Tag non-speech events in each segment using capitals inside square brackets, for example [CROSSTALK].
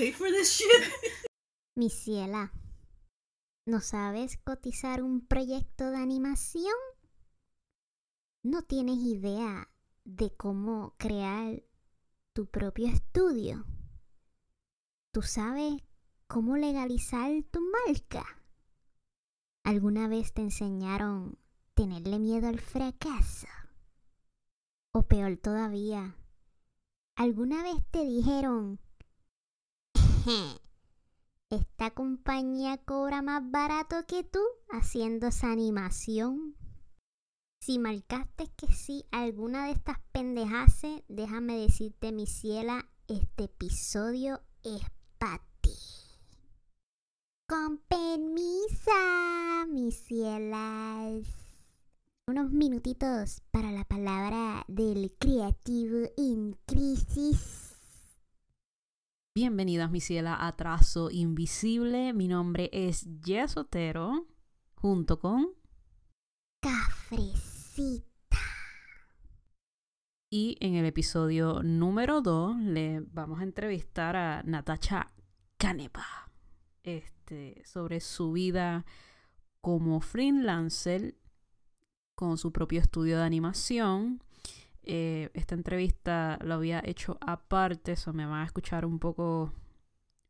paid for this shit? [LAUGHS] Mi ciela, ¿no sabes cotizar un proyecto de animación? ¿No tienes idea de cómo crear tu propio estudio? ¿Tú sabes cómo legalizar tu marca? ¿Alguna vez te enseñaron tenerle miedo al fracaso? O peor todavía, ¿alguna vez te dijeron, esta compañía cobra más barato que tú haciendo esa animación? Si marcaste que sí alguna de estas pendejaces, déjame decirte, mi ciela, este episodio es para ti. Con permisa, mis cielas. Unos minutitos para la palabra del creativo en crisis. Bienvenidas, mi ciela, a Trazo Invisible. Mi nombre es Jess Otero, junto con Cafrecita. Y en el episodio número 2 le vamos a entrevistar a Natacha Canepa este, sobre su vida como freelancer con su propio estudio de animación. Eh, esta entrevista lo había hecho aparte, eso me va a escuchar un poco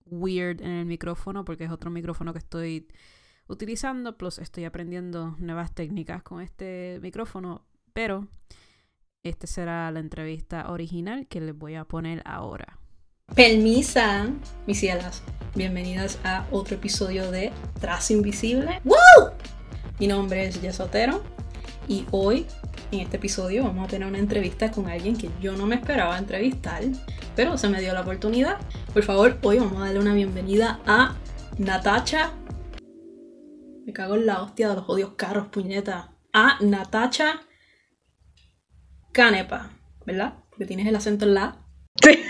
weird en el micrófono porque es otro micrófono que estoy utilizando, plus estoy aprendiendo nuevas técnicas con este micrófono, pero esta será la entrevista original que les voy a poner ahora. Permisa, mis cielas. Bienvenidas a otro episodio de Trazo Invisible. ¡Woo! Mi nombre es Jess y hoy en este episodio vamos a tener una entrevista con alguien que yo no me esperaba entrevistar, pero se me dio la oportunidad. Por favor, hoy vamos a darle una bienvenida a Natacha. Me cago en la hostia de los odios carros, puñeta. A Natacha Canepa, ¿verdad? Porque tienes el acento en la. Sí,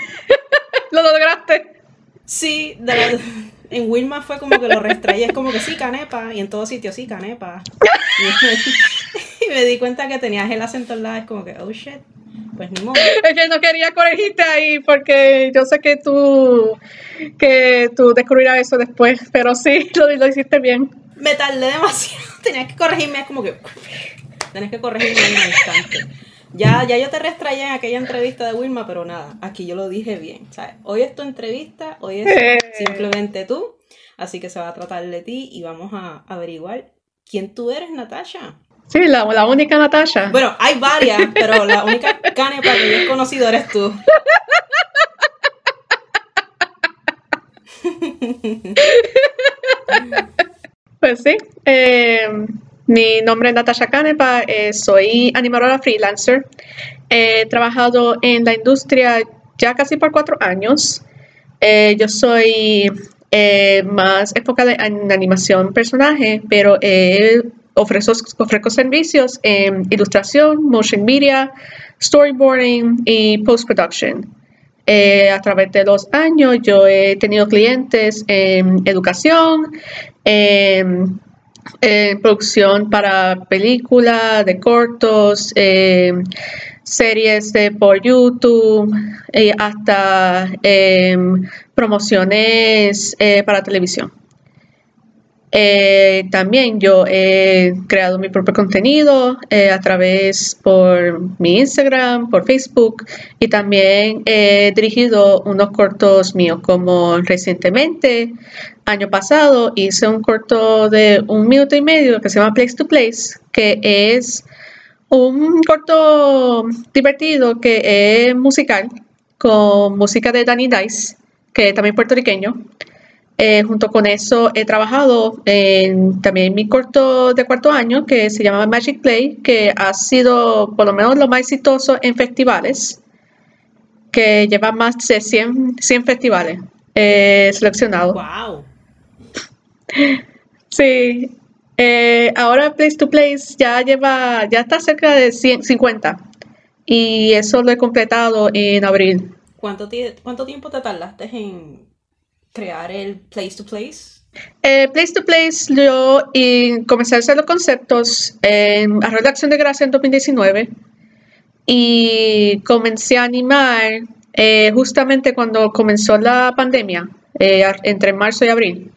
[LAUGHS] lo lograste. Sí, en Wilma fue como que lo restraí, es como que sí, Canepa, y en todo sitio sí, Canepa. [LAUGHS] Me di cuenta que tenías el acento en la, es como que, oh shit. Pues ni modo. [LAUGHS] Es que no quería corregirte ahí porque yo sé que tú que tú descubrirás eso después, pero sí, [LAUGHS] lo, lo hiciste bien. Me tardé demasiado, [LAUGHS] tenías que corregirme, es como que tenés que corregirme en un instante. Ya, ya yo te restrayé en aquella entrevista de Wilma, pero nada, aquí yo lo dije bien. Hoy es tu entrevista, hoy es Eh. simplemente tú, así que se va a tratar de ti y vamos a averiguar quién tú eres, Natasha. Sí, la, la única Natasha. Bueno, hay varias, pero la única canepa que yo he conocido eres tú. Pues sí. eh, mi nombre es Natasha Canepa, eh, soy animadora freelancer. He trabajado en la industria ya casi por cuatro años. Eh, yo soy eh, más enfocada en animación personaje, pero eh, ofrezco, ofrezco servicios en ilustración, motion media, storyboarding y post-production. Eh, a través de los años yo he tenido clientes en educación, en, producción para películas, de cortos, series de por YouTube, eh, hasta promociones eh, para televisión. Eh, también yo he creado mi propio contenido eh, a través por mi Instagram, por Facebook y también he dirigido unos cortos míos como recientemente, año pasado, hice un corto de un minuto y medio que se llama Place to Place, que es un corto divertido que es musical con música de Danny Dice, que es también puertorriqueño. Eh, junto con eso he trabajado en también mi corto de cuarto año que se llama Magic Play, que ha sido por lo menos lo más exitoso en festivales, que lleva más de 100, 100 festivales eh, seleccionados. [LAUGHS] ¡Wow! Sí, eh, ahora Place to Place ya lleva, ya está cerca de 100, 50 y eso lo he completado en abril. ¿Cuánto, ¿Cuánto tiempo te tardaste en crear el Place to Place? Eh, Place to Place, yo y comencé a hacer los conceptos en Arroyo de Acción de Gracia en 2019 y comencé a animar eh, justamente cuando comenzó la pandemia, eh, entre marzo y abril.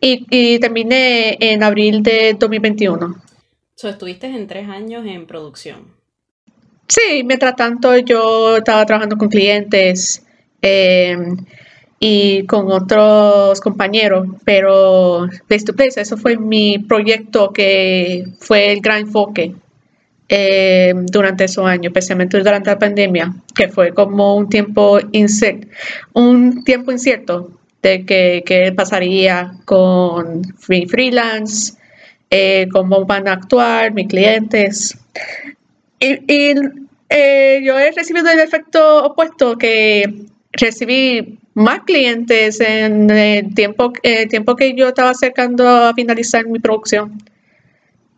Y, y terminé en abril de 2021. So, estuviste en tres años en producción. Sí, mientras tanto yo estaba trabajando con clientes em, y con otros compañeros, pero Place to Place, eso fue mi proyecto que fue el gran enfoque em, durante esos años, especialmente durante la pandemia, que fue como un tiempo incierto, un tiempo incierto de que, qué pasaría con mi freelance, eh, cómo van a actuar mis clientes. Y, eh, yo he recibido el efecto opuesto, que recibí más clientes en el tiempo, tiempo que yo estaba acercando a finalizar mi producción.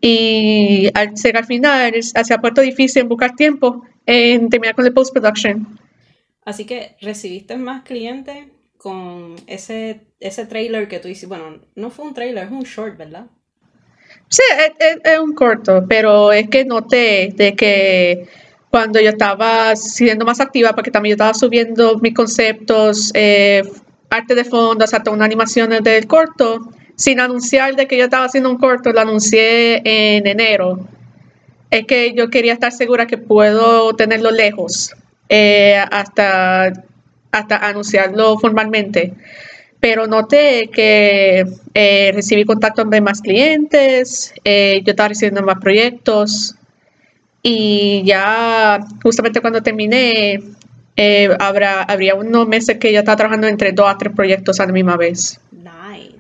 Y al ser al final, se ha puesto difícil buscar tiempo en terminar con el post-production. Así que recibiste más clientes con ese, ese trailer que tú hiciste. Bueno, no fue un trailer, es un short, ¿verdad? Sí, es, un corto, pero es que noté de que cuando yo estaba siendo más activa, porque también yo estaba subiendo mis conceptos, eh, arte de fondo, hasta una animación del corto, sin anunciar de que yo estaba haciendo un corto, lo anuncié en enero. Es que yo quería estar segura que puedo tenerlo lejos eh, hasta, hasta anunciarlo formalmente pero noté que eh, recibí contacto de más clientes, eh, yo estaba recibiendo más proyectos y ya justamente cuando terminé, eh, habrá, habría unos meses que yo estaba trabajando entre dos a tres proyectos a la misma vez. Nice.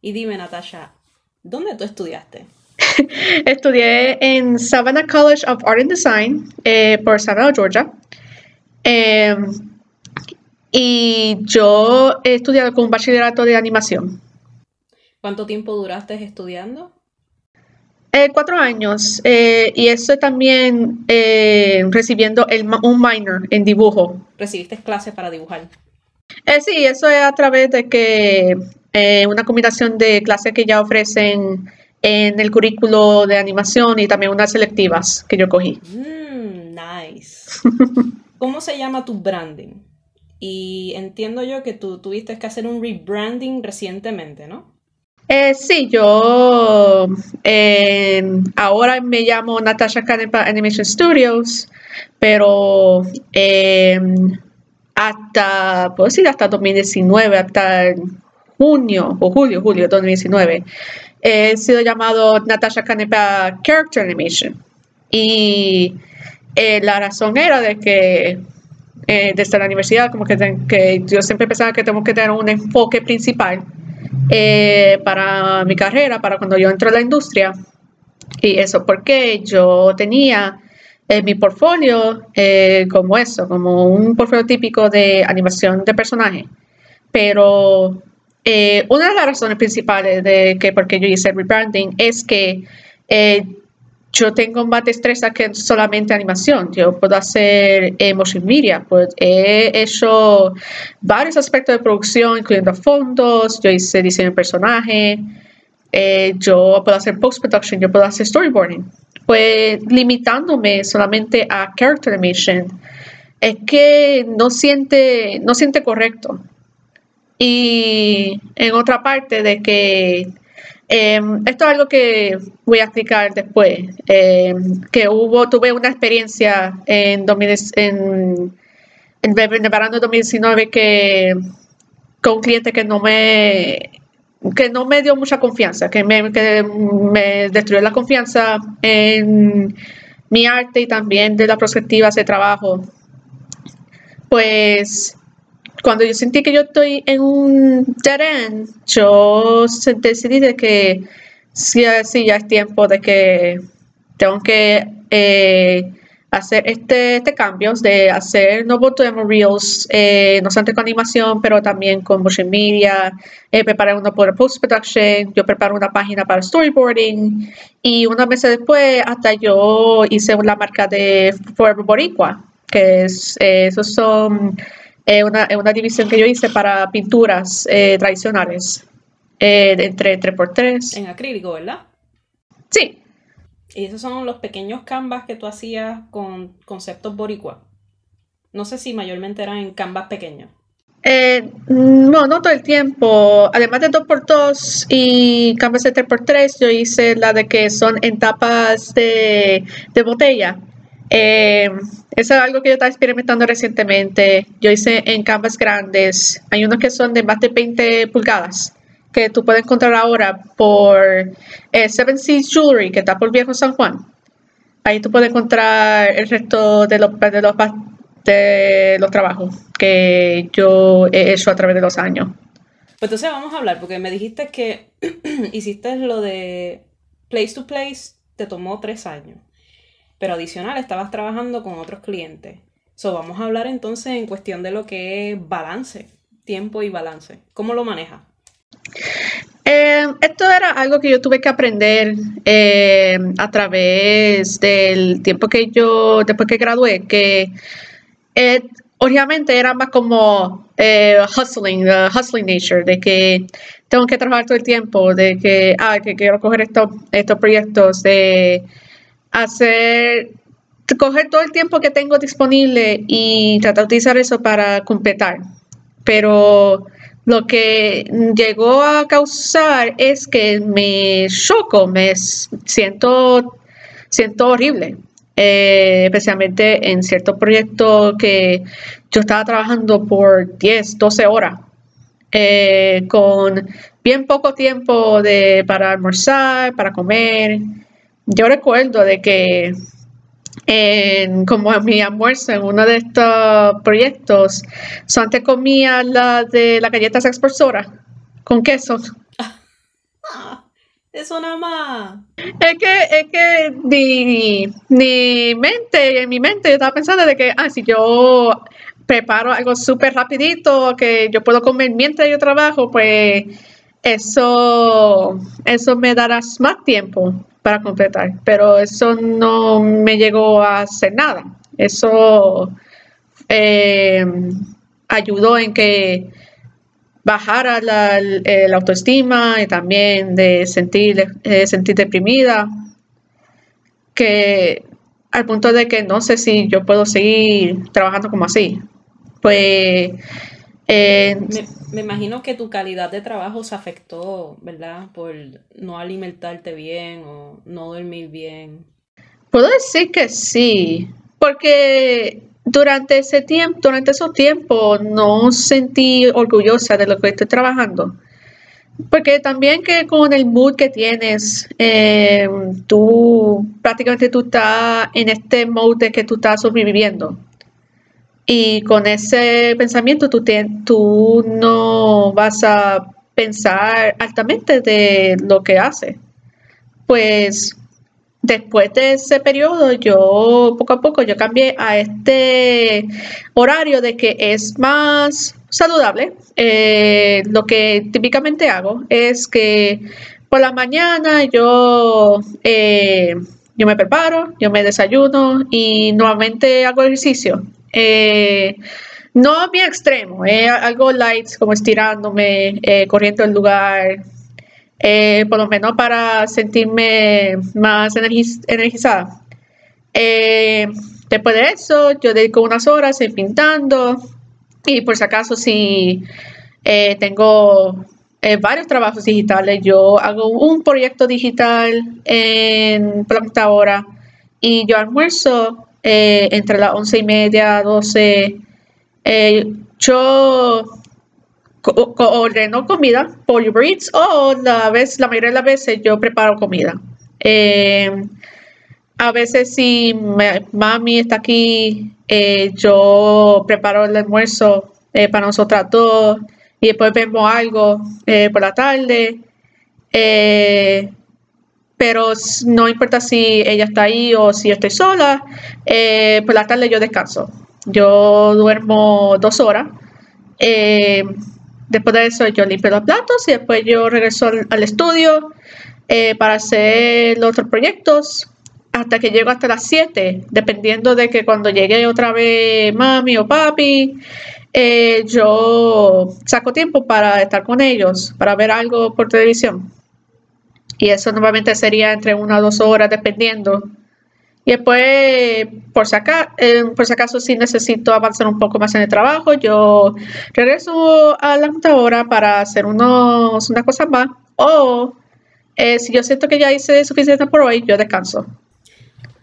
Y dime, Natasha, ¿dónde tú estudiaste? [LAUGHS] Estudié en Savannah College of Art and Design por Savannah, Georgia. Y yo he estudiado con un bachillerato de animación. ¿Cuánto tiempo duraste estudiando? Eh, cuatro años. Eh, y eso también eh, recibiendo el, un minor en dibujo. ¿Recibiste clases para dibujar? sí, eso es a través de que una combinación de clases que ya ofrecen en el currículo de animación y también unas selectivas que yo cogí. Mm, nice. [LAUGHS] ¿Cómo se llama tu branding? Y entiendo yo que tú tuviste que hacer un rebranding recientemente, ¿no? Eh, sí, yo eh, ahora me llamo Natasha Canepa Animation Studios, pero eh, hasta, puedo decir, hasta 2019, hasta junio o julio, julio de 2019, he sido llamado Natasha Canepa Character Animation. Y la razón era de que eh, desde la universidad, como que, que, yo siempre pensaba que tengo que tener un enfoque principal eh, para mi carrera, para cuando yo entro a la industria. Y eso porque yo tenía en mi portfolio eh, como eso, como un portfolio típico de animación de personaje. Pero una de las razones principales de que por qué yo hice rebranding es que yo tengo más destreza que solamente animación. Yo puedo hacer eh, motion media. Pues he hecho varios aspectos de producción, incluyendo fondos. Yo hice diseño de personaje. Eh, yo puedo hacer post-production. Yo puedo hacer storyboarding. Pues limitándome solamente a character animation, es que no siente, no siente correcto. Y en otra parte de que Em, esto es algo que voy a explicar después, em, que hubo, tuve una experiencia en, en, en, verano 2019 que con un cliente que no me que no me dio mucha confianza, que me, que me destruyó la confianza en mi arte y también de las perspectivas de trabajo. Pues cuando yo sentí que yo estoy en un dead yo decidí de que sí, sí, ya es tiempo de que tengo que eh, hacer este, este cambio de hacer nuevos demo reels, eh, no solamente con animación, pero también con motion media, eh, preparar uno por post-production, yo preparo una página para storyboarding y unos meses después hasta yo hice la marca de Forever Boricua, que es, eh, esos son es una, una, división que yo hice para pinturas eh, tradicionales, eh, entre 3x3. En acrílico, ¿verdad? Sí. Y esos son los pequeños canvas que tú hacías con conceptos boricua. No sé si mayormente eran en canvas pequeños. Eh, no, no todo el tiempo. Además de 2x2 y canvas de 3x3, yo hice la de que son en tapas de, de botella. Eh, eso es algo que yo estaba experimentando recientemente. Yo hice en canvas grandes. Hay unos que son de más de 20 pulgadas que tú puedes encontrar ahora por eh, Seven Seas Jewelry, que está por Viejo San Juan. Ahí tú puedes encontrar el resto de los, de los, de los trabajos que yo he hecho a través de los años. Pues entonces vamos a hablar, porque me dijiste que [CLEARS THROAT] hiciste lo de Place to Place, te tomó tres años pero adicional estabas trabajando con otros clientes. So, vamos a hablar entonces en cuestión de lo que es balance, tiempo y balance. ¿Cómo lo manejas? Eh, esto era algo que yo tuve que aprender eh, a través del tiempo que yo, después que gradué, que eh, obviamente era más como hustling, hustling nature, de que tengo que trabajar todo el tiempo, de que, ah, que quiero coger estos, estos proyectos, de hacer, coger todo el tiempo que tengo disponible y tratar de utilizar eso para completar. Pero lo que llegó a causar es que me choco, me siento, siento horrible. Eh, especialmente en ciertos proyectos que yo estaba trabajando por 10, 12 horas, eh, con bien poco tiempo de, para almorzar, para comer, yo recuerdo de que en, como en mi almuerzo en uno de estos proyectos, so antes comía la de la galleta expresora con queso. Eso nada más. Es que, es que mi, mi mente, en mi mente yo estaba pensando de que, ah, si yo preparo algo súper rapidito que yo puedo comer mientras yo trabajo, pues eso, eso me dará más tiempo para completar, pero eso no me llegó a hacer nada. Eso eh, ayudó en que bajara la, autoestima y también de sentir, eh, sentir deprimida, que al punto de que no sé si yo puedo seguir trabajando como así. Pues eh, imagino que tu calidad de trabajo se afectó, ¿verdad? Por no alimentarte bien o no dormir bien. Puedo decir que sí, porque durante ese tiempo, durante esos tiempos, no sentí orgullosa de lo que estoy trabajando. Porque también que con el mood que tienes, eh, tú prácticamente tú estás en este mode de que tú estás sobreviviendo. Y con ese pensamiento tú, tú no vas a pensar altamente de lo que hace. Pues después de ese periodo, yo poco a poco yo cambié a este horario de que es más saludable. Eh, lo que típicamente hago es que por la mañana yo, eh, yo me preparo, yo me desayuno y nuevamente hago ejercicio. Eh, no bien extremo, eh, algo light, como estirándome, eh, corriendo el lugar, eh, por lo menos para sentirme más energizada. después de eso, yo dedico unas horas pintando y por si acaso si tengo varios trabajos digitales, yo hago un proyecto digital en hora y yo almuerzo eh, entre las once y media, 12. Eh, yo ordeno comida por Eats o la, vez, la mayoría de las veces yo preparo comida. Eh, a veces si mami está aquí, yo preparo el almuerzo para nosotras dos y después vemos algo por la tarde pero no importa si ella está ahí o si yo estoy sola, eh, por la tarde yo descanso. Yo duermo dos horas. Eh, después de eso yo limpio los platos y después yo regreso al, estudio eh, para hacer los otros proyectos hasta que llego hasta las 7, dependiendo de que cuando llegue otra vez mami o papi, yo saco tiempo para estar con ellos, para ver algo por televisión y eso normalmente sería entre una o dos horas dependiendo. Y después, por si, acá, eh, por si acaso, si necesito avanzar un poco más en el trabajo, yo regreso a la computadora para hacer unos, unas cosas más. O eh, si yo siento que ya hice suficiente por hoy, yo descanso.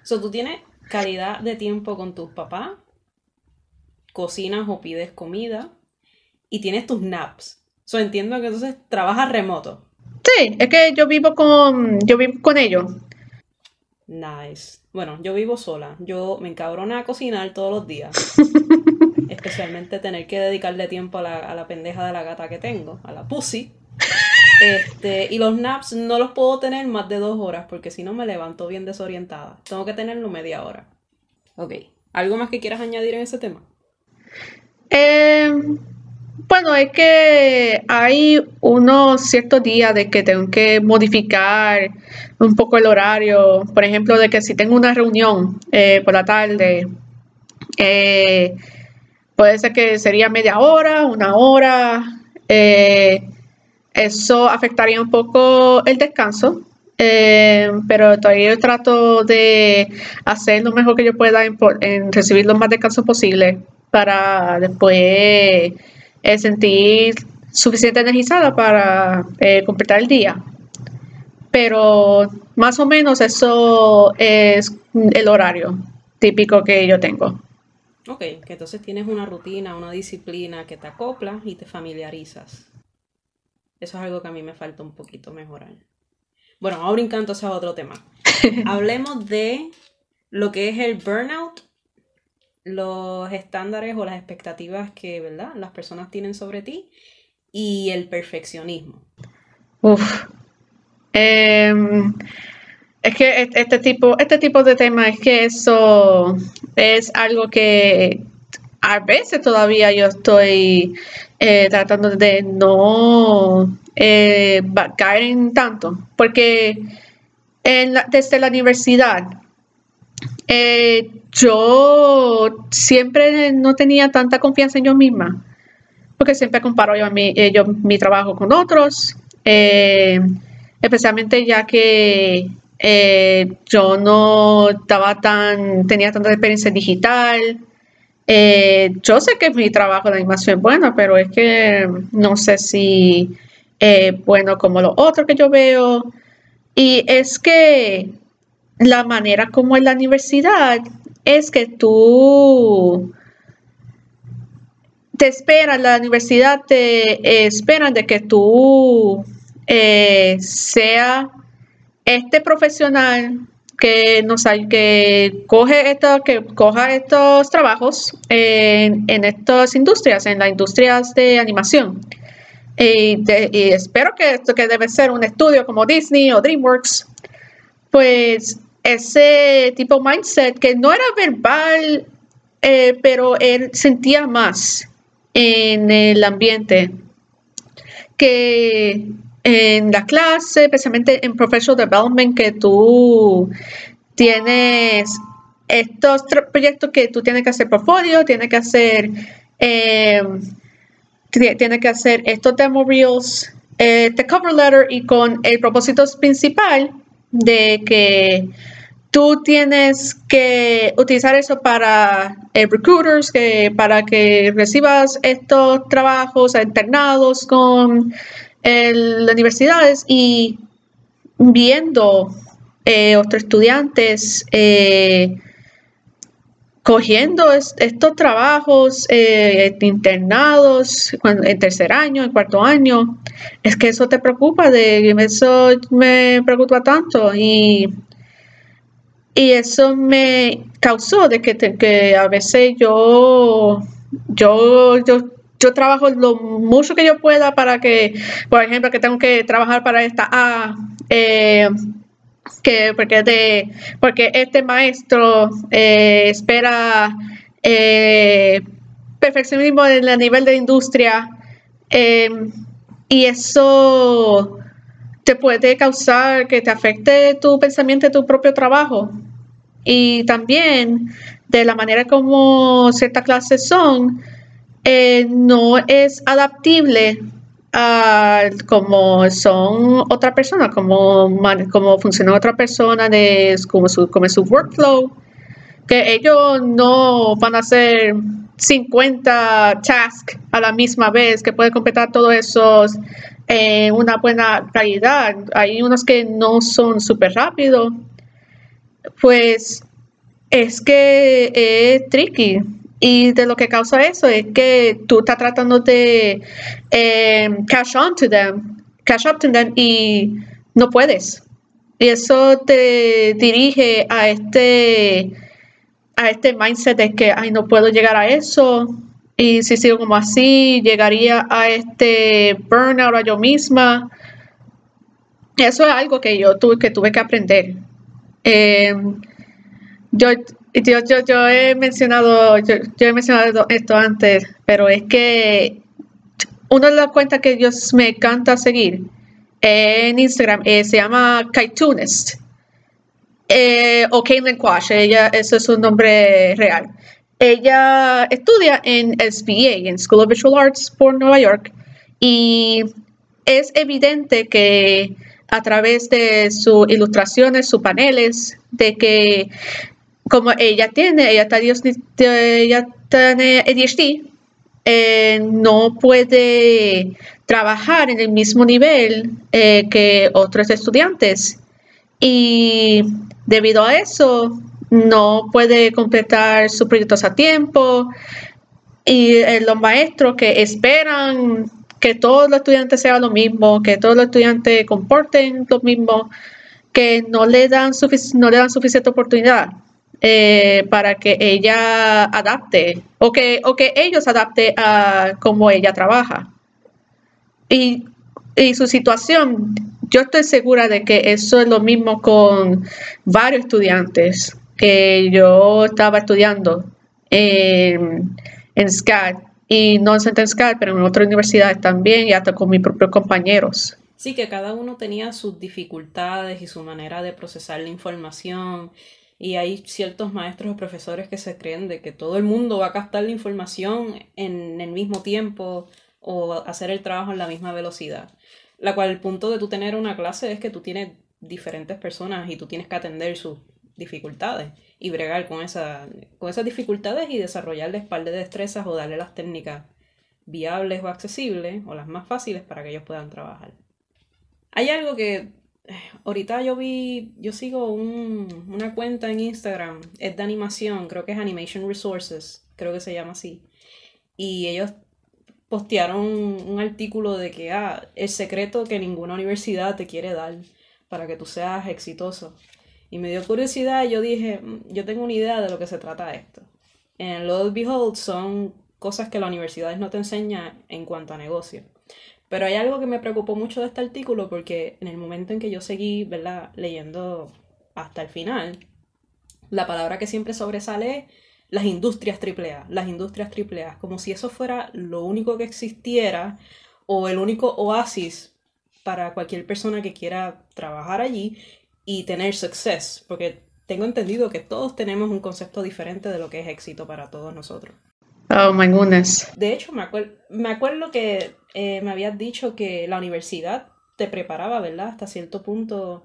So, ¿Tú tienes calidad de tiempo con tus papás? ¿Cocinas o pides comida? Y tienes tus naps. So, entiendo que entonces trabajas remoto. Sí, es que yo vivo con, yo vivo con ellos. Nice. Bueno, yo vivo sola. Yo me encabrona a cocinar todos los días. [LAUGHS] Especialmente tener que dedicarle tiempo a la, a la pendeja de la gata que tengo, a la pussy. Este, y los naps no los puedo tener más de dos horas porque si no me levanto bien desorientada. Tengo que tenerlo media hora. Ok. ¿Algo más que quieras añadir en ese tema? Eh, bueno, es que hay unos ciertos días de que tengo que modificar un poco el horario. Por ejemplo, de que si tengo una reunión eh, por la tarde, eh, puede ser que sería media hora, una hora. Eh, eso afectaría un poco el descanso. pero todavía trato de hacer lo mejor que yo pueda en, en recibir lo más descanso posible para después eh, sentir suficiente energizada para eh, completar el día. Pero más o menos eso es el horario típico que yo tengo. Ok, que entonces tienes una rutina, una disciplina que te acopla y te familiarizas. Eso es algo que a mí me falta un poquito mejorar. Bueno, ahora encanto a otro tema. [LAUGHS] Hablemos de lo que es el burnout los estándares o las expectativas que, ¿verdad? Las personas tienen sobre ti y el perfeccionismo. Uf. Em, es que este tipo, este tipo de temas es que eso es algo que a veces todavía yo estoy eh, tratando de no eh, caer en tanto, porque desde la universidad eh, yo siempre no tenía tanta confianza en yo misma, porque siempre comparo yo, eh, mi trabajo con otros, eh, especialmente ya que yo no estaba tan, tenía tanta experiencia digital. yo sé que mi trabajo de animación es bueno, pero es que no sé si es bueno como lo otro que yo veo. Y es que la manera como en la universidad es que tú te esperan, la universidad te esperan de que tú eh, sea este profesional que nos que coge esto, que coja estos trabajos en, estas industrias, en las industrias de animación. Y, y, espero que esto que debe ser un estudio como Disney o DreamWorks, pues ese tipo de mindset que no era verbal, eh, pero él sentía más en el ambiente que en la clase, especialmente en professional development, que tú tienes estos proyectos que tú tienes que hacer portfolio, tienes que hacer, eh, tienes que hacer estos demo reels, este cover letter y con el propósito principal de que tú tienes que utilizar eso para eh, recruiters, para que recibas estos trabajos internados con las universidades y viendo eh, otros estudiantes eh, cogiendo estos trabajos internados en tercer año, en cuarto año, es que eso te preocupa, de eso me preocupa tanto y y eso me causó de que, que a veces yo, yo, yo, trabajo lo mucho que yo pueda para que, por ejemplo, que tengo que trabajar para esta A, eh, que porque de porque este maestro eh, espera eh, perfeccionismo en el nivel de industria y eso te puede causar que te afecte tu pensamiento tu propio trabajo. Y también de la manera como ciertas clases son, eh, no es adaptable ah, como son otra persona, como, como funciona otra persona, de, como, su, como su workflow, que ellos no van a hacer 50 tasks a la misma vez, que pueden completar todos esos en una buena calidad. Hay unos que no son súper rápidos. Pues es que es tricky. Y de lo que causa eso es que tú estás tratando de eh, cash on to them, cash up to them y no puedes. Y eso te dirige a este a este mindset de que, ay, no puedo llegar a eso. Y si sigo como así, llegaría a este burnout a yo misma. Eso es algo que yo tuve que, tuve que aprender. Em, yo, yo, yo, he mencionado, yo, he mencionado esto antes, pero es que una de las cuentas que yo me encanta seguir en Instagram eh, se llama Kaitunist eh, o Caitlin Quash, ella, ese es su nombre real. Ella estudia en SBA, en School of Visual Arts por Nueva York, y es evidente que a través de sus ilustraciones, sus paneles, de que como ella tiene, ella, ella tiene ADHD, eh, no puede trabajar en el mismo nivel eh, que otros estudiantes. Y Debido a eso, no puede completar sus proyectos a tiempo y eh, los maestros que esperan que todos los estudiantes sean lo mismo, que todos los estudiantes comporten lo mismo, que no le dan, no le dan suficiente oportunidad eh, para que ella adapte o que, o que ellos adapten a cómo ella trabaja. Y, y su situación yo estoy segura de que eso es lo mismo con varios estudiantes que yo estaba estudiando en, en SCAD y no en SCAD, pero en otras universidades también y hasta con mis propios compañeros. Sí, que cada uno tenía sus dificultades y su manera de procesar la información y hay ciertos maestros o profesores que se creen de que todo el mundo va a captar la información en el mismo tiempo o hacer el trabajo en la misma velocidad. La cual el punto de tú tener una clase es que tú tienes diferentes personas y tú tienes que atender sus dificultades y bregar con, esa, con esas dificultades y desarrollarles par de destrezas o darle las técnicas viables o accesibles o las más fáciles para que ellos puedan trabajar. Hay algo que eh, ahorita yo vi, yo sigo una cuenta en Instagram, es de animación, creo que es Animation Resources, creo que se llama así. Y ellos postearon un, artículo de que, ah, el secreto que ninguna universidad te quiere dar para que tú seas exitoso. Y me dio curiosidad y yo dije, mm, yo tengo una idea de lo que se trata esto. En Lord Behold son cosas que las universidades no te enseñan en cuanto a negocio. Pero hay algo que me preocupó mucho de este artículo porque en el momento en que yo seguí, ¿verdad? Leyendo hasta el final, la palabra que siempre sobresale es las industrias AAA, las industrias AAA, como si eso fuera lo único que existiera o el único oasis para cualquier persona que quiera trabajar allí y tener success, porque tengo entendido que todos tenemos un concepto diferente de lo que es éxito para todos nosotros. Oh my goodness. De hecho, me, me acuerdo que eh, me habías dicho que la universidad te preparaba, ¿verdad? Hasta cierto punto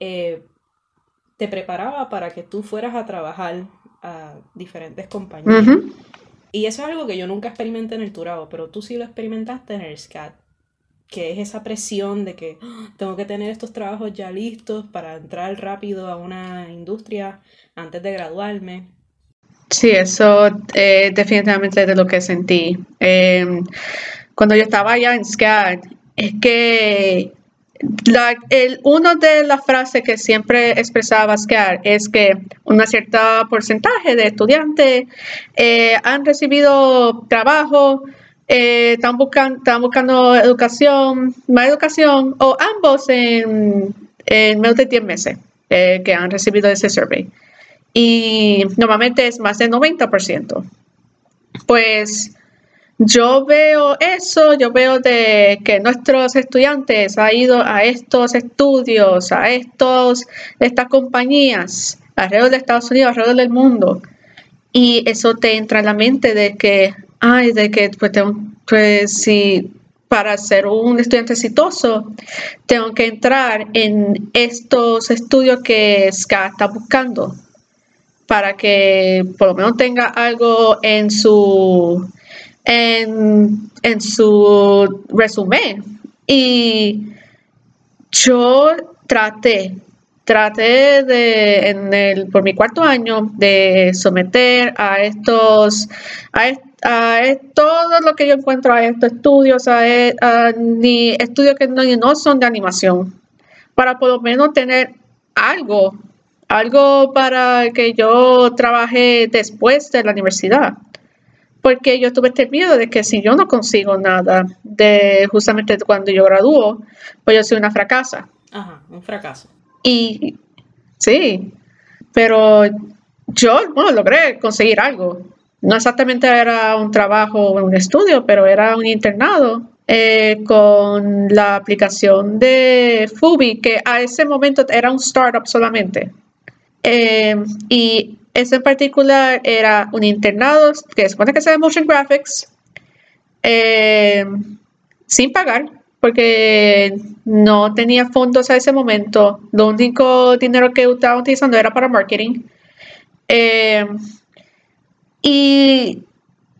eh, te preparaba para que tú fueras a trabajar a diferentes compañías. Y eso es algo que yo nunca experimenté en el Turabo, pero tú sí lo experimentaste en el SCAT, que es esa presión de que ¡Ah! tengo que tener estos trabajos ya listos para entrar rápido a una industria antes de graduarme. Sí, eso eh, definitivamente de lo que sentí. Em, cuando yo estaba allá en SCAT, es que el, una de las frases que siempre expresaba Basquiat es que un cierto porcentaje de estudiantes eh, han recibido trabajo, eh, están, buscando, educación, más educación, o ambos en, en menos de 10 meses eh, que han recibido ese survey. Y normalmente es más del 90%. Pues yo veo eso, yo veo de que nuestros estudiantes han ido a estos estudios, a estos, estas compañías alrededor de Estados Unidos, alrededor del mundo. Y eso te entra en la mente de que, ay, de que pues, pues si para ser un estudiante exitoso, tengo que entrar en estos estudios que SCA está buscando para que por lo menos tenga algo en su en, en su resumen. Y yo traté, traté de, en el, por mi cuarto año, de someter a estos, a, todo lo que yo encuentro a estos estudios, a, ni estudios que no, no son de animación, para por lo menos tener algo, algo para que yo trabaje después de la universidad porque yo tuve este miedo de que si yo no consigo nada de justamente cuando yo gradúo, pues yo soy una fracasa. Ajá, un fracaso. Y sí, pero yo, bueno, logré conseguir algo. No exactamente era un trabajo o un estudio, pero era un internado eh, con la aplicación de Fubi, que a ese momento era un startup solamente. Eh, y ese en particular era un internado que supone que sea motion graphics, eh, sin pagar, porque no tenía fondos a ese momento. Lo único dinero que estaba utilizando era para marketing. Y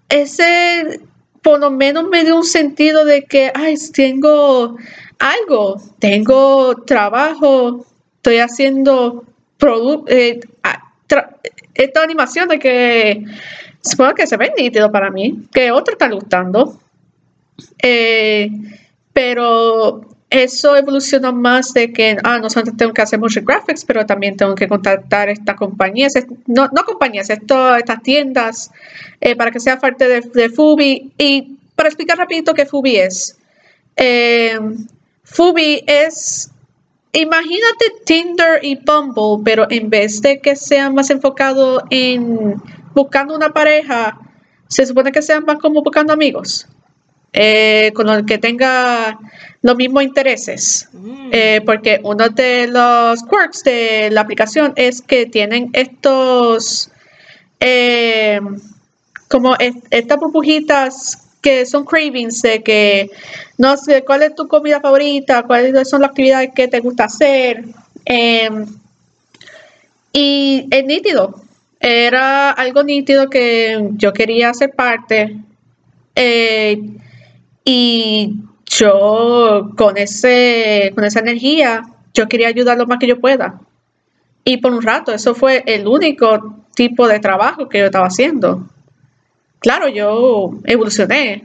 ese por lo menos me dio un sentido de que, ay, tengo algo, tengo trabajo, estoy haciendo eh, esta animación de que supongo que se ve nítido para mí, que otro está gustando. Eh, pero eso evolucionó más de que, ah, no solamente tengo que hacer muchos graphics, pero también tengo que contactar estas compañías, no, no compañías, esto, estas tiendas, eh, para que sea parte de, de, Fubi. Y para explicar rapidito qué Fubi es. Eh, Fubi es Imagínate Tinder y Bumble, pero en vez de que sean más enfocados en buscando una pareja, se supone que sean más como buscando amigos, eh, con el que tenga los mismos intereses. Mm. Eh, porque uno de los quirks de la aplicación es que tienen estos, eh, como estas burbujitas que son cravings de que no sé cuál es tu comida favorita, cuáles son las actividades que te gusta hacer. Em, y es nítido. Era algo nítido que yo quería ser parte. Eh, y yo con ese, con esa energía, yo quería ayudar lo más que yo pueda. Y por un rato, eso fue el único tipo de trabajo que yo estaba haciendo claro, yo evolucioné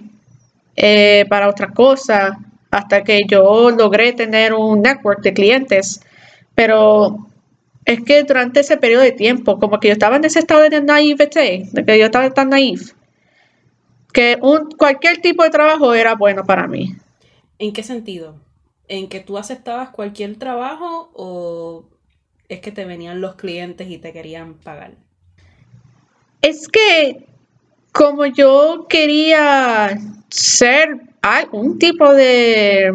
eh, para otras cosas hasta que yo logré tener un network de clientes, pero es que durante ese periodo de tiempo, como que yo estaba en ese estado de naivete, de que yo estaba tan naif, que un, cualquier tipo de trabajo era bueno para mí. ¿En qué sentido? ¿En que tú aceptabas cualquier trabajo o es que te venían los clientes y te querían pagar? Es que como yo quería ser algún tipo de,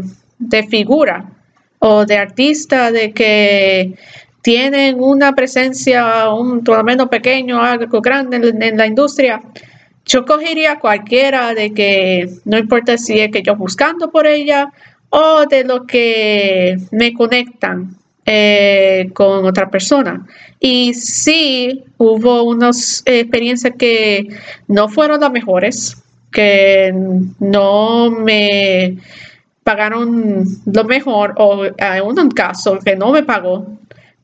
figura o de artista de que tienen una presencia un menos pequeño, algo grande en, la industria, yo cogería cualquiera de que no importa si es que yo buscando por ella o de lo que me conectan eh, con otra persona. Y sí, hubo unas experiencias que no fueron las mejores, que no me pagaron lo mejor, o en un caso que no me pagó.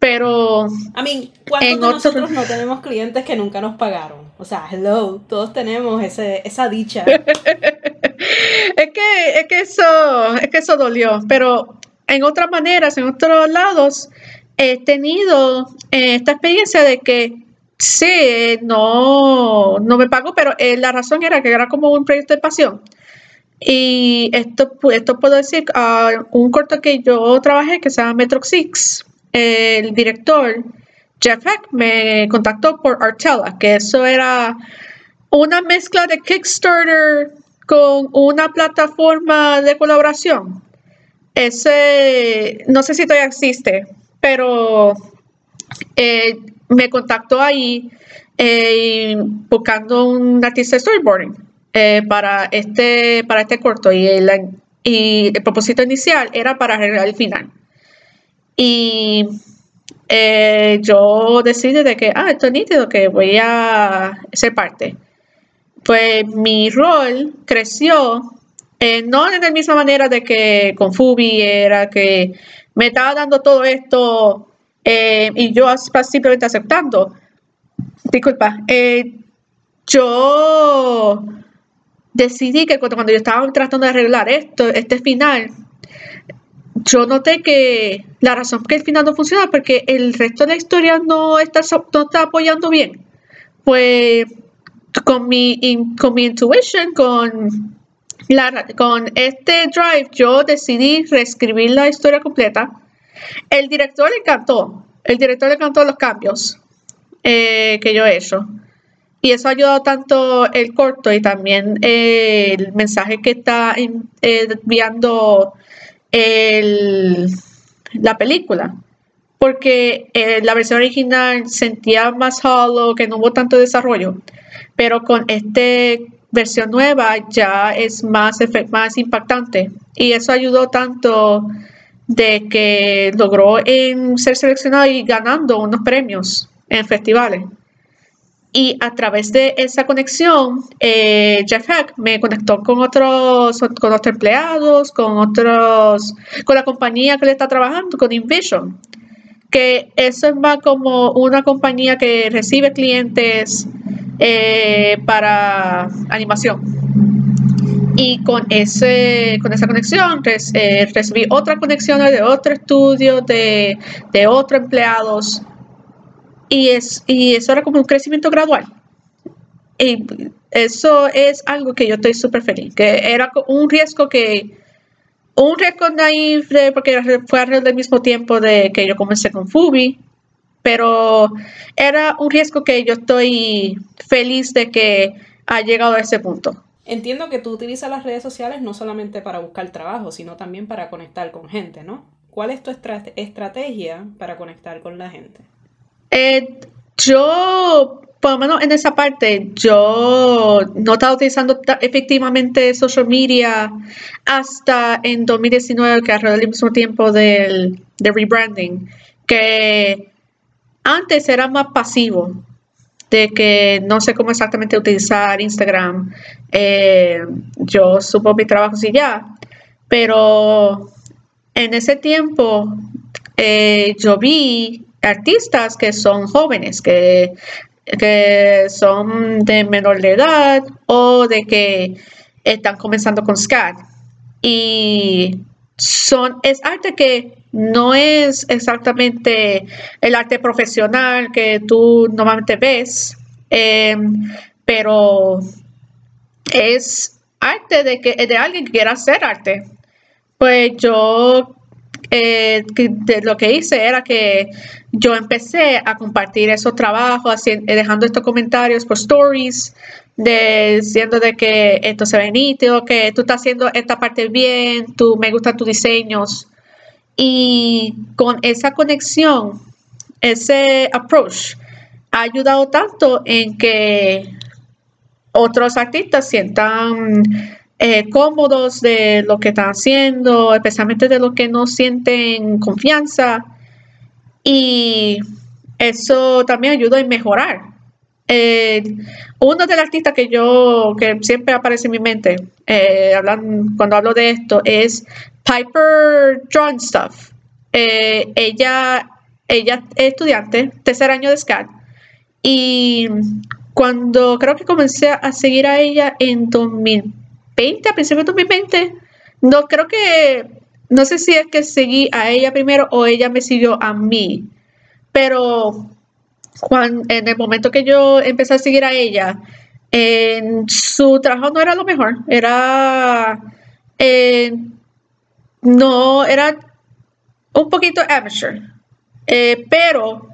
Pero. A mí, ¿cuántos nosotros no tenemos clientes que nunca nos pagaron? O sea, hello, todos tenemos ese, esa dicha. [LAUGHS] es que, es que eso, es que eso dolió. Pero en otras maneras, en otros lados, he tenido eh, esta experiencia de que sí, no, no me pago, pero eh, la razón era que era como un proyecto de pasión. Y esto, esto puedo decir, uh, un corto que yo trabajé que se llama Metro Six, el director Jeff Heck me contactó por Artella, que eso era una mezcla de Kickstarter con una plataforma de colaboración ese, no sé si todavía existe, pero eh, me contactó ahí eh, buscando un artista de storyboarding eh, para, este, para este corto y y el propósito inicial era para arreglar el final. Y eh, yo decidí de que, ah, esto es nítido, que voy a ser parte. Pues mi rol creció, eh, no de la misma manera de que con Fubi era que me estaba dando todo esto eh, y yo simplemente aceptando. Disculpa, yo decidí que cuando, yo estaba tratando de arreglar esto, este final, yo noté que la razón qué el final no funciona porque el resto de la historia no está, no está apoyando bien. Pues con mi, con mi intuition, con, la, con este drive, yo decidí reescribir la historia completa. El director le encantó. El director le encantó los cambios eh, que yo he hecho. Y eso ha ayudado tanto el corto y también el mensaje que está enviando la película. Porque eh, la versión original sentía más hollow, que no hubo tanto desarrollo. Pero con esta versión nueva ya es más, más impactante. Y eso ayudó tanto de que logró en ser seleccionado y ganando unos premios en festivales. Y a través de esa conexión, eh, Jeff Hack me conectó con otros, con otros empleados, con otros, con la compañía que le está trabajando, con Invision. Que eso es más como una compañía que recibe clientes eh, para animación. Y con, ese, con esa conexión eh, recibí otras conexiones de otro estudio, de, de otros empleados y, es, y eso era como un crecimiento gradual. Y eso es algo que yo estoy súper feliz, que era un riesgo que, un riesgo naive, porque fue alrededor del mismo tiempo de que yo comencé con Fubi, pero era un riesgo que yo estoy feliz de que ha llegado a ese punto. Entiendo que tú utilizas las redes sociales no solamente para buscar trabajo, sino también para conectar con gente, ¿no? ¿Cuál es tu estrategia para conectar con la gente? Eh, yo, por lo menos en esa parte, yo no estaba utilizando efectivamente social media hasta en 2019, que alrededor del mismo tiempo del, rebranding, que antes era más pasivo, de que no sé cómo exactamente utilizar Instagram. Eh, yo supo mi trabajo y ya, pero en ese tiempo eh, yo vi artistas que son jóvenes, que, son de menor de edad o de que están comenzando con SCAD. Y son, es arte que no es exactamente el arte profesional que tú normalmente ves, em, pero es arte de, que, de alguien que quiera hacer arte. Pues yo eh, lo que hice era que yo empecé a compartir esos trabajos, eh, dejando estos comentarios por stories, diciendo de que esto se ve nítido, que tú estás haciendo esta parte bien, tú me gustan tus diseños. Y con esa conexión, ese approach, ha ayudado tanto en que otros artistas sientan eh, cómodos de lo que están haciendo, especialmente de lo que no sienten confianza. Y eso también ayuda a mejorar. Eh, uno de los artistas que yo, que siempre aparece en mi mente eh, cuando hablo de esto, es Piper John Stuff. ella, ella es estudiante, tercer año de SCAD. Y cuando creo que comencé a seguir a ella en 2000 20, a principios de 2020. No creo que, no sé si es que seguí a ella primero o ella me siguió a mí, pero cuando, en el momento que yo empecé a seguir a ella, su trabajo no era lo mejor, era, no, era un poquito amateur, eh, pero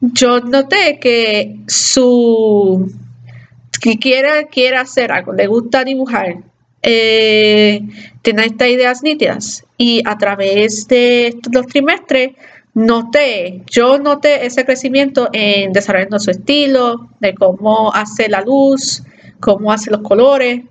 yo noté que su que quiere, quiere hacer algo, le gusta dibujar, eh, estas ideas nítidas. Y a través de estos dos trimestres, noté, yo noté ese crecimiento en desarrollando su estilo, de cómo hace la luz, cómo hace los colores.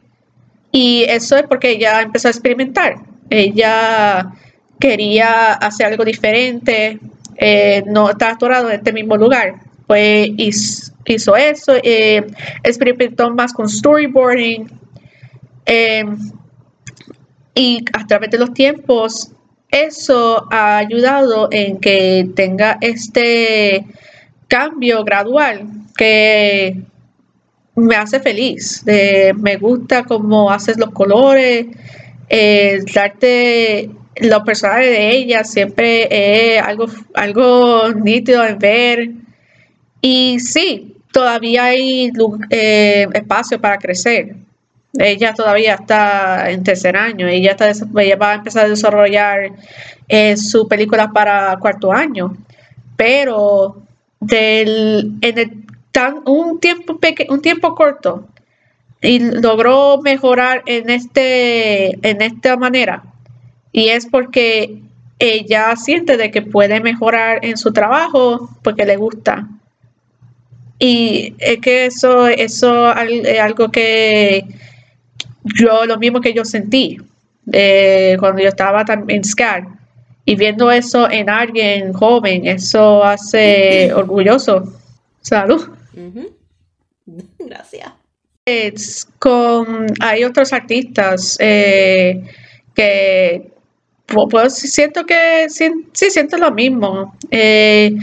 Y eso es porque ella empezó a experimentar. Ella quería hacer algo diferente, eh, no está atorado en este mismo lugar. Pues hizo, eso, eh, experimentó más con storyboarding. Eh, y a través de los tiempos, eso ha ayudado en que tenga este cambio gradual que me hace feliz. me gusta cómo haces los colores, el arte, los personajes de ella siempre es algo, algo nítido en ver. Y sí, todavía hay eh, espacio para crecer. Ella todavía está en tercer año, ella, está, va a empezar a desarrollar eh, su película para cuarto año, pero del, en tan, un, tiempo un tiempo corto y logró mejorar en, este, en esta manera. Y es porque ella siente de que puede mejorar en su trabajo porque le gusta. Y es que eso, eso es algo que yo, lo mismo que yo sentí eh, cuando yo estaba en SCAD. Y viendo eso en alguien joven, eso hace orgulloso. Salud. [LAUGHS] Gracias. con, hay otros artistas eh, que pues, siento que sí, siento lo mismo. Eh,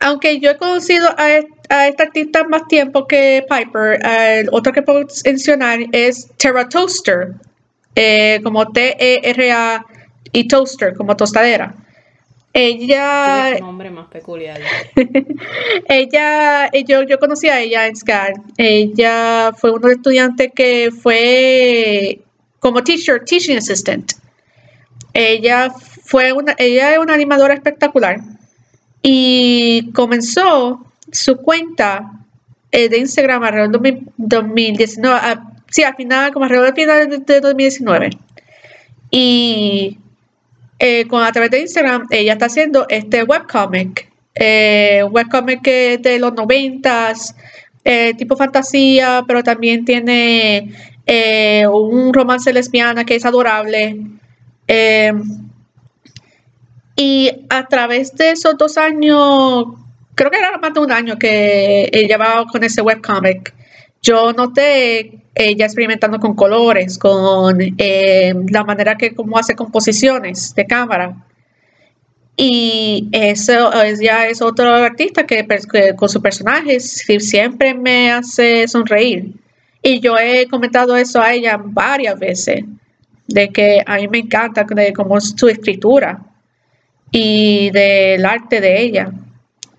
aunque yo he conocido a, a este artista más tiempo que Piper, el otro que puedo mencionar es Terra Toaster, eh, como T-E-R-A y Toaster, como tostadera. Ella. Nombre más peculiar. [LAUGHS] ella, yo, yo conocí a ella en SCAD. Ella fue los estudiantes que fue como teacher, teaching assistant. Ella fue una, ella es una animadora espectacular y comenzó su cuenta eh, de Instagram alrededor de 2019, sí, al final, como alrededor del final de 2019. Y eh, con, a través de Instagram, ella está haciendo este webcomic, eh, webcomic de los noventas, eh, tipo fantasía, pero también tiene eh, un romance lesbiana que es adorable. y a través de esos dos años, creo que era más de un año que llevaba con ese webcomic, yo noté ella experimentando con colores, con eh, la manera que como hace composiciones de cámara. Y eso ya es otro artista que, con sus personajes siempre me hace sonreír. Y yo he comentado eso a ella varias veces, de que a mí me encanta de cómo es su escritura y del arte de ella.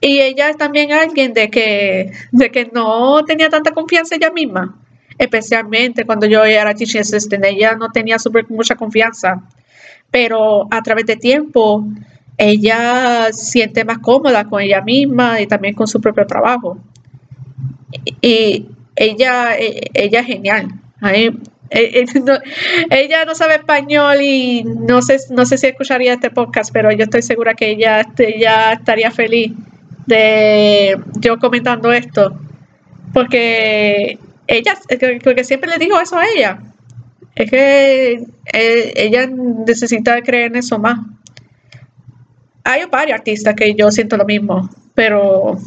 Y ella es también alguien de que, de que no tenía tanta confianza ella misma, especialmente cuando yo era teaching assistant, ella no tenía super, mucha confianza, pero a través de tiempo ella siente más cómoda con ella misma y también con su propio trabajo. Y ella, ella es genial. Eh, eh, [LAUGHS] ella no sabe español y no sé, no sé si escucharía este podcast, pero yo estoy segura que ella, ella estaría feliz de yo comentando esto, porque ella, porque siempre le digo eso a ella, es que eh, ella necesita creer en eso más. Hay varios artistas que yo siento lo mismo, pero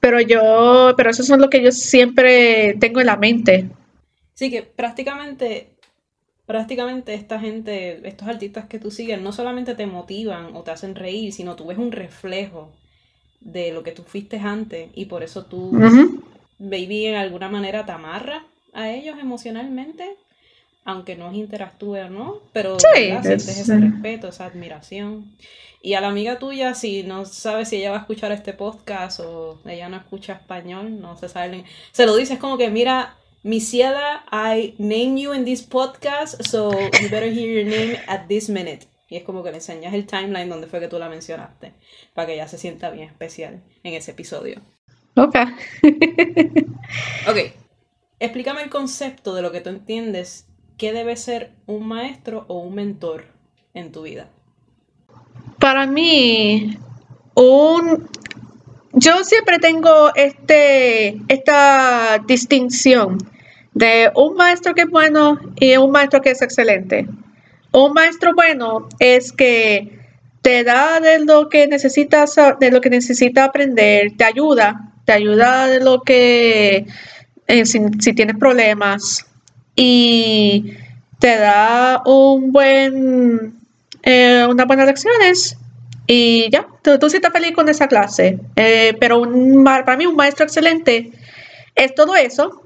pero yo, pero eso es lo que yo siempre tengo en la mente. Sí, que prácticamente prácticamente esta gente, estos artistas que tú sigues, no solamente te motivan o te hacen reír, sino tú ves un reflejo de lo que tú fuiste antes y por eso tú, baby, en alguna manera te amarras a ellos emocionalmente, aunque no interactúe o no, pero sientes ese respeto, esa admiración. Y a la amiga tuya, si no sabes si ella va a escuchar este podcast o ella no escucha español, no se sabe, se lo dices como que, mira, Misiela, I name you in this podcast, so you better hear your name at this minute. Y es como que le enseñas el timeline donde fue que tú la mencionaste, para que ella se sienta bien especial en ese episodio. Ok. [LAUGHS] ok. Explícame el concepto de lo que tú entiendes qué debe ser un maestro o un mentor en tu vida. Para mí, un yo siempre tengo este esta distinción de un maestro que es bueno y un maestro que es excelente un maestro bueno es que te da de lo que necesitas, de lo que necesita aprender, te ayuda, te ayuda de lo que, eh, si, tienes problemas y te da un buen, eh, unas buenas lecciones y ya, tú, tú sí estás feliz con esa clase. Eh, pero un, para mí un maestro excelente es todo eso,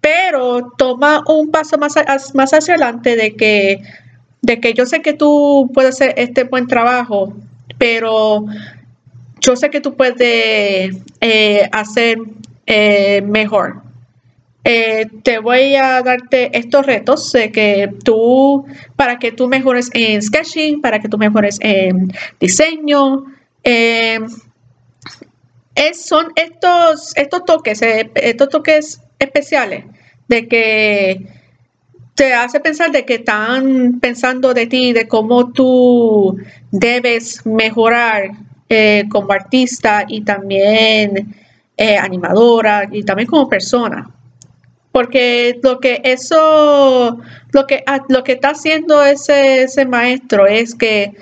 pero toma un paso más, más hacia adelante de que de que yo sé que tú puedes hacer este buen trabajo, pero yo sé que tú puedes eh, hacer eh, mejor. Eh, te voy a darte estos retos de que tú, para que tú mejores en sketching, para que tú mejores en diseño. son estos, estos toques, estos toques especiales de que te hace pensar de que están pensando de ti, de cómo tú debes mejorar eh, como artista y también eh, animadora y también como persona. Porque lo que eso, lo que, ah, lo que está haciendo ese, ese maestro es que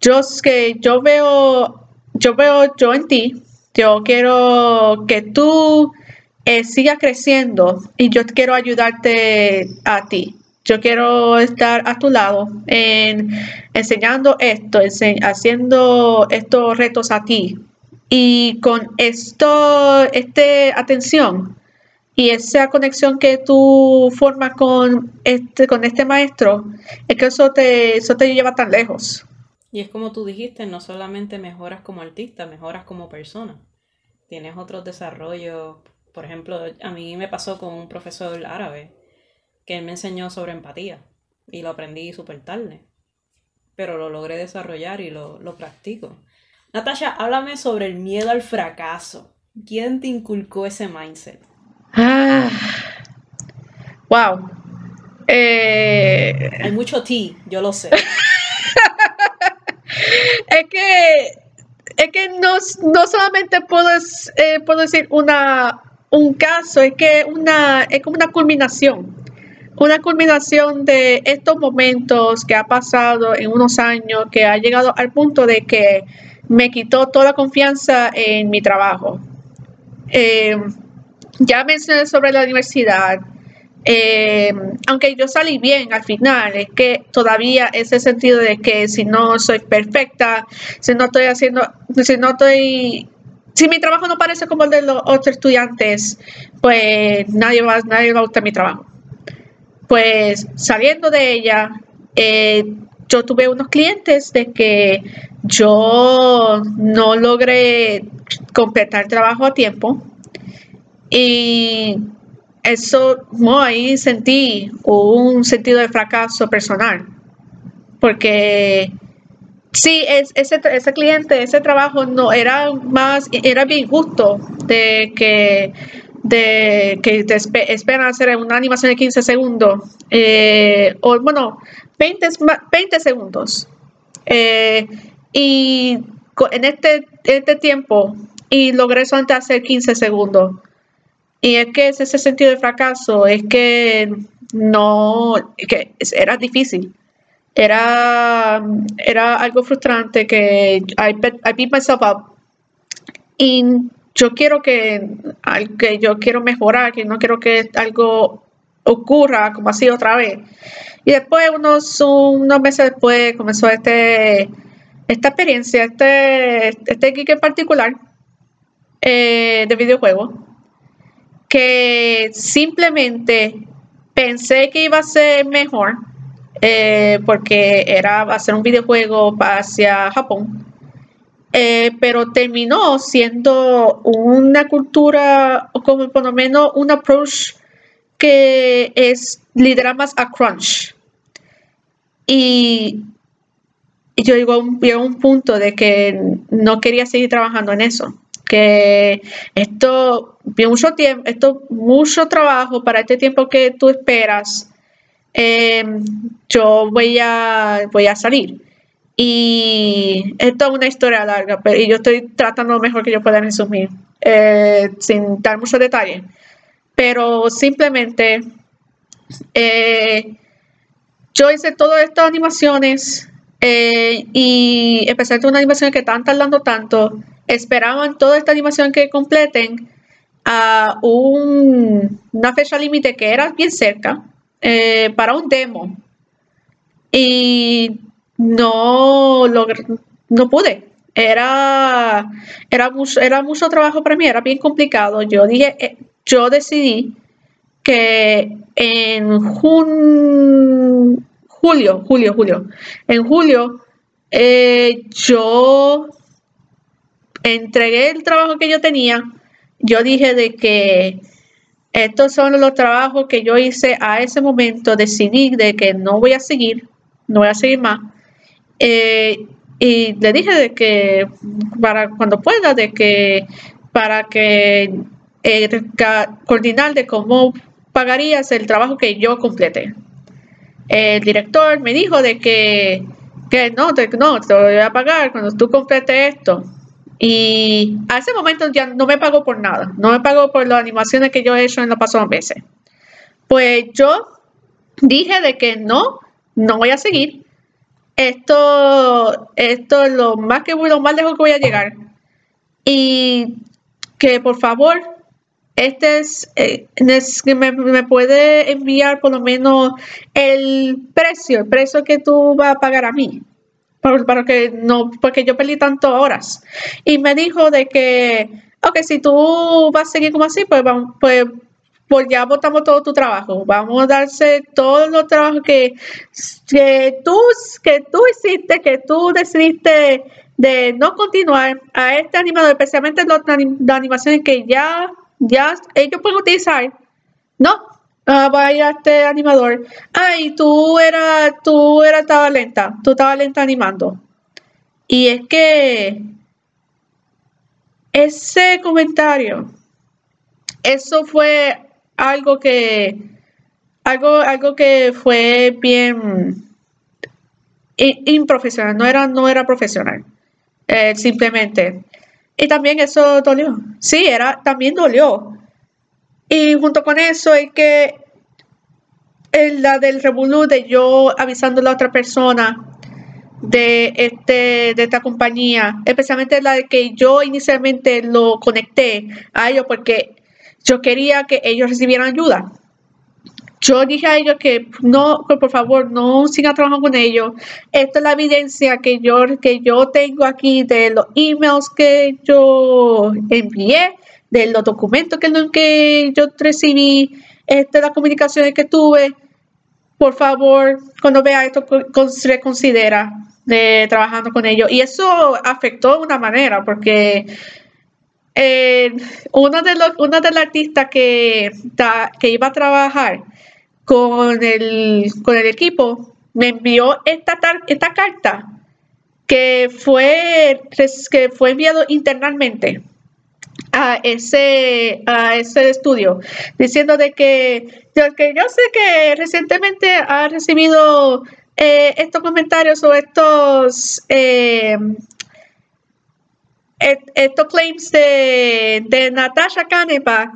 yo, que yo veo, yo veo yo en ti, yo quiero que tú eh, siga creciendo y yo quiero ayudarte a ti. Yo quiero estar a tu lado en enseñando esto, haciendo estos retos a ti. Y con esto, este atención y esa conexión que tú formas con este, con este maestro, es que eso te, eso te lleva tan lejos. Y es como tú dijiste, no solamente mejoras como artista, mejoras como persona. Tienes otros desarrollos por ejemplo, a mí me pasó con un profesor árabe que él me enseñó sobre empatía y lo aprendí súper tarde, pero lo logré desarrollar y lo, practico. Natasha, háblame sobre el miedo al fracaso. ¿Quién te inculcó ese mindset? Ah, wow. Eh, Hay mucho ti, yo lo sé. [LAUGHS] es que es que no, no solamente puedo, eh, puedo decir una, un caso, es que una, es como una culminación, una culminación de estos momentos que ha pasado en unos años, que ha llegado al punto de que me quitó toda la confianza en mi trabajo. Eh, ya mencioné sobre la universidad, eh, aunque yo salí bien al final, es que todavía ese sentido de que si no soy perfecta, si no estoy haciendo, si no estoy si mi trabajo no parece como el de los otros estudiantes, pues nadie va, nadie va a gustar mi trabajo. Pues saliendo de ella, eh, yo tuve unos clientes de que yo no logré completar el trabajo a tiempo y eso, ahí sentí un sentido de fracaso personal porque Sí, ese, ese cliente, ese trabajo no era más, era bien justo de que de que te esperan hacer una animación de 15 segundos, eh, o bueno, 20, 20 segundos. Eh, y en este, este tiempo, y logré solamente hacer 15 segundos. Y es que ese sentido de fracaso, es que no, que era difícil era, era algo frustrante que I, beat myself up. Y yo quiero que, que yo quiero mejorar, que no quiero que algo ocurra como así otra vez. Y después, unos, unos meses después, comenzó este, esta experiencia, este, este geek en particular eh, de videojuegos, que simplemente pensé que iba a ser mejor eh, porque era hacer un videojuego hacia Japón. Eh, pero terminó siendo una cultura, como por lo menos un approach que es lidera más a crunch. Y, yo digo, a un punto de que no quería seguir trabajando en eso. Que esto, mucho tiempo, esto, mucho trabajo para este tiempo que tú esperas Em, yo voy a, voy a salir. Y es una historia larga, pero yo estoy tratando lo mejor que yo pueda resumir, eh, sin dar muchos detalles. Pero simplemente, eh, yo hice todas estas animaciones eh, y especialmente una animación que están tardando tanto, esperaban toda esta animación que completen a una fecha límite que era bien cerca eh, para un demo y no, no pude. Era, era, mucho, era mucho trabajo para mí, era bien complicado. Yo dije, eh, yo decidí que en julio, julio, julio, en julio, eh, yo entregué el trabajo que yo tenía. Yo dije de que estos son los trabajos que yo hice a ese momento. Decidí de que no voy a seguir, no voy a seguir más. Eh, y le dije de que para cuando pueda, de que para que eh, coordinar de cómo pagarías el trabajo que yo complete. El director me dijo de que, que no, te, no, te voy a pagar cuando tú completes esto. Y a ese momento ya no me pagó por nada, no me pagó por las animaciones que yo he hecho en los pasados meses. Pues yo dije de que no, no voy a seguir. Esto, esto es lo más que lo más lejos que voy a llegar. Y que por favor este es, eh, me, me, puede enviar por lo menos el precio, el precio que tú vas a pagar a mí. Para, que no, porque yo perdí tantas horas. Y me dijo de que, ok, si tú vas a seguir como así, pues, vamos, pues, pues ya votamos todo tu trabajo. Vamos a darse todos los trabajos que, que, tú, que tú hiciste, que tú decidiste de no continuar a este animador, especialmente las animaciones que ya ya ellos pueden utilizar. No, uh, vaya este animador. Ay, tú eras, tú eras, estaba lenta, tú estabas lenta animando. Y es que ese comentario, eso fue algo que, algo, algo que fue bien improfesional, no era, no era profesional. Eh, simplemente y también eso dolió. Sí, era, también dolió. Y junto con eso es que la del revolú de yo avisando a la otra persona de, este, de esta compañía, especialmente la de que yo inicialmente lo conecté a ellos porque yo quería que ellos recibieran ayuda yo dije a ellos que no, por favor, no sigan trabajando con ellos. Esta es la evidencia que yo, que yo tengo aquí de los emails que yo envié, de los documentos que, que yo recibí, esta es la comunicación que tuve. Por favor, cuando vea esto, reconsidera de trabajando con ellos. Y eso afectó de una manera, porque eh, una de los, una de las artistas que, que iba a trabajar, con el, con el equipo, me envió esta, esta carta que fue, que fue enviado internamente a ese, a ese estudio, diciendo de que, que yo sé que recientemente ha recibido eh, estos comentarios o estos, eh, estos claims de, de Natasha Canepa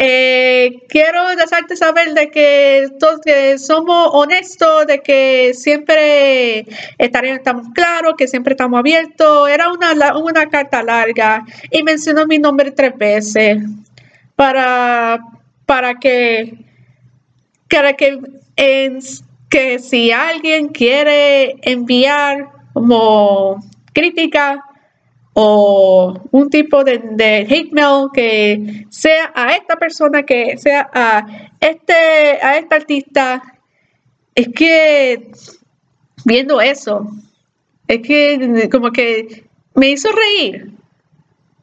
eh, quiero dejarte saber de que, todos, somos honestos, de que siempre estamos claros, que siempre estamos abiertos. Era una, una carta larga y mencionó mi nombre tres veces para, para que, para que, que si alguien quiere enviar como crítica o un tipo de, hate mail que sea a esta persona, que sea a este, a esta artista, es que viendo eso, es que como que me hizo reír.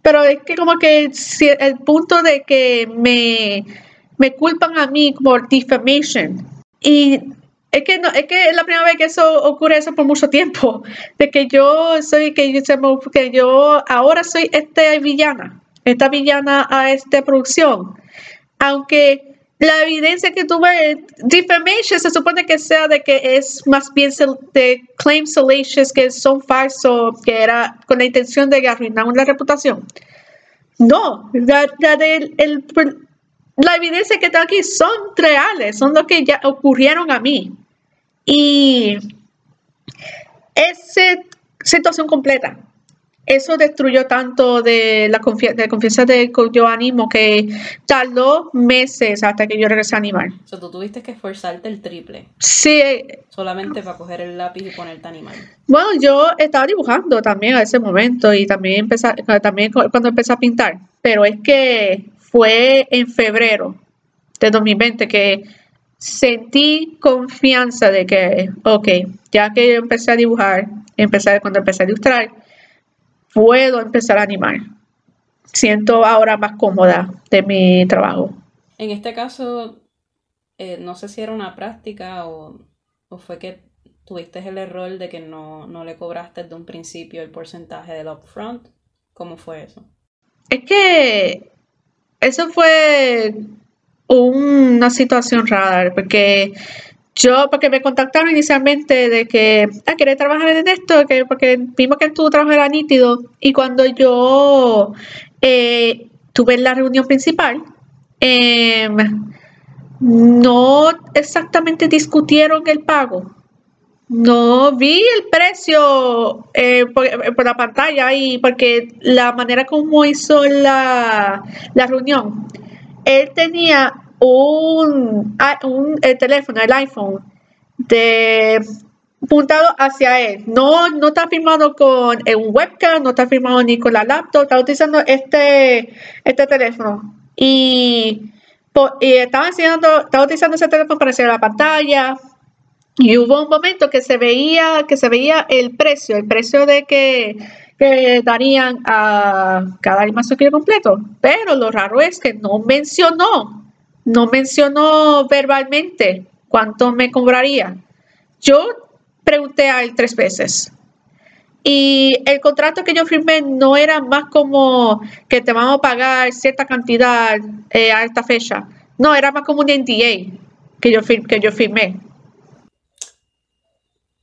Pero es que como que el punto de que me, me culpan a mí por defamation. Y es que no, es que es la primera vez que eso ocurre eso por mucho tiempo. [LAUGHS] De que yo soy, que yo, que yo ahora soy esta villana, esta villana a esta producción. Aunque la evidencia que tuve, defamation se supone que sea de que es más bien de claims salacious que son falsos, que era con la intención de arruinar una reputación. No, la, el, la evidencia que está aquí son reales, son lo que ya ocurrieron a mí. Y esa situación completa, eso destruyó tanto de la confianza de yo animo que tardó meses hasta que yo regresé a animar. O sea, tú tuviste que esforzarte el triple. Sí. Solamente para coger el lápiz y ponerte a animar. Bueno, yo estaba dibujando también a ese momento y también empecé, también cuando empecé a pintar. Pero es que fue en febrero de 2020 que sentí confianza de que, ok, ya que yo empecé a dibujar, empecé, cuando empecé a ilustrar, puedo empezar a animar. Siento ahora más cómoda de mi trabajo. En este caso, eh, no sé si era una práctica o, fue que tuviste el error de que no, no, le cobraste desde un principio el porcentaje del upfront. ¿Cómo fue eso? Es que eso fue una situación rara, porque yo, porque me contactaron inicialmente de que, ah, trabajar en esto, que, porque vimos que tu trabajo era nítido. Y cuando yo eh, tuve la reunión principal, em, no exactamente discutieron el pago. No vi el precio eh, por, la pantalla y porque la manera como hizo la, la reunión, él tenía un, un el teléfono, el iPhone, de puntado hacia él. No, no está firmado con un webcam, no está firmado ni con la laptop, está utilizando este, este teléfono. Y, y estaba, enseñando, estaba utilizando ese teléfono para hacer la pantalla. Y hubo un momento que se veía, que se veía el precio, el precio de que, que darían a cada animación completo. Pero lo raro es que no mencionó no mencionó verbalmente cuánto me cobraría. Yo pregunté a él tres veces. Y el contrato que yo firmé no era más como que te vamos a pagar cierta cantidad eh, a esta fecha. No, era más como un NDA que yo, que yo firmé.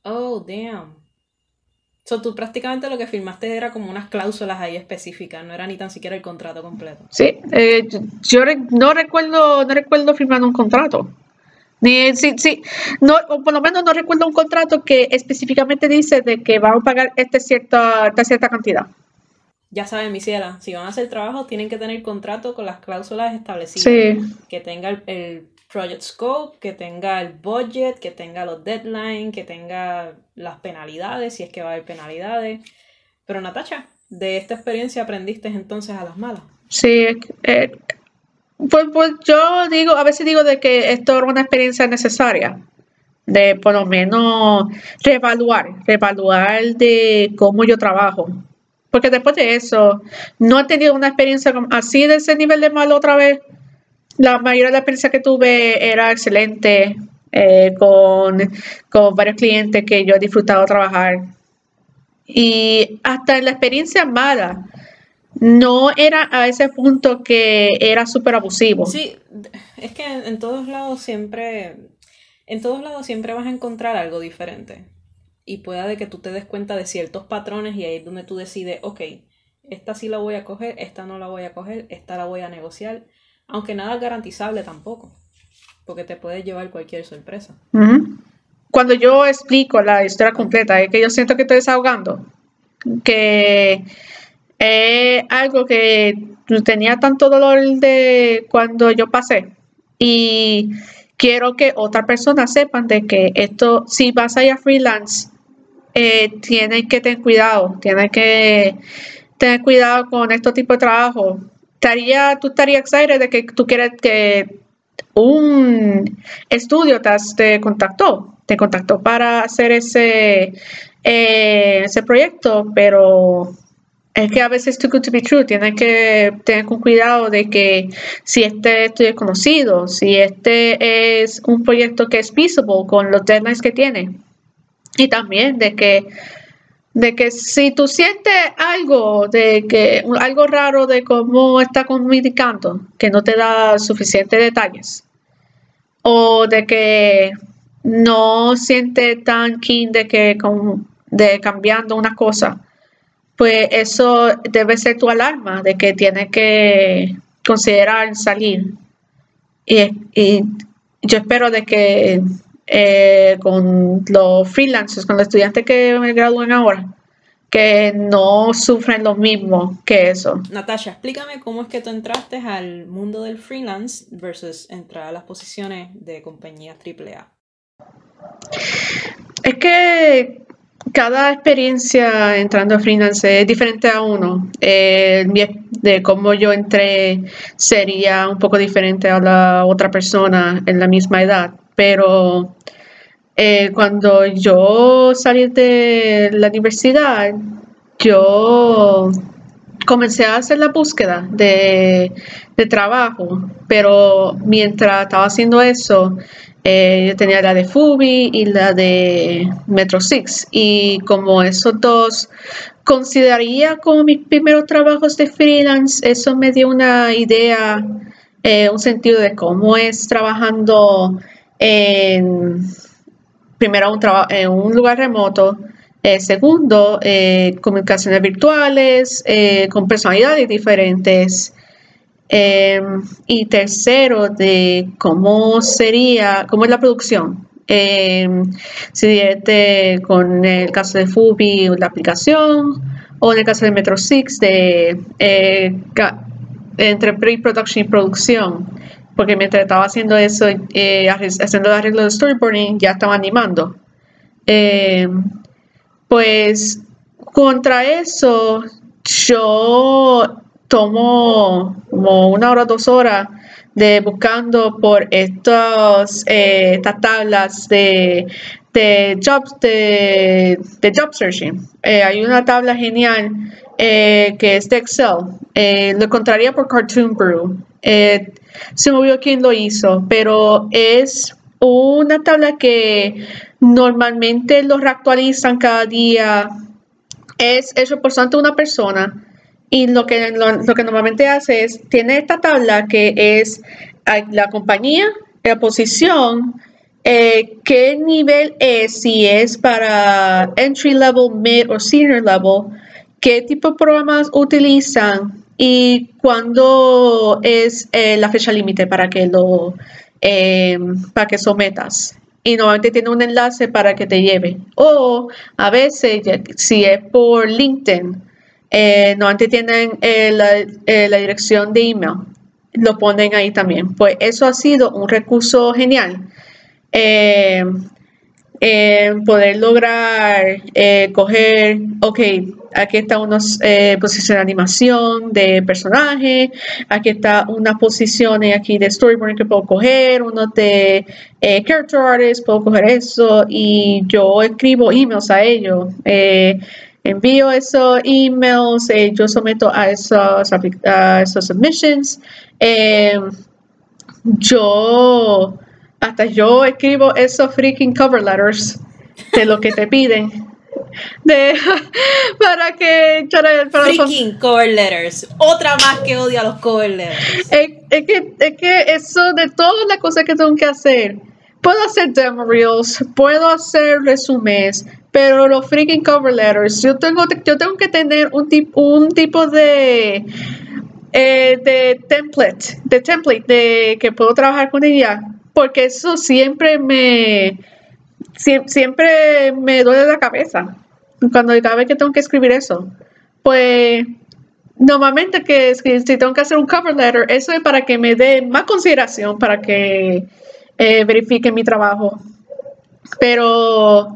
Oh, damn. So, tú prácticamente lo que firmaste era como unas cláusulas ahí específicas, no era ni tan siquiera el contrato completo. Sí, eh, yo no recuerdo, no recuerdo firmar un contrato. Ni, sí, sí, no, por lo menos no recuerdo un contrato que específicamente dice de que vamos a pagar este cierta, esta cierta cantidad. Ya saben, mi ciela, si van a hacer trabajo, tienen que tener contrato con las cláusulas establecidas. Sí. Que tenga el project scope, que tenga el budget, que tenga los deadlines, que tenga las penalidades, si es que va a haber penalidades. Pero Natacha, de esta experiencia aprendiste entonces a las malas. Sí, eh, pues, pues, yo digo, a veces digo de que esto era una experiencia necesaria, de por lo menos reevaluar, reevaluar de cómo yo trabajo. Porque después de eso, no he tenido una experiencia así de ese nivel de malo otra vez la mayoría de la experiencia que tuve era excelente eh, con, varios clientes que yo he disfrutado trabajar. Y hasta en la experiencia mala, no era a ese punto que era súper abusivo. Sí, es que en, todos lados siempre, en todos lados siempre vas a encontrar algo diferente. Y pueda de que tú te des cuenta de ciertos patrones y ahí es donde tú decides, ok, esta sí la voy a coger, esta no la voy a coger, esta la voy a negociar aunque nada es garantizable tampoco, porque te puede llevar cualquier sorpresa. Cuando yo explico la historia completa, es que yo siento que estoy desahogando, que es algo que tenía tanto dolor de cuando yo pasé y quiero que otras personas sepan de que esto, si vas a ir a freelance, eh, tienes que tener cuidado, tienes que tener cuidado con este tipo de trabajo, estaría, tú estarías excited de que tú quieres que un estudio te, contactó, te contactó para hacer ese, eh, ese proyecto, pero es que a veces too good to be true, tienes que tener con cuidado de que si este estudio es conocido, si este es un proyecto que es visible con los deadlines que tiene, y también de que de que si tú sientes algo de que algo raro de cómo está comunicando, que no te da suficientes detalles, o de que no siente tan keen de que de cambiando una cosa, pues eso debe ser tu alarma de que tienes que considerar salir. Y, y yo espero de que eh, con los freelancers, con los estudiantes que me gradúan ahora, que no sufren lo mismo que eso. Natasha, explícame cómo es que tú entraste al mundo del freelance versus entrar a las posiciones de compañías AAA. Es que cada experiencia entrando a freelance es diferente a uno. Eh, de cómo yo entré sería un poco diferente a la otra persona en la misma edad. Pero eh, cuando yo salí de la universidad, yo comencé a hacer la búsqueda de, de trabajo, pero mientras estaba haciendo eso, eh, yo tenía la de Fubi y la de Metro Six. Y como esos dos consideraría como mis primeros trabajos de freelance, eso me dio una idea, eh, un sentido de cómo es trabajando primero, en un lugar remoto. Eh, segundo, comunicaciones virtuales con personalidades diferentes. Em, y tercero, de cómo sería, cómo es la producción. Eh, si este, con el caso de Fubi, la aplicación, o en el caso de Metro Six, de eh, entre pre-production y producción. Porque mientras estaba haciendo eso, eh, haciendo el arreglo de storyboarding, ya estaba animando. Em, pues contra eso, yo tomo como una hora, dos horas de buscando por estos, eh, estas tablas de, de jobs de, de job searching. Eh, hay una tabla genial eh, que es de Excel. lo encontraría por Cartoon Brew. Se me olvidó quién lo hizo, pero es una tabla que normalmente lo reactualizan cada día. Es hecho por tanto una persona y lo que, lo, que normalmente hace es, tiene esta tabla que es la compañía, la posición, eh, qué nivel es, si es para entry level, mid o senior level, qué tipo de programas utilizan y cuándo es eh, la fecha límite para que lo eh, para que sometas. Y normalmente tiene un enlace para que te lleve. O a veces, si es por LinkedIn, eh, no antes tienen eh, eh, la, dirección de email, lo ponen ahí también. Pues eso ha sido un recurso genial. Poder lograr coger, ok, aquí está una posición de animación de personaje, aquí está una posición aquí de storyboarding que puedo coger, uno de character artist, puedo coger eso y yo escribo emails a ellos envío esos emails, eh, yo someto a esos, submissions. Eh, yo, hasta yo escribo esos freaking cover letters de lo que te piden. De, [LAUGHS] para que para, freaking cover letters. Otra más que odia los cover letters. Es, que, es que eso de todas las cosas que tengo que hacer puedo hacer demo reels puedo hacer resúmenes pero los freaking cover letters, yo tengo, yo tengo que tener un, un tipo de, eh, de template, de template de que puedo trabajar con ella, porque eso siempre me, siempre me duele la cabeza cuando cada vez que tengo que escribir eso. Pues normalmente que si tengo que hacer un cover letter, eso es para que me dé más consideración, para que eh, verifique mi trabajo. Pero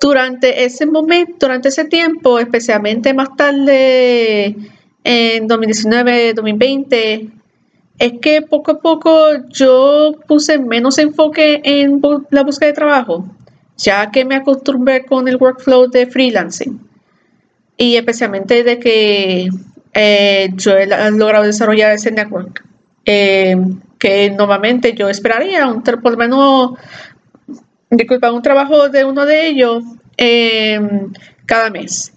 durante ese momento, durante ese tiempo, especialmente más tarde en 2019, 2020, es que poco a poco yo puse menos enfoque en la búsqueda de trabajo, ya que me acostumbré con el workflow de freelancing. Y especialmente de que eh, yo he logrado desarrollar ese network, eh, que normalmente yo esperaría un, por lo menos disculpa, un trabajo de uno de ellos em, cada mes.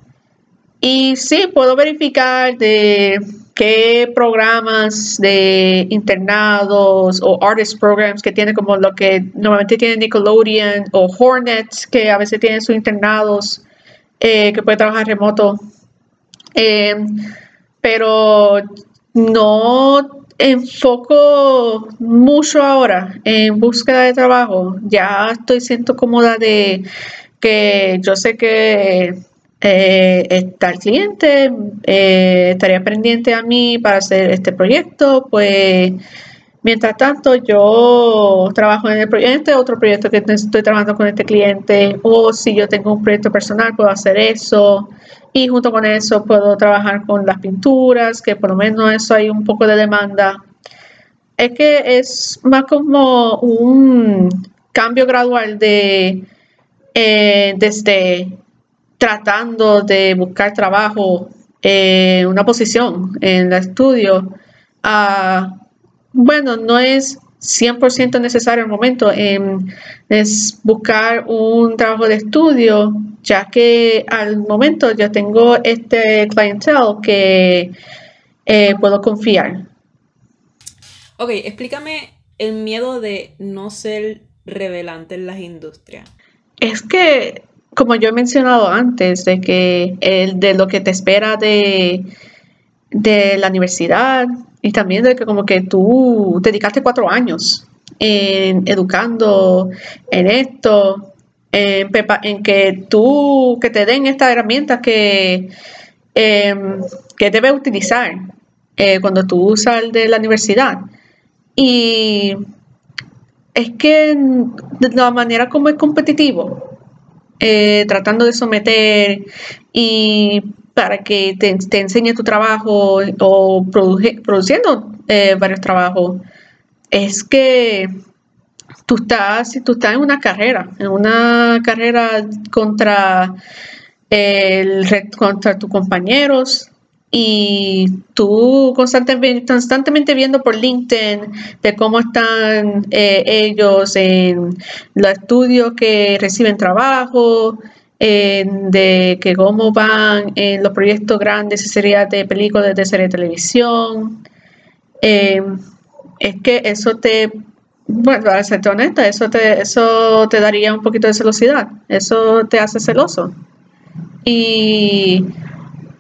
Y sí, puedo verificar de qué programas de internados o artist programs que tiene como lo que normalmente tiene Nickelodeon o Hornet, que a veces tienen sus internados, eh, que puede trabajar remoto. Em, pero no enfoco mucho ahora en búsqueda de trabajo. Ya estoy siento cómoda de que yo sé que eh, está el cliente, eh, estaría pendiente a mí para hacer este proyecto, pues mientras tanto yo trabajo en el proyecto, otro proyecto que estoy trabajando con este cliente, o si yo tengo un proyecto personal, puedo hacer eso. Y junto con eso puedo trabajar con las pinturas, que por lo menos eso hay un poco de demanda. Es que es más como un cambio gradual de eh, desde tratando de buscar trabajo, eh, una posición en el estudio, a, bueno, no es 100% necesario el momento, em, es buscar un trabajo de estudio, ya que al momento ya tengo este clientele que eh, puedo confiar. Ok, explícame el miedo de no ser revelante en las industrias. Es que, como yo he mencionado antes, de que el, de lo que te espera de, de la universidad y también de que como que tú dedicaste cuatro años en educando en esto, en, que tú, que te den estas herramientas que, em, que debes utilizar eh, cuando tú sales de la universidad. Y es que de la manera como es competitivo, eh, tratando de someter y para que te, enseñe tu trabajo o produciendo eh, varios trabajos, es que tú estás, tú estás en una carrera, en una carrera contra, el, contra tus compañeros, y tú constantemente, viendo por LinkedIn de cómo están eh, ellos en los estudios que reciben trabajo, de que cómo van en los proyectos grandes y series de películas de serie de televisión. Eh, es que eso te, bueno, para ser honesta, eso te, eso te daría un poquito de celosidad, eso te hace celoso. Y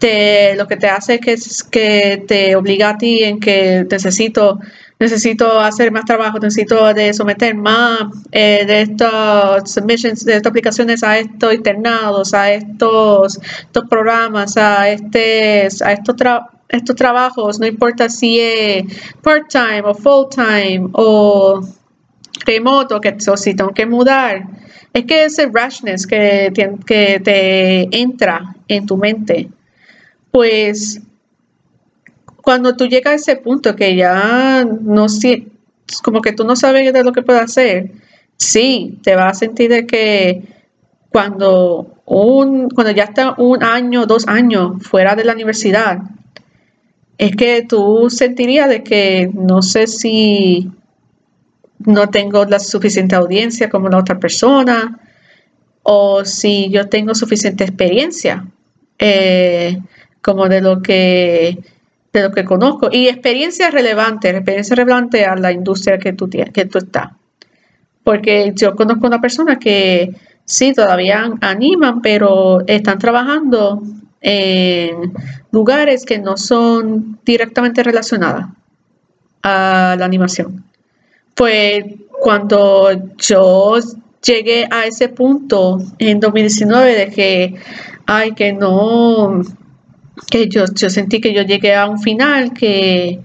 lo que te hace es que te obliga a ti en que necesito necesito hacer más trabajo, necesito de someter más eh, de estos submissions, de estas aplicaciones a estos internados, a estos, estos programas, a este, a estos estos trabajos, no importa si es part-time o full-time o remoto, que o si tengo que mudar. Es que ese rashness que te entra en tu mente pues cuando tú llegas a ese punto que ya no como que tú no sabes de lo que puedes hacer, sí, te vas a sentir de que cuando un, cuando ya está un año, dos años fuera de la universidad, es que tú sentirías de que no sé si no tengo la suficiente audiencia como la otra persona o si yo tengo suficiente experiencia. Eh, como de lo que de lo que conozco y experiencia relevante, experiencia relevante a la industria que tú tienes, que tú estás. Porque yo conozco una persona que sí todavía animan, pero están trabajando en lugares que no son directamente relacionadas a la animación. Pues cuando yo llegué a ese punto en 2019 de que, ay, que no, que yo, yo sentí que yo llegué a un final que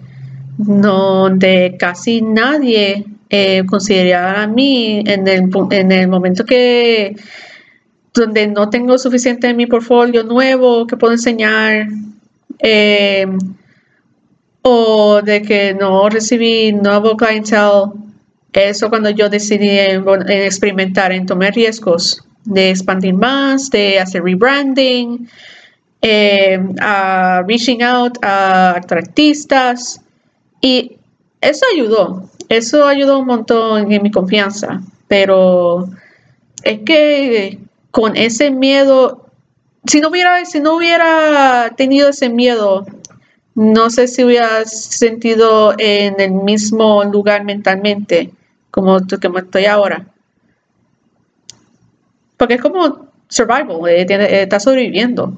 donde casi nadie eh, consideraba a mí en el, en el momento que donde no tengo suficiente en mi portfolio nuevo que puedo enseñar eh, o de que no recibí nuevo clientele eso cuando yo decidí en, experimentar en tomar riesgos de expandir más de hacer rebranding eh, a reaching out a artistas. Y eso ayudó, eso ayudó un montón en mi confianza, pero es que con ese miedo, si no hubiera, si no hubiera tenido ese miedo, no sé si hubiera sentido en el mismo lugar mentalmente como, como estoy ahora. Porque es como survival, eh, eh, está sobreviviendo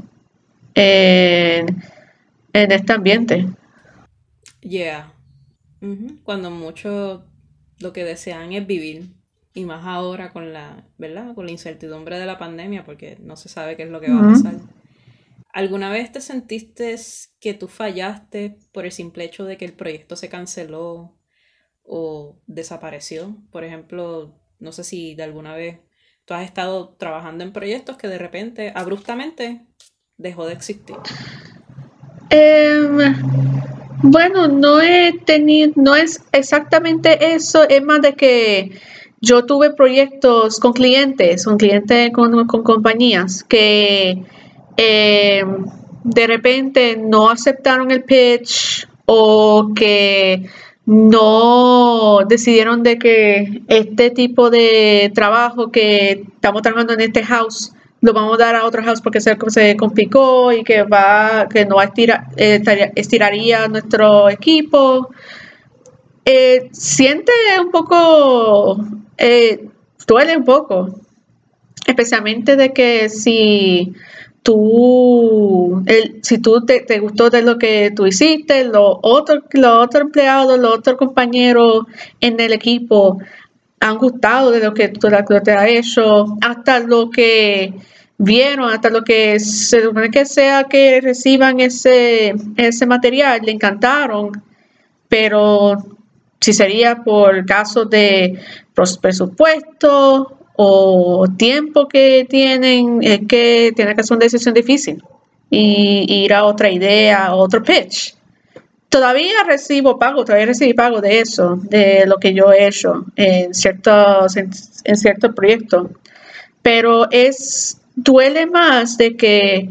en, este ambiente. Yeah. Cuando muchos lo que desean es vivir. Y más ahora con la, ¿verdad? Con la incertidumbre de la pandemia, porque no se sabe qué es lo que va a pasar. ¿Alguna vez te sentiste que tú fallaste por el simple hecho de que el proyecto se canceló o desapareció? Por ejemplo, no sé si de alguna vez tú has estado trabajando en proyectos que de repente, abruptamente, dejó de existir. Em, bueno, no he tenido, no es exactamente eso, es más de que yo tuve proyectos con clientes, con clientes con, compañías que em, de repente no aceptaron el pitch o que no decidieron de que este tipo de trabajo que estamos trabajando en este house lo vamos a dar a otro house porque se, complicó y que va que no estira, eh, estiraría nuestro equipo. Eh, siente un poco eh, duele un poco especialmente de que si tú, el, si tú te, gustó de lo que tú hiciste, los otros los otros empleados, los otros compañeros en el equipo han gustado de lo que tú te has hecho, hasta lo que vieron, hasta lo que se supone que sea que reciban ese, ese material, le encantaron, pero si sería por caso de presupuesto o tiempo que tienen, es que tienen que hacer una decisión difícil y, ir a otra idea, otro pitch. Todavía recibo pago, todavía recibí pago de eso, de lo que yo he hecho en ciertos, en, ciertos proyectos. Pero es, duele más de que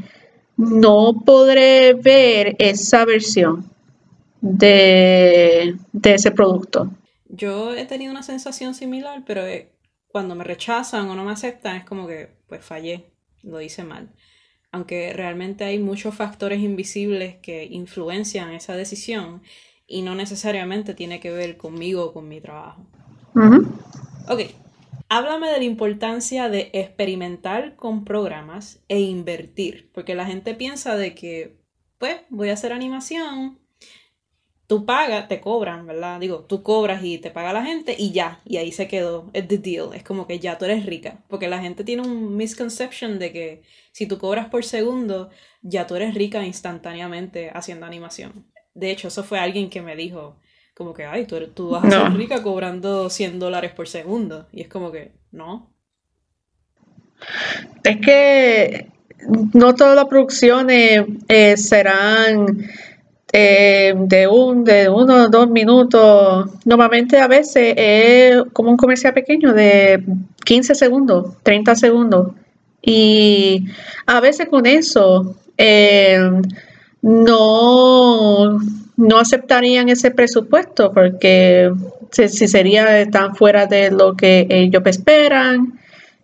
no podré ver esa versión de, de ese producto. Yo he tenido una sensación similar, pero cuando me rechazan o no me aceptan es como que pues fallé, lo hice mal. Aunque realmente hay muchos factores invisibles que influencian esa decisión y no necesariamente tiene que ver conmigo o con mi trabajo. Ok, háblame de la importancia de experimentar con programas e invertir, porque la gente piensa de que, pues, voy a hacer animación, tú pagas, te cobran, ¿verdad? Digo, tú cobras y te paga la gente y ya, y ahí se quedó, es the deal, es como que ya tú eres rica, porque la gente tiene un misconception de que si tú cobras por segundo, ya tú eres rica instantáneamente haciendo animación. De hecho, eso fue alguien que me dijo, como que, ay, tú, tú vas a ser rica cobrando 100 dólares por segundo, y es como que, no. Es que no todas las producciones eh, serán eh, de, un, de uno o dos minutos. Normalmente a veces es como un comercial pequeño de 15 segundos, 30 segundos. Y a veces con eso eh, no, no aceptarían ese presupuesto porque si, sería tan fuera de lo que ellos esperan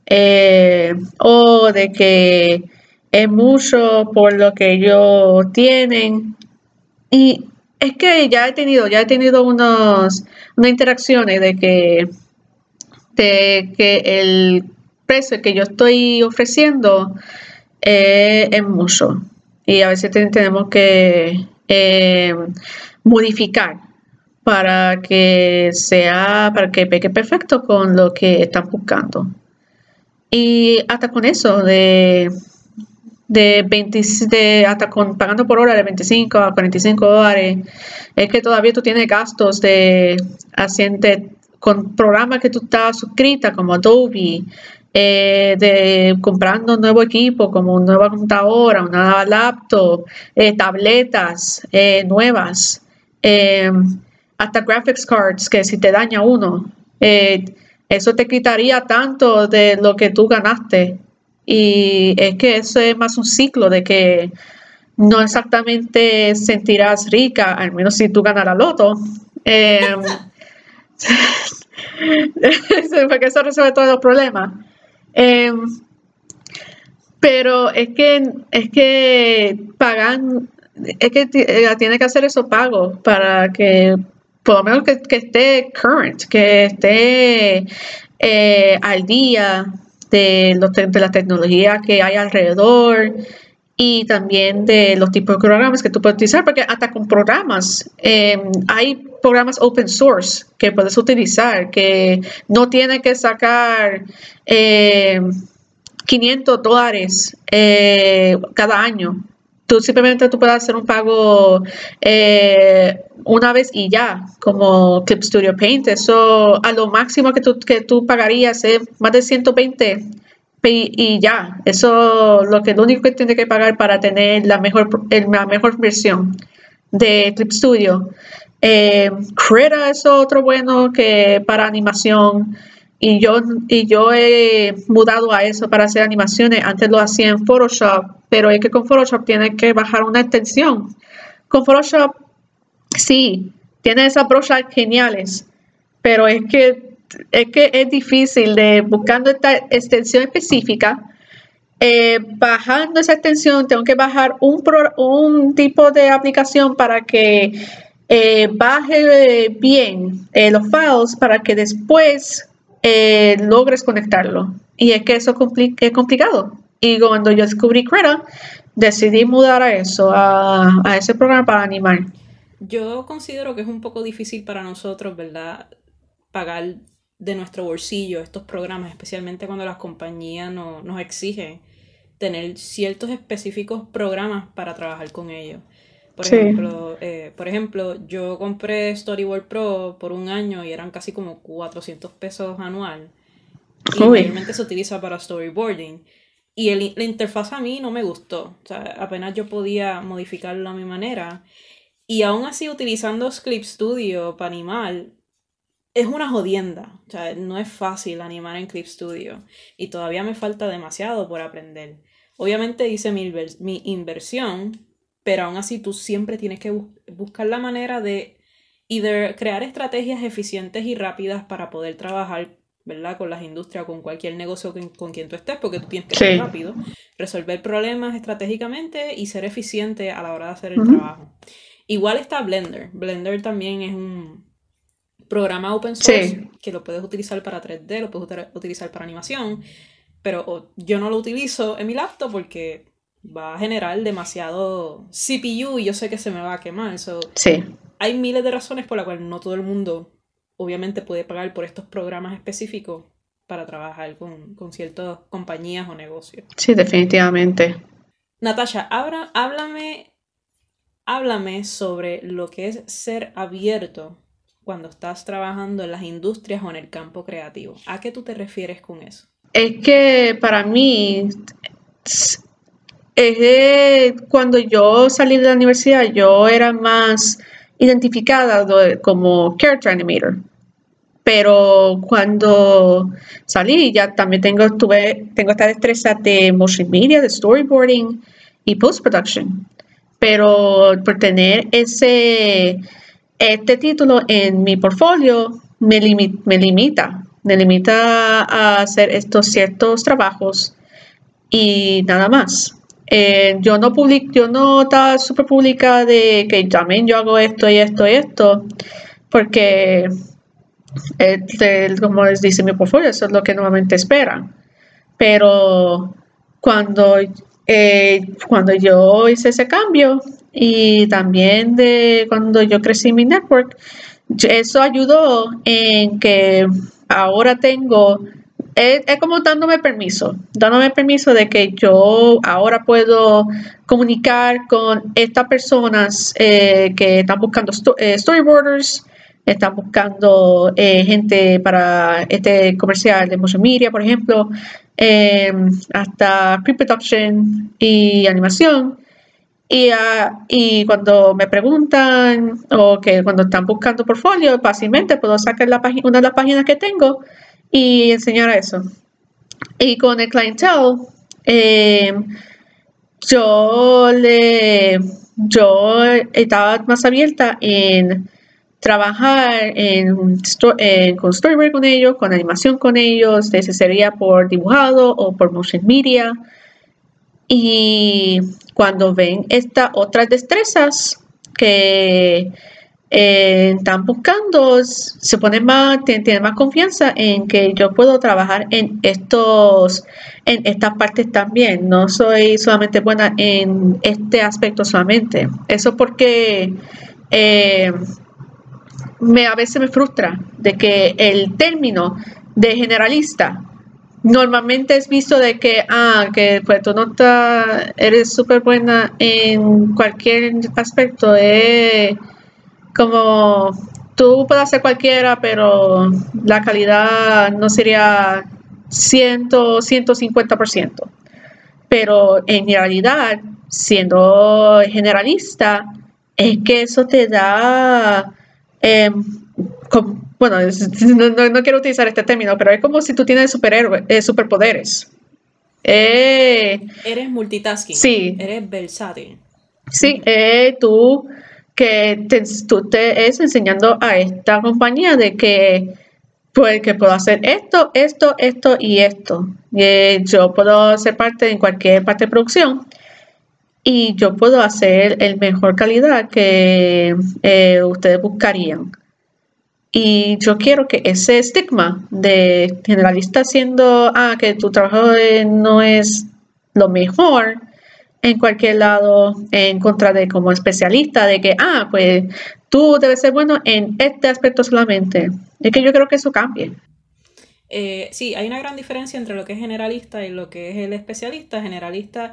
eh, o de que es mucho por lo que ellos tienen y es que ya he tenido, ya he tenido unos, unas interacciones de que, de que el precio que yo estoy ofreciendo es mucho. Y a veces tenemos que eh, modificar para que sea, para que pegue perfecto con lo que están buscando. Y hasta con eso de de, 20, de hasta con, pagando por hora de 25 a 45 dólares, es que todavía tú tienes gastos de haciente con programas que tú estás suscrita como Adobe, eh, de comprando un nuevo equipo como una nueva computadora, una nueva laptop, eh, tabletas eh, nuevas, hasta graphics cards que si te daña uno, eso te quitaría tanto de lo que tú ganaste y es que eso es más un ciclo de que no exactamente sentirás rica, al menos si tú ganas la loto. Eh, [LAUGHS] porque eso resuelve todos los problemas. Em, pero es que, es que pagan, es que eh, tiene que hacer esos pagos para que, por lo menos que, esté current, que esté eh, al día de, los, de la tecnología que hay alrededor y también de los tipos de programas que tú puedes utilizar, porque hasta con programas em, hay programas open source que puedes utilizar, que no tienes que sacar 500 dólares cada año tú simplemente tú puedes hacer un pago eh, una vez y ya, como Clip Studio Paint. Eso a lo máximo que tú, que tú pagarías es más de 120 y, ya. Eso lo que lo único que tienes que pagar para tener la mejor, la mejor versión de Clip Studio. Eh, es otro bueno que para animación. Y yo, y yo he mudado a eso para hacer animaciones. Antes lo hacía en Photoshop, pero es que con Photoshop tienes que bajar una extensión. Con Photoshop, sí, tiene esas brochas geniales, pero es que es, que es difícil de buscando esta extensión específica. Eh, bajando esa extensión, tengo que bajar un, un tipo de aplicación para que eh, baje bien eh, los files para que después logres conectarlo. Y es que eso es complicado. Y cuando yo descubrí Creta, decidí mudar a eso, a, ese programa para animar. Yo considero que es un poco difícil para nosotros, ¿verdad? Pagar de nuestro bolsillo estos programas, especialmente cuando las compañías nos exigen tener ciertos específicos programas para trabajar con ellos. Por, ejemplo, eh, por ejemplo, yo compré Storyboard Pro por un año y eran casi como 400 pesos anual. Y realmente se utiliza para storyboarding. Y el, la interfaz a mí no me gustó. O sea, apenas yo podía modificarlo a mi manera. Y aún así, utilizando Clip Studio para animar, es una jodienda. O sea, no es fácil animar en Clip Studio. Y todavía me falta demasiado por aprender. Obviamente hice mi, inversión pero aún así tú siempre tienes que buscar la manera de crear estrategias eficientes y rápidas para poder trabajar ¿verdad? Con las industrias, con cualquier negocio con, quien tú estés, porque tú tienes que ser rápido, resolver problemas estratégicamente y ser eficiente a la hora de hacer el trabajo. Igual está Blender. Blender también es un programa open source que lo puedes utilizar para 3D, lo puedes utilizar para animación, pero yo no lo utilizo en mi laptop porque va a generar demasiado CPU y yo sé que se me va a quemar. sí. Hay miles de razones por las cuales no todo el mundo obviamente puede pagar por estos programas específicos para trabajar con, ciertas compañías o negocios. Sí, definitivamente. Natasha, háblame, háblame sobre lo que es ser abierto cuando estás trabajando en las industrias o en el campo creativo. ¿A qué tú te refieres con eso? Es que para mí cuando yo salí de la universidad, yo era más identificada como character animator. Pero cuando salí, ya también tengo, tuve, tengo esta destreza de motion media, de storyboarding y post-production. Pero por tener ese, este título en mi portfolio, me, me limita. Me limita a hacer estos ciertos trabajos y nada más. Eh, yo no public, yo no estaba súper pública de que también yo hago esto y esto y esto, porque como les dice mi portfolio, eso es lo que normalmente esperan. Pero cuando, eh, cuando yo hice ese cambio y también de cuando yo crecí mi network, eso ayudó en que ahora tengo es, como dándome permiso, dándome permiso de que yo ahora puedo comunicar con estas personas eh, que están buscando eh, storyboarders, están buscando eh, gente para este comercial de motion media, por ejemplo, em, hasta pre-production y animación. Y, ah, y, cuando me preguntan o que cuando están buscando portfolio, fácilmente puedo sacar la una de las páginas que tengo y enseñar eso. Y con el clientele, eh, yo le yo estaba más abierta en trabajar en, con storyboard con ellos, con animación con ellos, ese sería por dibujado o por motion media. Y cuando ven estas otras destrezas que eh, están buscando, se ponen más, tienen, más confianza en que yo puedo trabajar en estos, en estas partes también. No soy solamente buena en este aspecto solamente. Eso porque eh, me, a veces me frustra de que el término de generalista normalmente es visto de que, ah, que pues tú no eres súper buena en cualquier aspecto, eh, como tú puedes hacer cualquiera, pero la calidad no sería 100, 150%. Pero en realidad, siendo generalista, es que eso te da, em, bueno, [LAUGHS] no, quiero utilizar este término, pero es como si tú tienes superhéroe, eh, superpoderes. Eh, eres multitasking. Sí. Eres versátil. Sí, eh, tú que tú te es enseñando a esta compañía de que pues que puedo hacer esto, esto, esto y esto. yo puedo ser parte en cualquier parte de producción y yo puedo hacer el mejor calidad que eh, ustedes buscarían. Y yo quiero que ese estigma de generalista siendo, ah, que tu trabajo no es lo mejor en cualquier lado, en contra de como especialista, de que, ah, pues tú debes ser bueno en este aspecto solamente. Es que yo creo que eso cambie. Eh, sí, hay una gran diferencia entre lo que es generalista y lo que es el especialista. Generalista,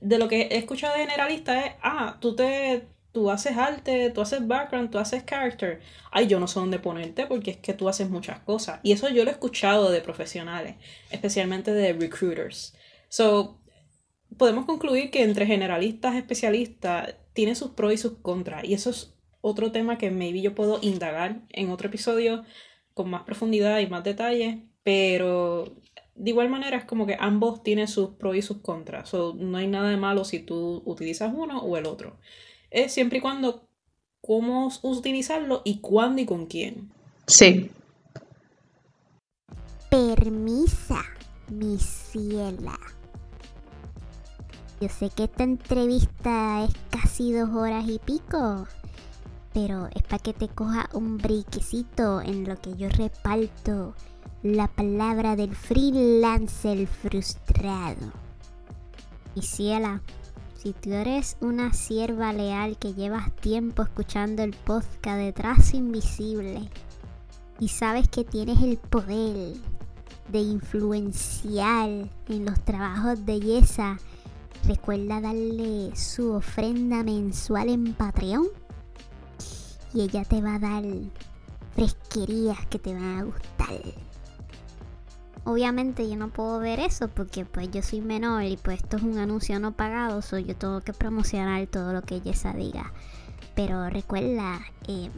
de lo que he escuchado de generalista es, ah, tú te, tú haces arte, tú haces background, tú haces character. Ay, yo no sé dónde ponerte porque es que tú haces muchas cosas. Y eso yo lo he escuchado de profesionales, especialmente de recruiters. So, podemos concluir que entre generalistas y especialistas tiene sus pros y sus contras. Y eso es otro tema que maybe yo puedo indagar en otro episodio con más profundidad y más detalle, pero de igual manera es como que ambos tienen sus pros y sus contras. no hay nada de malo si tú utilizas uno o el otro. Es siempre y cuando cómo utilizarlo y cuándo y con quién. Sí. Permisa, mi ciela. Yo sé que esta entrevista es casi dos horas y pico, pero es para que te coja un briquecito en lo que yo reparto la palabra del freelancer frustrado. Y ciela, si tú eres una sierva leal que llevas tiempo escuchando el podcast de Trazo Invisible y sabes que tienes el poder de influenciar en los trabajos de Yesa, recuerda darle su ofrenda mensual en Patreon y ella te va a dar fresquerías que te van a gustar. Obviamente yo no puedo ver eso porque pues yo soy menor y pues esto es un anuncio no pagado, so yo tengo que promocionar todo lo que Yesa diga. Pero recuerda em,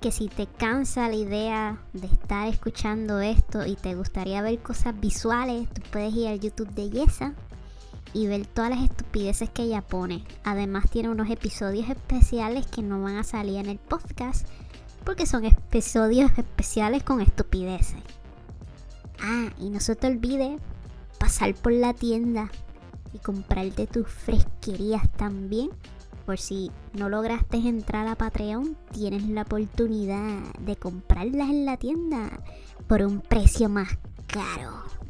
que si te cansa la idea de estar escuchando esto y te gustaría ver cosas visuales, tú puedes ir al YouTube de Yesa y ver todas las estupideces que ella pone. Además tiene unos episodios especiales que no van a salir en el podcast porque son episodios especiales con estupideces. Ah, y no se te olvide pasar por la tienda y comprarte tus fresquerías también. Por si no lograste entrar a Patreon, tienes la oportunidad de comprarlas en la tienda por un precio más caro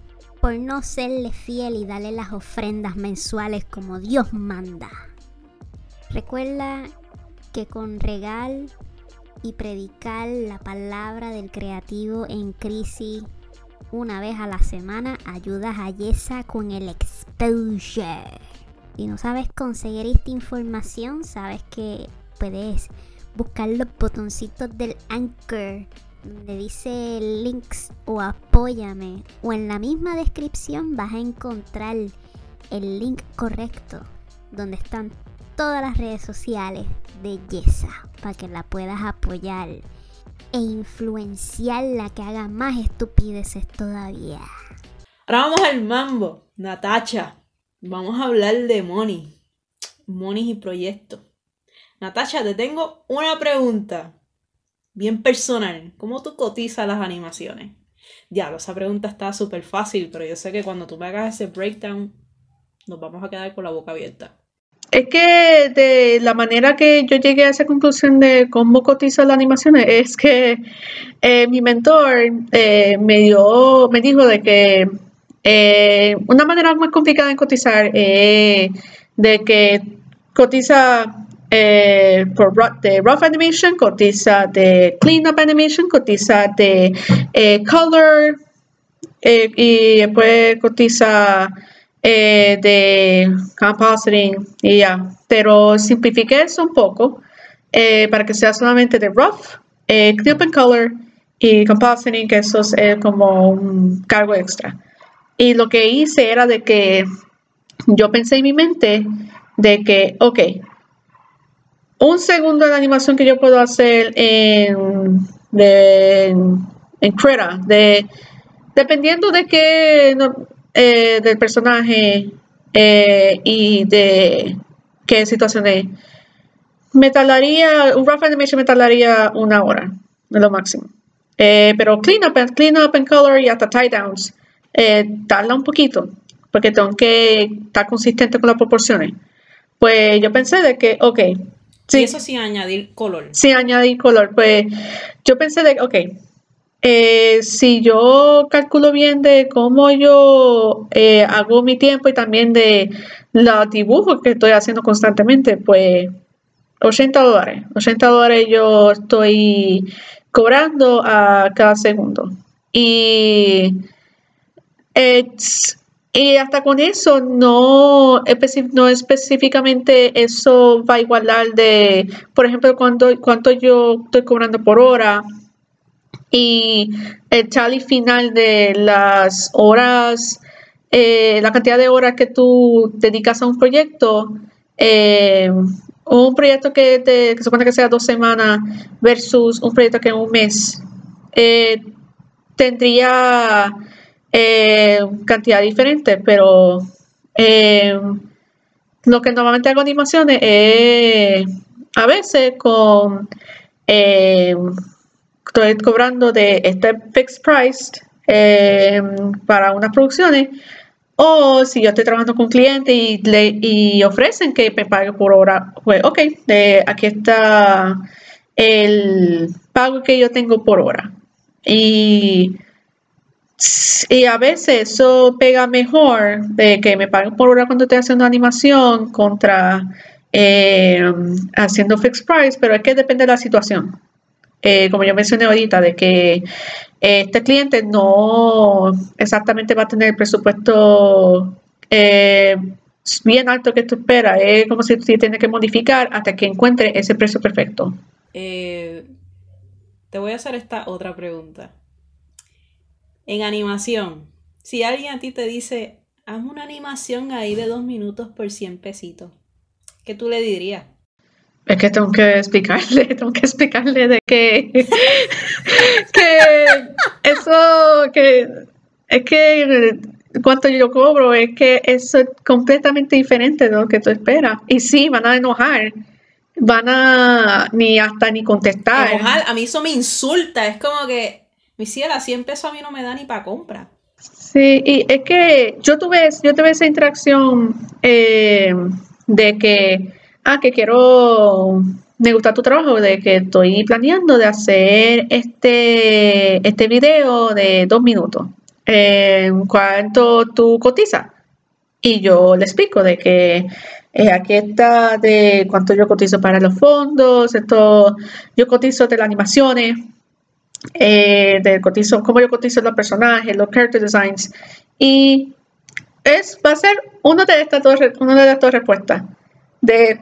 por no serle fiel y darle las ofrendas mensuales como Dios manda. Recuerda que con regal y predicar la palabra del creativo en crisis una vez a la semana ayudas a Yesa con el exposure. Si no sabes conseguir esta información, sabes que puedes buscar los botoncitos del Anchor donde dice links o apóyame o en la misma descripción vas a encontrar el link correcto donde están todas las redes sociales de Yesa para que la puedas apoyar e influenciar la que haga más estupideces todavía. Ahora vamos al mambo, Natacha. Vamos a hablar de money, money y proyectos. Natacha, te tengo una pregunta bien personal. ¿Cómo tú cotizas las animaciones? Ya, esa pregunta está súper fácil, pero yo sé que cuando tú me hagas ese breakdown, nos vamos a quedar con la boca abierta. Es que de la manera que yo llegué a esa conclusión de cómo cotiza las animaciones es que eh, mi mentor eh, me dio, me dijo de que eh, una manera muy complicada de cotizar es de que cotiza eh, por de rough animation, cotiza de cleanup animation, cotiza de eh, color eh, y después cotiza de compositing y ya. Pero simplifiqué eso un poco para que sea solamente de rough, cleanup and color y compositing, que eso es como un cargo extra. Y lo que hice era de que yo pensé en mi mente de que, ok, un segundo de animación que yo puedo hacer en, de, en de, dependiendo de qué, eh, del personaje eh, y de qué situación es, me tardaría, un rough animation me tardaría una hora, de lo máximo. Eh, pero clean up, and, clean up and color y hasta tie downs, tarda un poquito, porque tengo que estar consistente con las proporciones. Pues yo pensé de que, ok, Y eso sin añadir color. sin añadir color, pues yo pensé de, ok, eh, si yo calculo bien de cómo yo eh, hago mi tiempo y también de los dibujos que estoy haciendo constantemente, pues 80 dólares. 80 dólares yo estoy cobrando a cada segundo. Y, eh, s- y hasta con eso no, no específicamente eso va a igualar de, por ejemplo, cuánto, cuánto yo estoy cobrando por hora y el tally final de las horas, eh, la cantidad de horas que tú dedicas a un proyecto, eh, un proyecto que, te, supone que sea dos semanas versus un proyecto que es un mes, eh, tendría eh, cantidad diferente, pero eh, lo que normalmente hago animaciones es a veces con eh, estoy cobrando de este fixed price eh, para unas producciones o si yo estoy trabajando con un cliente y, le, y ofrecen que me pague por hora, pues ok, de, aquí está el pago que yo tengo por hora. Y, y a veces eso pega mejor de que me paguen por hora cuando estoy haciendo animación contra eh, haciendo fixed price, pero es que depende de la situación. Eh, como yo mencioné ahorita, de que este cliente no exactamente va a tener el presupuesto eh, bien alto que tú esperas. Es como si, si tiene que modificar hasta que encuentre ese precio perfecto. Eh, te voy a hacer esta otra pregunta. En animación, si alguien a ti te dice, haz una animación ahí de dos minutos por 100 pesitos, ¿qué tú le dirías? Es que tengo que explicarle, [LAUGHS] tengo que explicarle de que, [LAUGHS] que eso, que es que cuánto yo cobro, es que eso es completamente diferente de lo que tú esperas. Y sí, van a enojar, van a ni hasta ni contestar. Enojar, a mí eso me insulta, es como que, mi ciela, 100 pesos a mí no me da ni para compra. Sí, y es que yo tuve, yo tuve esa interacción eh, de que, ah, que quiero, me gusta tu trabajo, de que estoy planeando de hacer este, este video de dos minutos. Eh, ¿cuánto tú cotizas? Y yo le explico de que eh, aquí está de cuánto yo cotizo para los fondos, esto, yo cotizo de las animaciones, eh, del cotizo, cómo yo cotizo los personajes, los character designs. Y es, va a ser una de estas dos, una de estas dos respuestas. De,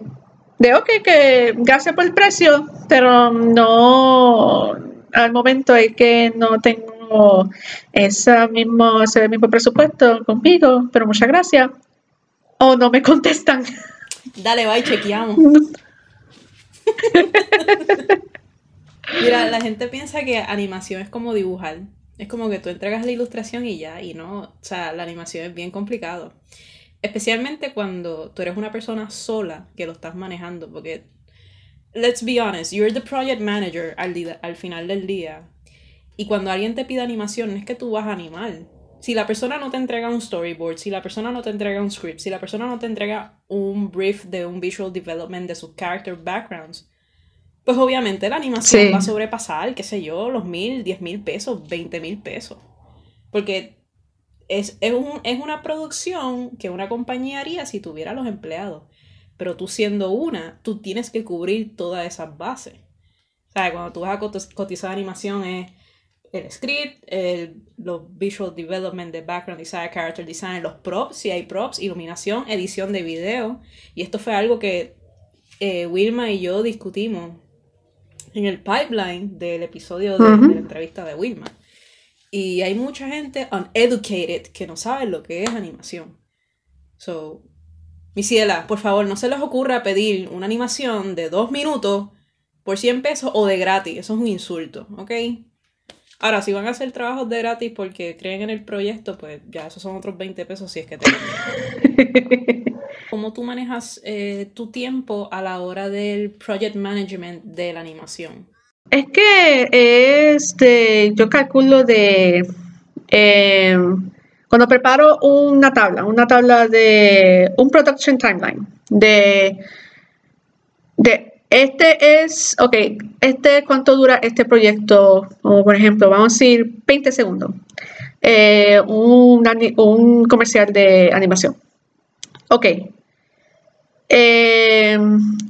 de, ok, que gracias por el precio, pero no, al momento es que no tengo ese mismo, ese mismo presupuesto conmigo, pero muchas gracias. O no me contestan. Dale, va y chequeamos. [LAUGHS] Mira, [CLEARS THROAT] la gente piensa que animación es como dibujar. Es como que tú entregas la ilustración y ya, y no, o sea, la animación es bien complicado. Especialmente cuando tú eres una persona sola que lo estás manejando, porque, let's be honest, you're the project manager al, al final del día. Y cuando alguien te pide animación, no es que tú vas a animar. Si la persona no te entrega un storyboard, si la persona no te entrega un script, si la persona no te entrega un brief de un visual development de sus character backgrounds, pues obviamente la animación Sí. va a sobrepasar, qué sé yo, los mil, diez mil pesos, veinte mil pesos. Porque es, es, un- es una producción que una compañía haría si tuviera los empleados. Pero tú siendo una, tú tienes que cubrir todas esas bases. O sea, cuando tú vas a cotizar animación es el script, el, los visual development de background design, character design, los props, si hay props, iluminación, edición de video. Y esto fue algo que eh, Wilma y yo discutimos en el pipeline del episodio de, la entrevista de Wilma. Y hay mucha gente uneducated que no sabe lo que es animación. So, mi ciela, por favor, no se les ocurra pedir una animación de dos minutos por 100 pesos o de gratis. Eso es un insulto, ¿ok? Ahora, si van a hacer trabajos de gratis porque creen en el proyecto, pues ya esos son otros 20 pesos si es que te [LAUGHS] ¿Cómo tú manejas eh, tu tiempo a la hora del project management de la animación? Es que este, yo calculo de eh, cuando preparo una tabla, una tabla de un production timeline de, este es, ok, este, ¿cuánto dura este proyecto? O por ejemplo, vamos a decir 20 segundos. Eh, un, comercial de animación. Ok. Eh,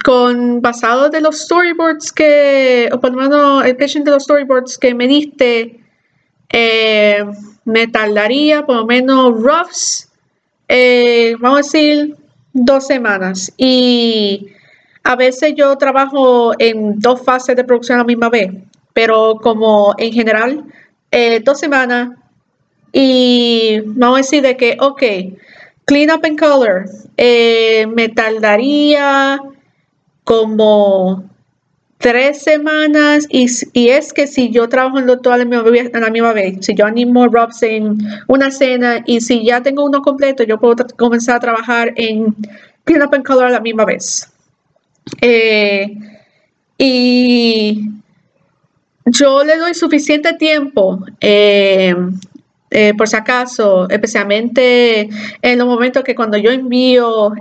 con basado de los storyboards que, o por lo menos el patient de los storyboards que me diste, eh, me tardaría por lo menos roughs, vamos a decir, dos semanas. Y a veces yo trabajo en dos fases de producción a la misma vez, pero como en general, eh, dos semanas y vamos a decir de que, ok, clean up and color, eh, me tardaría como tres semanas y, es que si yo trabajo en todo a la, misma, vez, si yo animo Robs en una escena y si ya tengo uno completo, yo puedo comenzar a trabajar en clean up and color a la misma vez. Eh, y yo le doy suficiente tiempo, eh, eh, por si acaso, especialmente en los momentos que cuando yo envío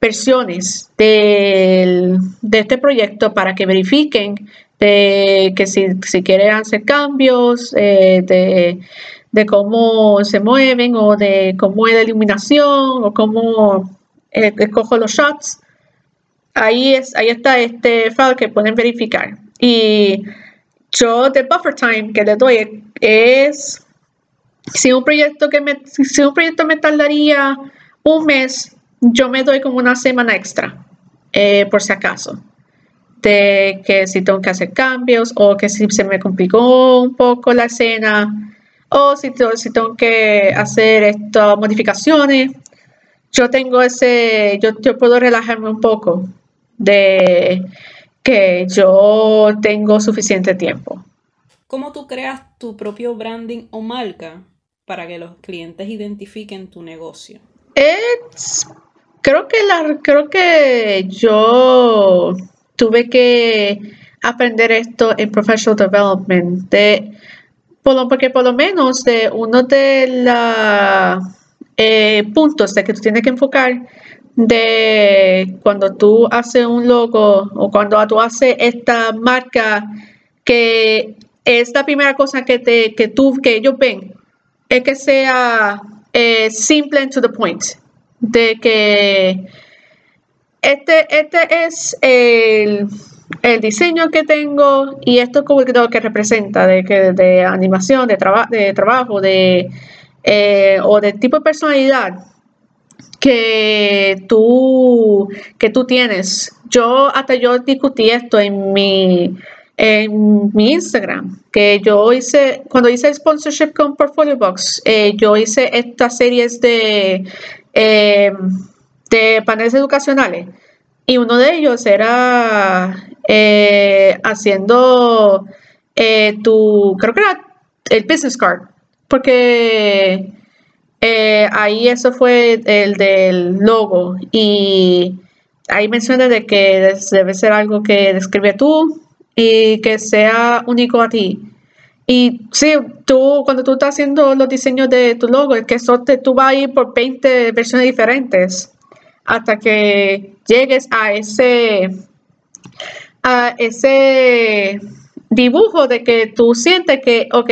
versiones de este proyecto para que verifiquen de que si, si quieren hacer cambios, de, de, cómo se mueven o de cómo es la iluminación o cómo escojo los shots ahí, es, ahí está este file que pueden verificar. Y yo de buffer time que le doy es si un proyecto que me, si un proyecto me tardaría un mes, yo me doy como una semana extra, eh, por si acaso. De que si tengo que hacer cambios o que si se me complicó un poco la escena o si, si tengo que hacer estas modificaciones, yo tengo ese, yo, yo puedo relajarme un poco de que yo tengo suficiente tiempo. ¿Cómo tú creas tu propio branding o marca para que los clientes identifiquen tu negocio? creo que la, creo que yo tuve que aprender esto en professional development de porque por lo menos de uno de los eh, puntos de que tú tienes que enfocar de cuando tú haces un logo o cuando tú haces esta marca que es la primera cosa que, te, que, tú, que ellos ven, es que sea eh, simple and to the point. De que este, este es el, diseño que tengo y esto es lo que representa, de, que, de animación, de, de trabajo, de, eh, o de tipo de personalidad que tú, que tú tienes. Yo hasta yo discutí esto en mi, en mi Instagram, que yo hice, cuando hice sponsorship con Portfolio Box, eh, yo hice estas series de, eh, de paneles educacionales. Y uno de ellos era eh, haciendo tu, creo que era el business card, porque ahí eso fue el del logo. Y ahí menciona de que debe ser algo que describe tú y que sea único a ti. Y sí, tú, cuando tú estás haciendo los diseños de tu logo, es que eso te, tú vas a ir por 20 versiones diferentes hasta que llegues a ese, a ese dibujo de que tú sientes que, ok,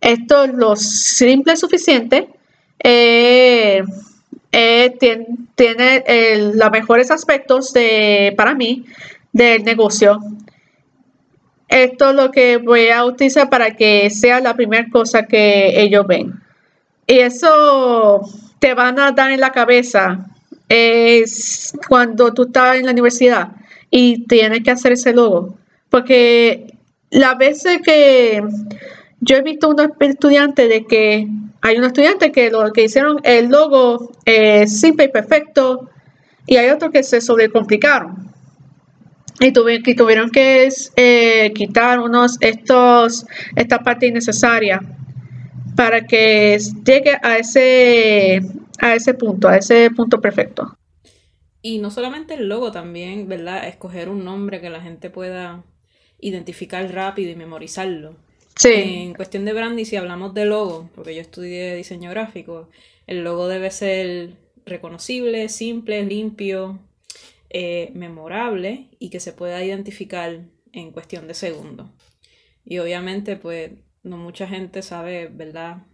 esto es lo simple suficiente eh, eh, tiene, tiene los mejores aspectos de, para mí del negocio. Esto es lo que voy a utilizar para que sea la primera cosa que ellos ven. Y eso te van a dar en la cabeza es cuando tú estás en la universidad y tienes que hacer ese logo. Porque la veces que yo he visto unos estudiantes de que hay un estudiante que lo que hicieron el logo es simple y perfecto y hay otros que se sobrecomplicaron y tuvieron que, tuvieron que eh, quitar unos estos esta parte innecesaria para que llegue a ese a ese punto a ese punto perfecto. Y no solamente el logo también verdad escoger un nombre que la gente pueda identificar rápido y memorizarlo. En cuestión de branding, si hablamos de logo, porque yo estudié diseño gráfico, el logo debe ser reconocible, simple, limpio, eh, memorable y que se pueda identificar en cuestión de segundos. Y obviamente, pues, no mucha gente sabe, ¿verdad?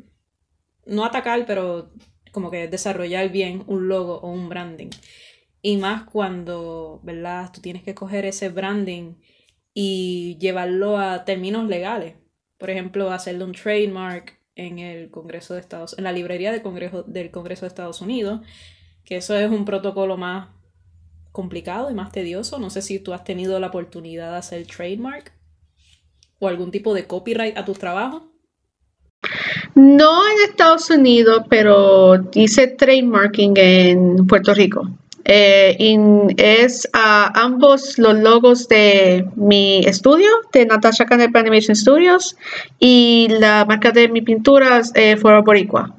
No atacar, pero como que desarrollar bien un logo o un branding. Y más cuando, ¿verdad? Tú tienes que coger ese branding y llevarlo a términos legales por ejemplo, hacerle un trademark en el Congreso de Estados en la librería del Congreso, del Congreso de Estados Unidos, que eso es un protocolo más complicado y más tedioso. No sé si tú has tenido la oportunidad de hacer trademark o algún tipo de copyright a tus trabajos. No en Estados Unidos, pero hice trademarking en Puerto Rico. Eh, es a ambos los logos de mi estudio, de Natasha Canepa Animation Studios, y la marca de mi pinturas, eh, Boricua.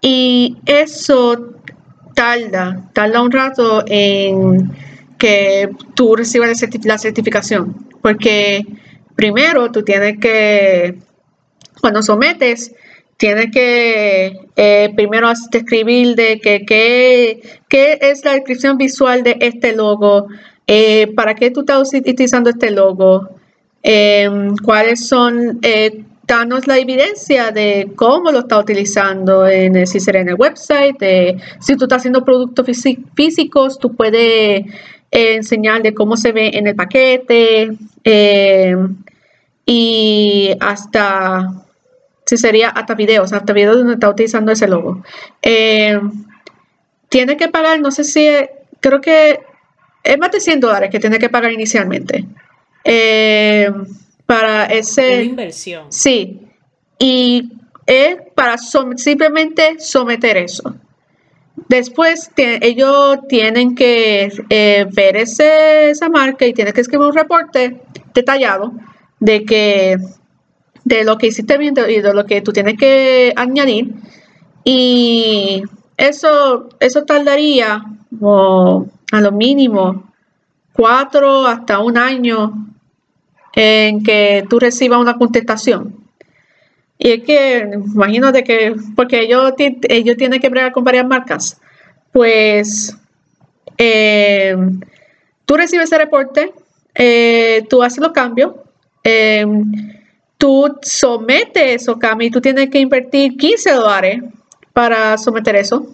Y eso tarda, tarda un rato en que tú recibas la certificación, porque primero tú tienes que, cuando sometes, tienes que eh, primero describir de que, qué es la descripción visual de este logo, eh, para qué tú estás utilizando este logo, em, cuáles son, eh, danos la evidencia de cómo lo está utilizando, en, si será en el website, si tú estás haciendo productos físicos, tú puedes enseñar de cómo se ve en el paquete em, y hasta si sería hasta videos, hasta videos donde está utilizando ese logo. Eh, tiene que pagar, no sé si, creo que es más de 100 dólares que tiene que pagar inicialmente. Eh, para ese... Una inversión. Sí. Y es para simplemente someter eso. Después ellos tienen que eh, ver ese, esa marca y tienen que escribir un reporte detallado de que de lo que hiciste bien y de lo que tú tienes que añadir. Y eso, eso tardaría a lo mínimo cuatro hasta un año en que tú recibas una contestación. Y es que, imagínate que, porque ellos, ellos tienen que bregar con varias marcas, pues eh, tú recibes ese reporte, eh, tú haces los cambios, eh, tú sometes eso, Cami, tú tienes que invertir 15 dólares para someter eso.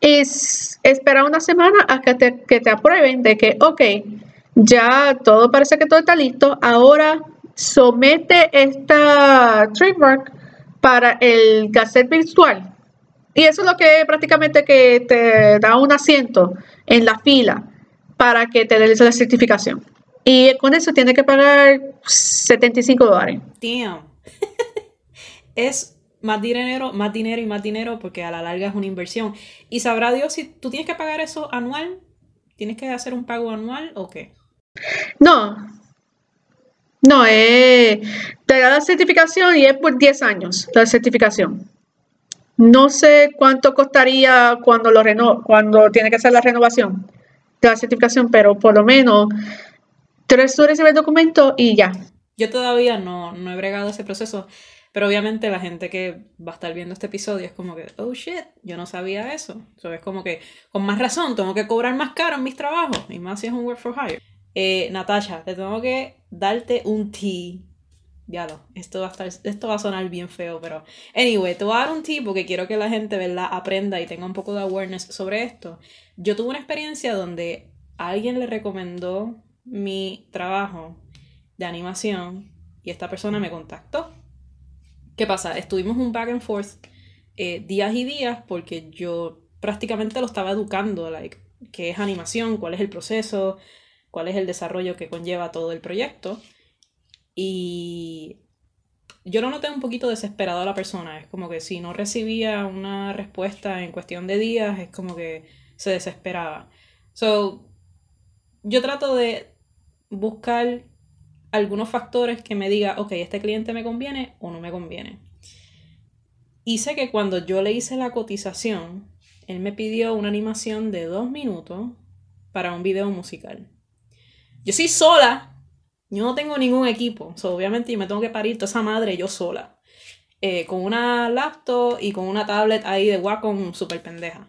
Y espera una semana a que te, que te aprueben de que, ok, ya todo parece que todo está listo. Ahora somete esta trademark para el gazette virtual. Y eso es lo que prácticamente que te da un asiento en la fila para que te des la certificación. Y con eso tiene que pagar 75 dólares. Damn. [LAUGHS] es más dinero, más dinero y más dinero porque a la larga es una inversión. Y sabrá Dios si tú tienes que pagar eso anual. ¿Tienes que hacer un pago anual o qué? No. No, eh, te da la certificación y es por 10 años la certificación. No sé cuánto costaría cuando lo reno cuando tiene que hacer la renovación de la certificación, pero por lo menos Tres tú recibes el documento y ya. Yo todavía no, no he bregado ese proceso, pero obviamente la gente que va a estar viendo este episodio es como que, oh shit, yo no sabía eso. So, es como que, con más razón, tengo que cobrar más caro en mis trabajos, y más si es un work for hire. Eh, Natasha, te tengo que darte un tee diablo, esto va a estar, esto va a sonar bien feo, pero anyway, te voy a dar un tipo que quiero que la gente, ¿verdad?, aprenda y tenga un poco de awareness sobre esto. Yo tuve una experiencia donde alguien le recomendó mi trabajo de animación y esta persona me contactó. ¿Qué pasa? Estuvimos un back and forth eh, días y días porque yo prácticamente lo estaba educando, like, qué es animación, cuál es el proceso, cuál es el desarrollo que conlleva todo el proyecto. Y yo lo noté un poquito desesperado a la persona. Es como que si no recibía una respuesta en cuestión de días, es como que se desesperaba. So, yo trato de buscar algunos factores que me diga, ok, este cliente me conviene o no me conviene. Y sé que cuando yo le hice la cotización, él me pidió una animación de dos minutos para un video musical. Yo soy sola yo no tengo ningún equipo. obviamente yo me tengo que parir toda esa madre yo sola. Eh, con una laptop y con una tablet ahí de Wacom super pendeja.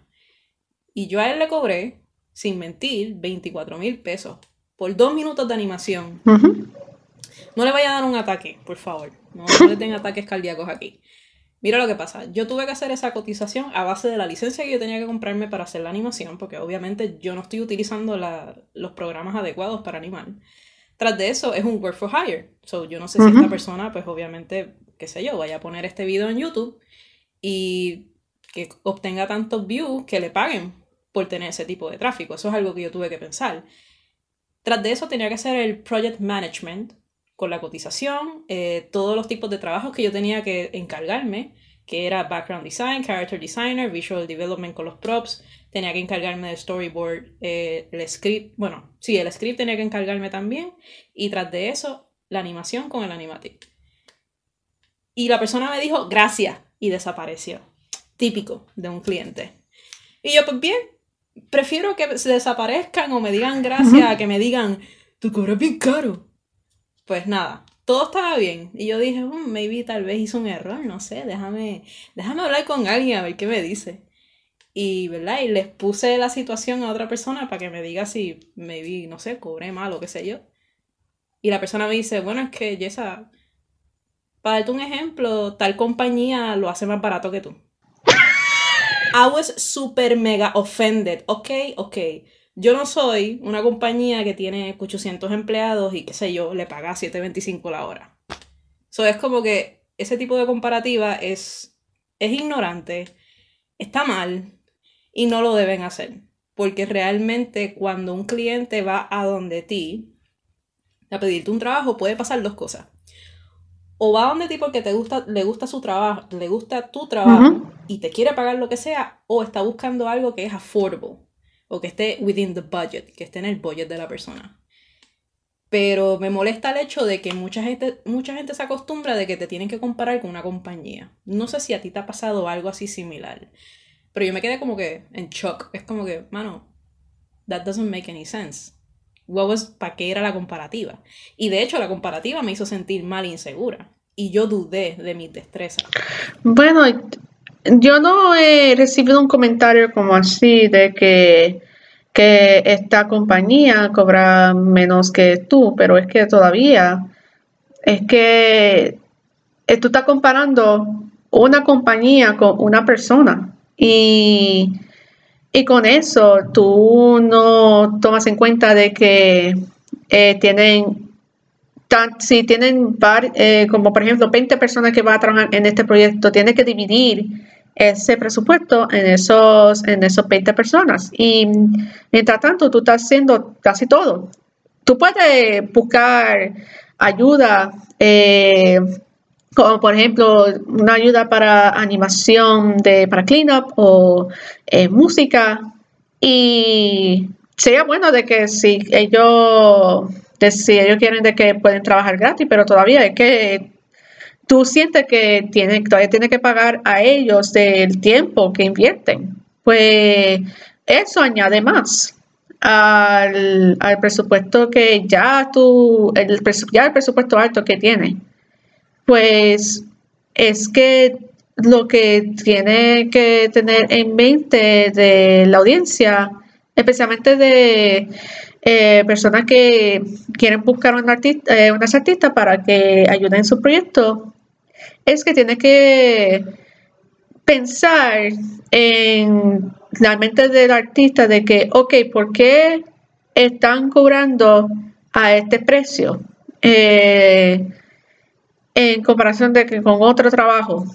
Y yo a él le cobré, sin mentir, 24 mil pesos por dos minutos de animación. No le vaya a dar un ataque, por favor. No, no le den ataques cardíacos aquí. Mira lo que pasa. Yo tuve que hacer esa cotización a base de la licencia que yo tenía que comprarme para hacer la animación, porque obviamente yo no estoy utilizando los programas adecuados para animar. Tras de eso es un work for hire. So, yo no sé si esta persona, pues obviamente, qué sé yo, vaya a poner este video en YouTube y que obtenga tantos views que le paguen por tener ese tipo de tráfico. Eso es algo que yo tuve que pensar. Tras de eso tenía que hacer el project management con la cotización, eh, todos los tipos de trabajos que yo tenía que encargarme que era background design, character designer, visual development con los props, tenía que encargarme de storyboard, eh, el script, bueno, sí, el script tenía que encargarme también, y tras de eso, la animación con el animatic. Y la persona me dijo, gracias, y desapareció. Típico de un cliente. Y yo, pues bien, prefiero que se desaparezcan o me digan gracias a que me digan, tu cobras bien caro. Pues nada, todo estaba bien. Y yo dije, mm, maybe tal vez hizo un error, no sé, déjame, déjame hablar con alguien a ver qué me dice. Y, ¿verdad? Y les puse la situación a otra persona para que me diga si, maybe, no sé, cobré mal o qué sé yo. Y la persona me dice, bueno, es que Jessa, para darte un ejemplo, tal compañía lo hace más barato que tú. I was super mega offended. Ok, ok. Yo no soy una compañía que tiene 800 empleados y qué sé yo, le paga 7.25 la hora. Eso es como que ese tipo de comparativa es, es ignorante, está mal y no lo deben hacer. Porque realmente cuando un cliente va a donde ti a pedirte un trabajo puede pasar dos cosas. O va a donde ti porque te gusta, le gusta su trabajo, le gusta tu trabajo y te quiere pagar lo que sea, o está buscando algo que es affordable o que esté within the budget, que esté en el budget de la persona. Pero me molesta el hecho de que mucha gente, mucha gente se acostumbra de que te tienen que comparar con una compañía. No sé si a ti te ha pasado algo así similar. Pero yo me quedé como que en shock. Es como que, mano, that doesn't make any sense. What was, ¿Para qué era la comparativa? Y de hecho la comparativa me hizo sentir mal e insegura. Y yo dudé de mis destrezas. Bueno, yo no he recibido un comentario como así de que, que esta compañía cobra menos que tú, pero es que todavía es que eh, tú estás comparando una compañía con una persona y, con eso tú no tomas en cuenta de que eh, tienen si tienen eh, como por ejemplo 20 personas que van a trabajar en este proyecto, tienes que dividir ese presupuesto en esos, en esos 20 personas. Y mientras tanto, tú estás haciendo casi todo. Tú puedes buscar ayuda, eh, como por ejemplo una ayuda para animación de, para cleanup o eh, música. Y sería bueno de que si ellos, si ellos quieren de que pueden trabajar gratis, pero todavía es que tú sientes que tiene, todavía tiene que pagar a ellos del tiempo que invierten. Pues eso añade más al, presupuesto que ya tú, el, ya el presupuesto alto que tiene. Pues es que lo que tiene que tener en mente de la audiencia, especialmente de eh, personas que quieren buscar un artista, eh, unas artistas para que ayuden en su proyecto, es que tiene que pensar en la mente del artista de que, ok, ¿por qué están cobrando a este precio? Eh, en comparación de que con otro trabajo.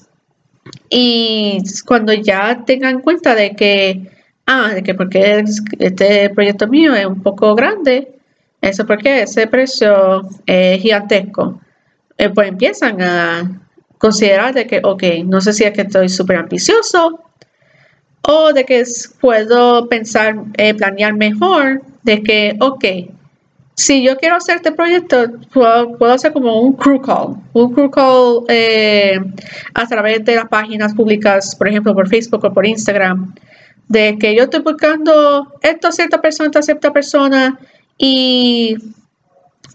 Y cuando ya tengan cuenta de que, ah, de que porque este proyecto mío es un poco grande, eso porque ese precio es gigantesco, eh, pues empiezan a considerar de que, ok, no sé si es que estoy súper ambicioso o de que puedo pensar, eh, planear mejor, de que, ok, si yo quiero hacer este proyecto, puedo, hacer como un crew call, un crew call eh, a través de las páginas públicas, por ejemplo, por Facebook o por Instagram, de que yo estoy buscando esto a cierta persona, a cierta persona, y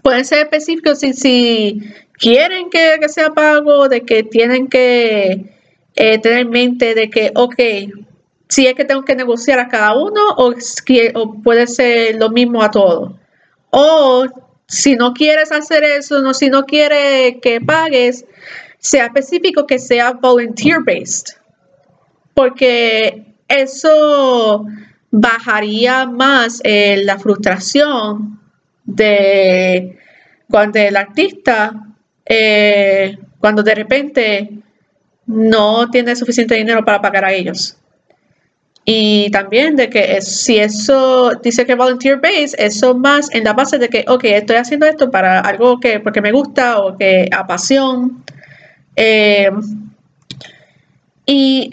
pueden ser específicos si, si quieren que, sea pago, de que tienen que eh, tener en mente de que, ok, si es que tengo que negociar a cada uno o, o puede ser lo mismo a todos. O si no quieres hacer eso, no, si no quieres que pagues, sea específico que sea volunteer based. Porque eso bajaría más eh, la frustración de cuando el artista, eh, cuando de repente no tiene suficiente dinero para pagar a ellos. Y también de que si eso dice que volunteer base, eso más en la base de que, ok, estoy haciendo esto para algo que porque me gusta o que a pasión. Eh, y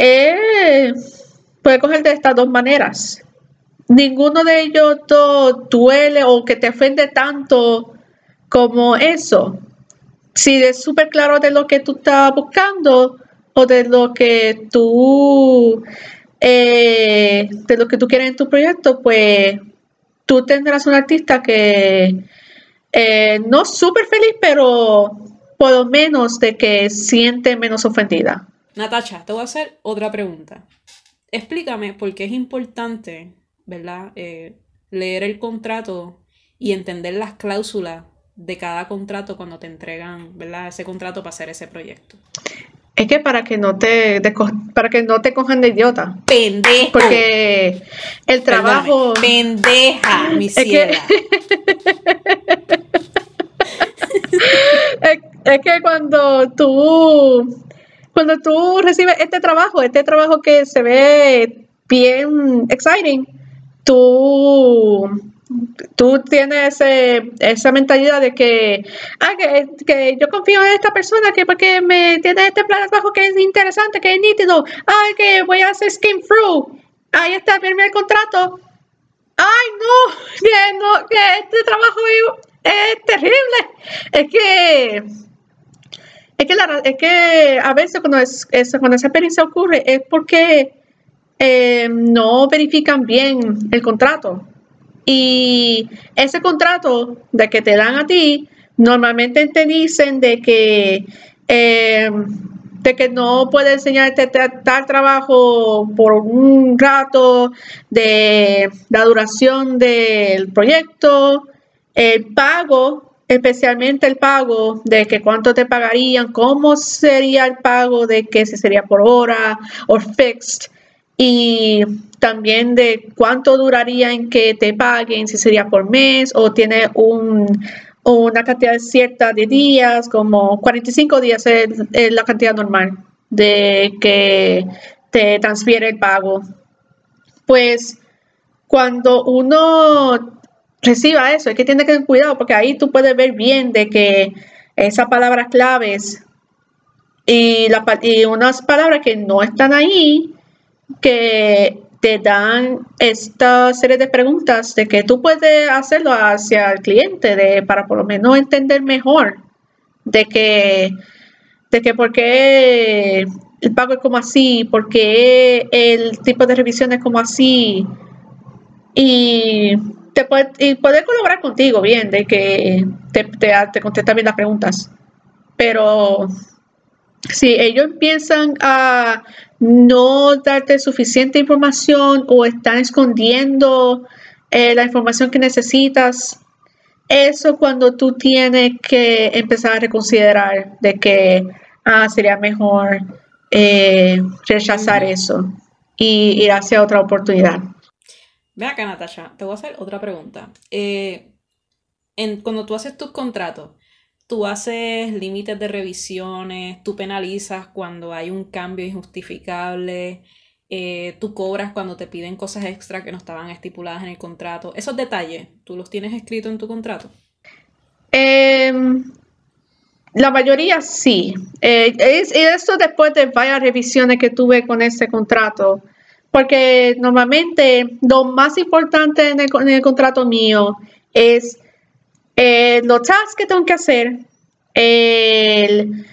puede coger de estas dos maneras. Ninguno de ellos duele o que te ofende tanto como eso. Si es súper claro de lo que tú estás buscando o de lo que tú eh, de lo que tú quieres en tu proyecto, pues tú tendrás un artista que eh, no súper feliz, pero por lo menos de que siente menos ofendida. Natacha, te voy a hacer otra pregunta. Explícame por qué es importante, ¿verdad? Eh, leer el contrato y entender las cláusulas de cada contrato cuando te entregan, ¿verdad? Ese contrato para hacer ese proyecto. Es que para que no te, para que no te cojan de idiota. Pendejo. Porque el trabajo. pendeja, mi ciela. [LAUGHS] Es es, que cuando tú cuando tú recibes este trabajo, este trabajo que se ve bien exciting, tú tú tienes esa mentalidad de que, ah, que, yo confío en esta persona que porque me tiene este plan de trabajo que es interesante, que es nítido, ah, que voy a hacer skin through, ahí está, firme el contrato. Ay, no, [LAUGHS] que, no, que este trabajo es, terrible. Es que es que, es que a veces cuando, es, cuando esa experiencia ocurre es porque eh, no verifican bien el contrato. Y ese contrato de que te dan a ti, normalmente te dicen de que, eh, de que no puedes enseñarte tal trabajo por un rato, de la duración del proyecto, el pago, especialmente el pago de que cuánto te pagarían, cómo sería el pago de que si sería por hora o fixed y también de cuánto duraría en que te paguen, si sería por mes o tiene una cantidad cierta de días, como 45 días es, la cantidad normal de que te transfiere el pago. Pues cuando uno reciba eso, es que tiene que tener cuidado porque ahí tú puedes ver bien de que esas palabras claves y, y unas palabras que no están ahí, que te dan esta serie de preguntas de que tú puedes hacerlo hacia el cliente de, para por lo menos entender mejor de que, de que por qué el pago es como así, por qué el tipo de revisión es como así y, te puede, y poder colaborar contigo bien, de que te, te, te contesta bien las preguntas. Pero si ellos empiezan a no darte suficiente información o están escondiendo eh, la información que necesitas. Eso cuando tú tienes que empezar a reconsiderar de que ah, sería mejor eh, rechazar eso y ir hacia otra oportunidad. Ve acá, Natasha, te voy a hacer otra pregunta. Eh, en, cuando tú haces tus contratos, tú haces límites de revisiones, tú penalizas cuando hay un cambio injustificable, eh, tú cobras cuando te piden cosas extra que no estaban estipuladas en el contrato. Esos detalles, ¿tú los tienes escritos en tu contrato? Em, la mayoría sí. Eh, y esto después de varias revisiones que tuve con ese contrato. Porque normalmente lo más importante en el, contrato mío es eh, los tasks que tengo que hacer, el,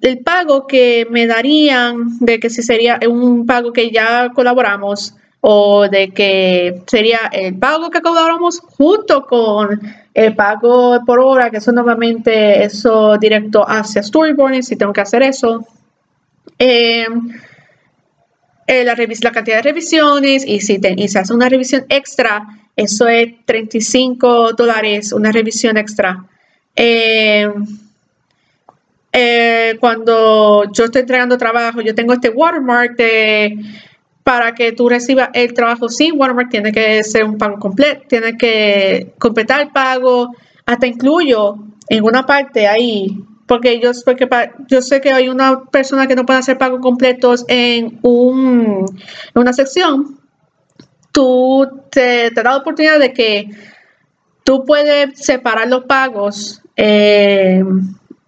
el, pago que me darían, de que si sería un pago que ya colaboramos, o de que sería el pago que colaboramos junto con el pago por hora, que eso normalmente eso directo hacia storyboarding, si tengo que hacer eso. Em, eh, la, la, cantidad de revisiones y si, se hace una revisión extra, eso es 35 dólares, una revisión extra. Em, eh, cuando yo estoy entregando trabajo, yo tengo este watermark de para que tú recibas el trabajo sin watermark tiene que ser un pago completo, tiene que completar el pago, hasta incluyo en una parte ahí, porque yo, sé que hay una persona que no puede hacer pagos completos en, un, una sección, tú te, te da la oportunidad de que tú puedes separar los pagos eh,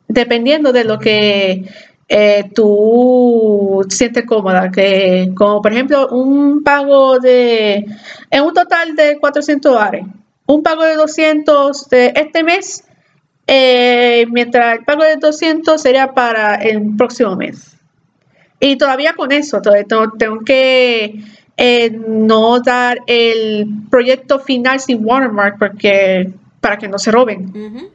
dependiendo de lo que eh, tú sientes cómoda, que como por ejemplo un pago de, en un total de 400 dólares, un pago de 200 de este mes, eh, mientras el pago de 200 sería para el próximo mes. Y todavía con eso, tengo, que eh, no dar el proyecto final sin watermark porque para que no se roben.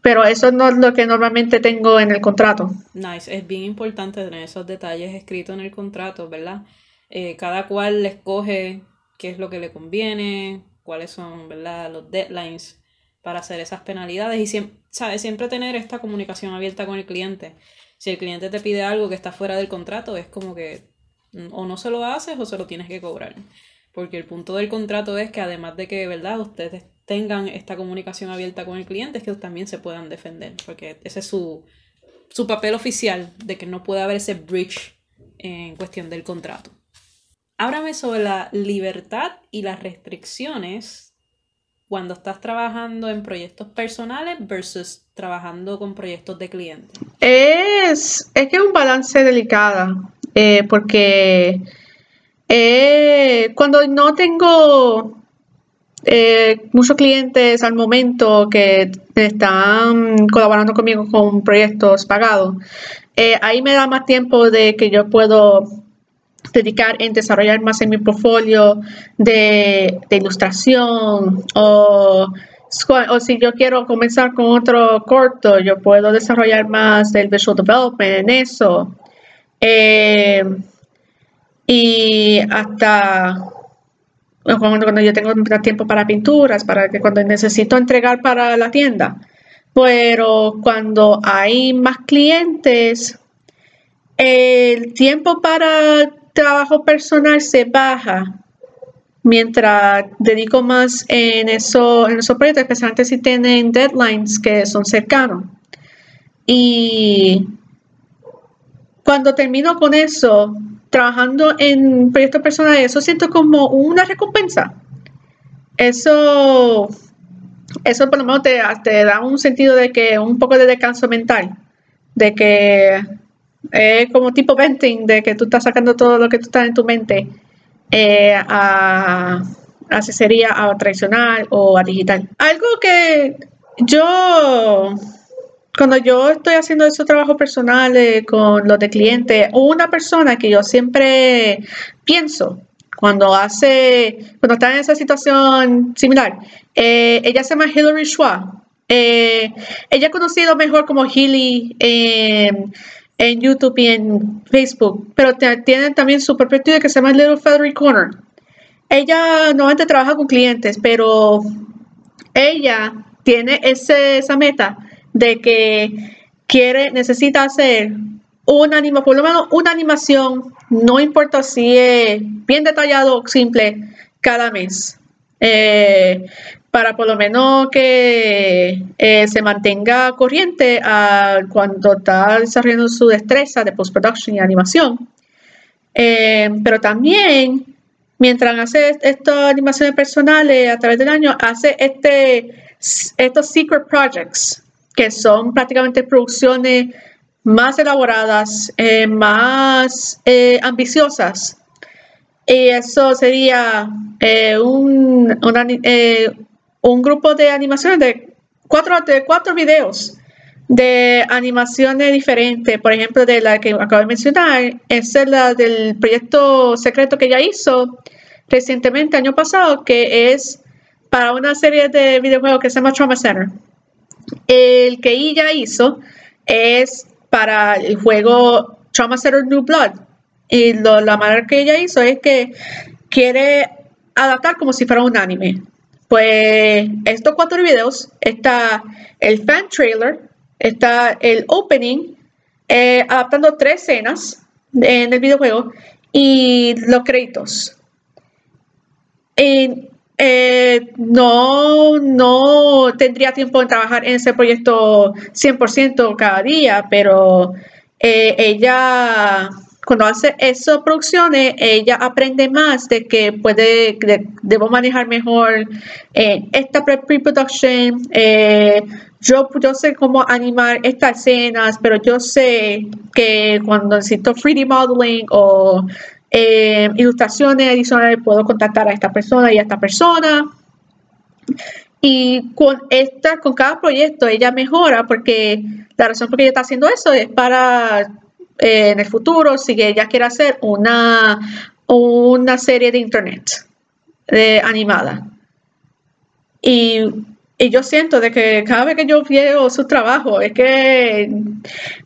Pero eso no es lo que normalmente tengo en el contrato. Nice, es bien importante tener esos detalles escritos en el contrato, ¿verdad? Eh, cada cual escoge qué es lo que le conviene, cuáles son, ¿verdad? Los deadlines para hacer esas penalidades y siempre, ¿sabes? Siempre tener esta comunicación abierta con el cliente. Si el cliente te pide algo que está fuera del contrato, es como que o no se lo haces o se lo tienes que cobrar. Porque el punto del contrato es que además de que, ¿verdad? Ustedes tengan esta comunicación abierta con el cliente es que también se puedan defender, porque ese es su, su papel oficial de que no puede haber ese breach en cuestión del contrato. Háblame sobre la libertad y las restricciones cuando estás trabajando en proyectos personales versus trabajando con proyectos de clientes. Es, es que es un balance delicado, eh, porque eh, cuando no tengo eh, muchos clientes al momento que están colaborando conmigo con proyectos pagados, eh, ahí me da más tiempo de que yo puedo dedicar en desarrollar más en mi portfolio de, ilustración o, o, si yo quiero comenzar con otro corto, yo puedo desarrollar más del visual development en eso. Eh, y hasta cuando, yo tengo tiempo para pinturas, para que cuando necesito entregar para la tienda. Pero cuando hay más clientes, el tiempo para trabajo personal se baja mientras dedico más en, eso, en esos proyectos, especialmente si tienen deadlines que son cercanos. Y cuando termino con eso, trabajando en proyectos personales, eso siento como una recompensa. Eso, eso por lo menos te, te da un sentido de que un poco de descanso mental, de que es como tipo venting, de que tú estás sacando todo lo que tú estás en tu mente eh, a, así sería a tradicional o a digital. Algo que yo cuando yo estoy haciendo esos trabajos personales con los de clientes, una persona que yo siempre pienso cuando hace, cuando está en esa situación similar, eh, ella se llama Hilary Schwab. Eh, ella es conocida mejor como Hilly en, YouTube y en Facebook, pero tiene también su propio estudio que se llama Little Feathery Corner. ella normalmente trabaja con clientes, pero ella tiene ese, esa meta de que quiere, necesita hacer una anima, por lo menos una animación, no importa si es bien detallado o simple, cada mes. Eh, para por lo menos que eh, se mantenga corriente cuando está desarrollando su destreza de post-production y animación. Eh, pero también, mientras hace estas animaciones personales a través del año, hace este, estos secret projects, que son prácticamente producciones más elaboradas, eh, más ambiciosas. Y eso sería un, una, un grupo de animaciones de cuatro, de cuatro videos de animaciones diferentes. Por ejemplo, de la que acabo de mencionar, es la del proyecto secreto que ella hizo recientemente, año pasado, que es para una serie de videojuegos que se llama Trauma Center. El que ella hizo es para el juego Trauma Center New Blood. Y la manera que ella hizo es que quiere adaptar como si fuera un anime. Pues estos cuatro videos, está el fan trailer, está el opening, eh, adaptando tres escenas en el videojuego y los créditos. Eh, no, no tendría tiempo de trabajar en ese proyecto 100% cada día, pero eh, ella cuando hace esas producciones, ella aprende más de que puede, debo manejar mejor eh, esta pre-production. Yo, yo sé cómo animar estas escenas, pero yo sé que cuando necesito 3D modeling o eh, ilustraciones adicionales, puedo contactar a esta persona y a esta persona. Y con esta, con cada proyecto, ella mejora porque la razón por que ella está haciendo eso es para eh, en el futuro si ella quiere hacer una, una serie de internet animada. Y, yo siento de que cada vez que yo veo su trabajo es que,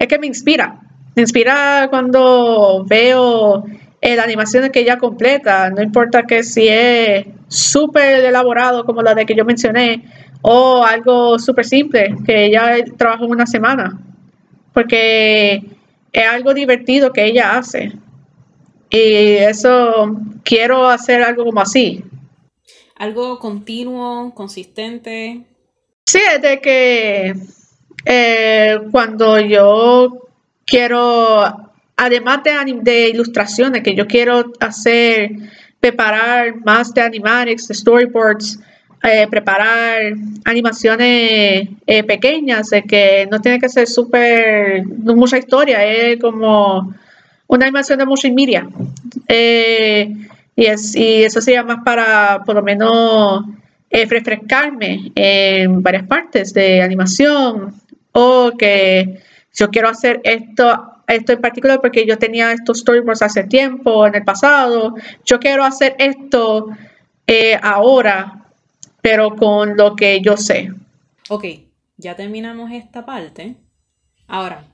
es que me inspira. Me inspira cuando veo eh, las animaciones que ella completa, no importa que si es súper elaborado como la de que yo mencioné o algo súper simple que ella trabaja en una semana. Porque es algo divertido que ella hace. Y eso, quiero hacer algo como así. Algo continuo, consistente. Sí, es de que eh, cuando yo quiero, además de, de, ilustraciones, que yo quiero hacer, preparar más de animatics, storyboards, eh, preparar animaciones eh, pequeñas, de que no tiene que ser súper, no mucha historia, es como una animación de multimedia. Eh, y, es, y eso sería más para, por lo menos, refrescarme en varias partes de animación o que yo quiero hacer esto esto en particular porque yo tenía estos storyboards hace tiempo, en el pasado. Yo quiero hacer esto ahora pero con lo que yo sé. Ok, ya terminamos esta parte. Ahora,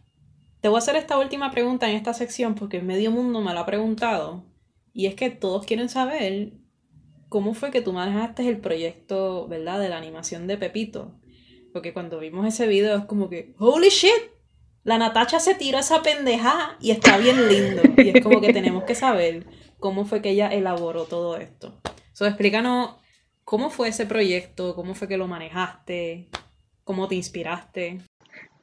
te voy a hacer esta última pregunta en esta sección porque medio mundo me lo ha preguntado. Y es que todos quieren saber cómo fue que tú manejaste el proyecto, ¿verdad? De la animación de Pepito. Porque cuando vimos ese video es como que, holy shit, la Natacha se tiró esa pendeja y está bien lindo. Y es como que [LAUGHS] tenemos que saber cómo fue que ella elaboró todo esto. So, explícanos ¿Cómo fue ese proyecto? ¿Cómo fue que lo manejaste? ¿Cómo te inspiraste?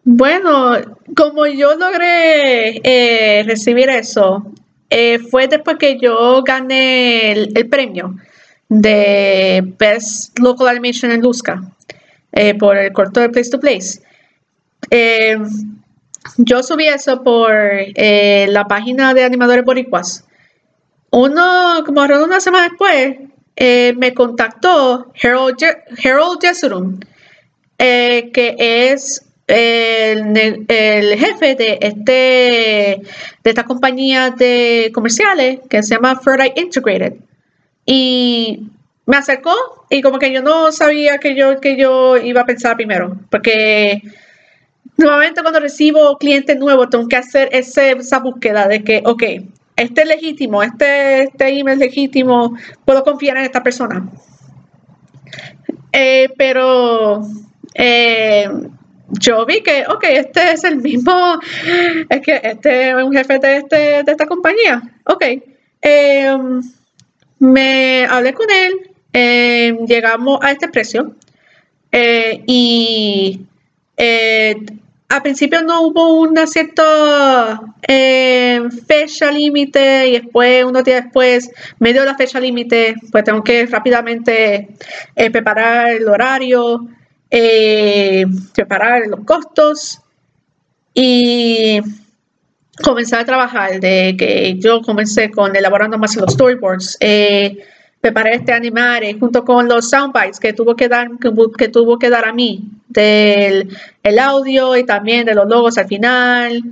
Bueno, como yo logré eh, recibir eso, eh, fue después que yo gané el, premio de Best Local Animation en Luzca eh, por el corto de Place to Place. Yo subí eso por la página de animadores boricuas. Uno, como una semana después, eh, me contactó Harold, Harold eh, que es el, jefe de, este, de esta compañía de comerciales que se llama Third Integrated. Y me acercó y como que yo no sabía que yo, que yo iba a pensar primero, porque nuevamente cuando recibo clientes nuevos tengo que hacer esa búsqueda de que, ok, este es legítimo, este, este email es legítimo, puedo confiar en esta persona. Eh, pero eh, yo vi que, ok, este es el mismo, es que este es un jefe de, este, de esta compañía. Ok. Em, me hablé con él, em, llegamos a este precio eh, y al principio no hubo una cierta em, fecha límite y después, unos días después, medio de la fecha límite, pues tengo que rápidamente eh, preparar el horario, preparar los costos y comenzar a trabajar, de que yo comencé con elaborando más los storyboards, eh, preparé este animar junto con los soundbites que tuvo que dar, que, tuvo que dar a mí, del el audio y también de los logos al final.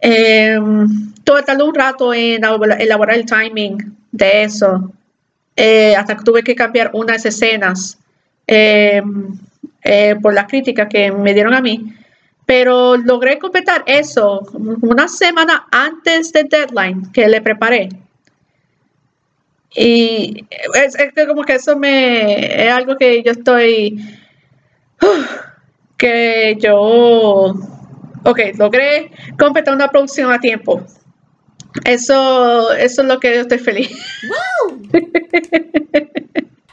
Eh, todo tardó un rato en elaborar el timing de eso, eh, hasta que tuve que cambiar unas escenas em, eh, por las críticas que me dieron a mí pero logré completar eso una semana antes del deadline que le preparé. Y es, como que eso me es algo que yo estoy que yo ok, logré completar una producción a tiempo. Eso, eso es lo que yo estoy feliz. ¡Wow! [LAUGHS]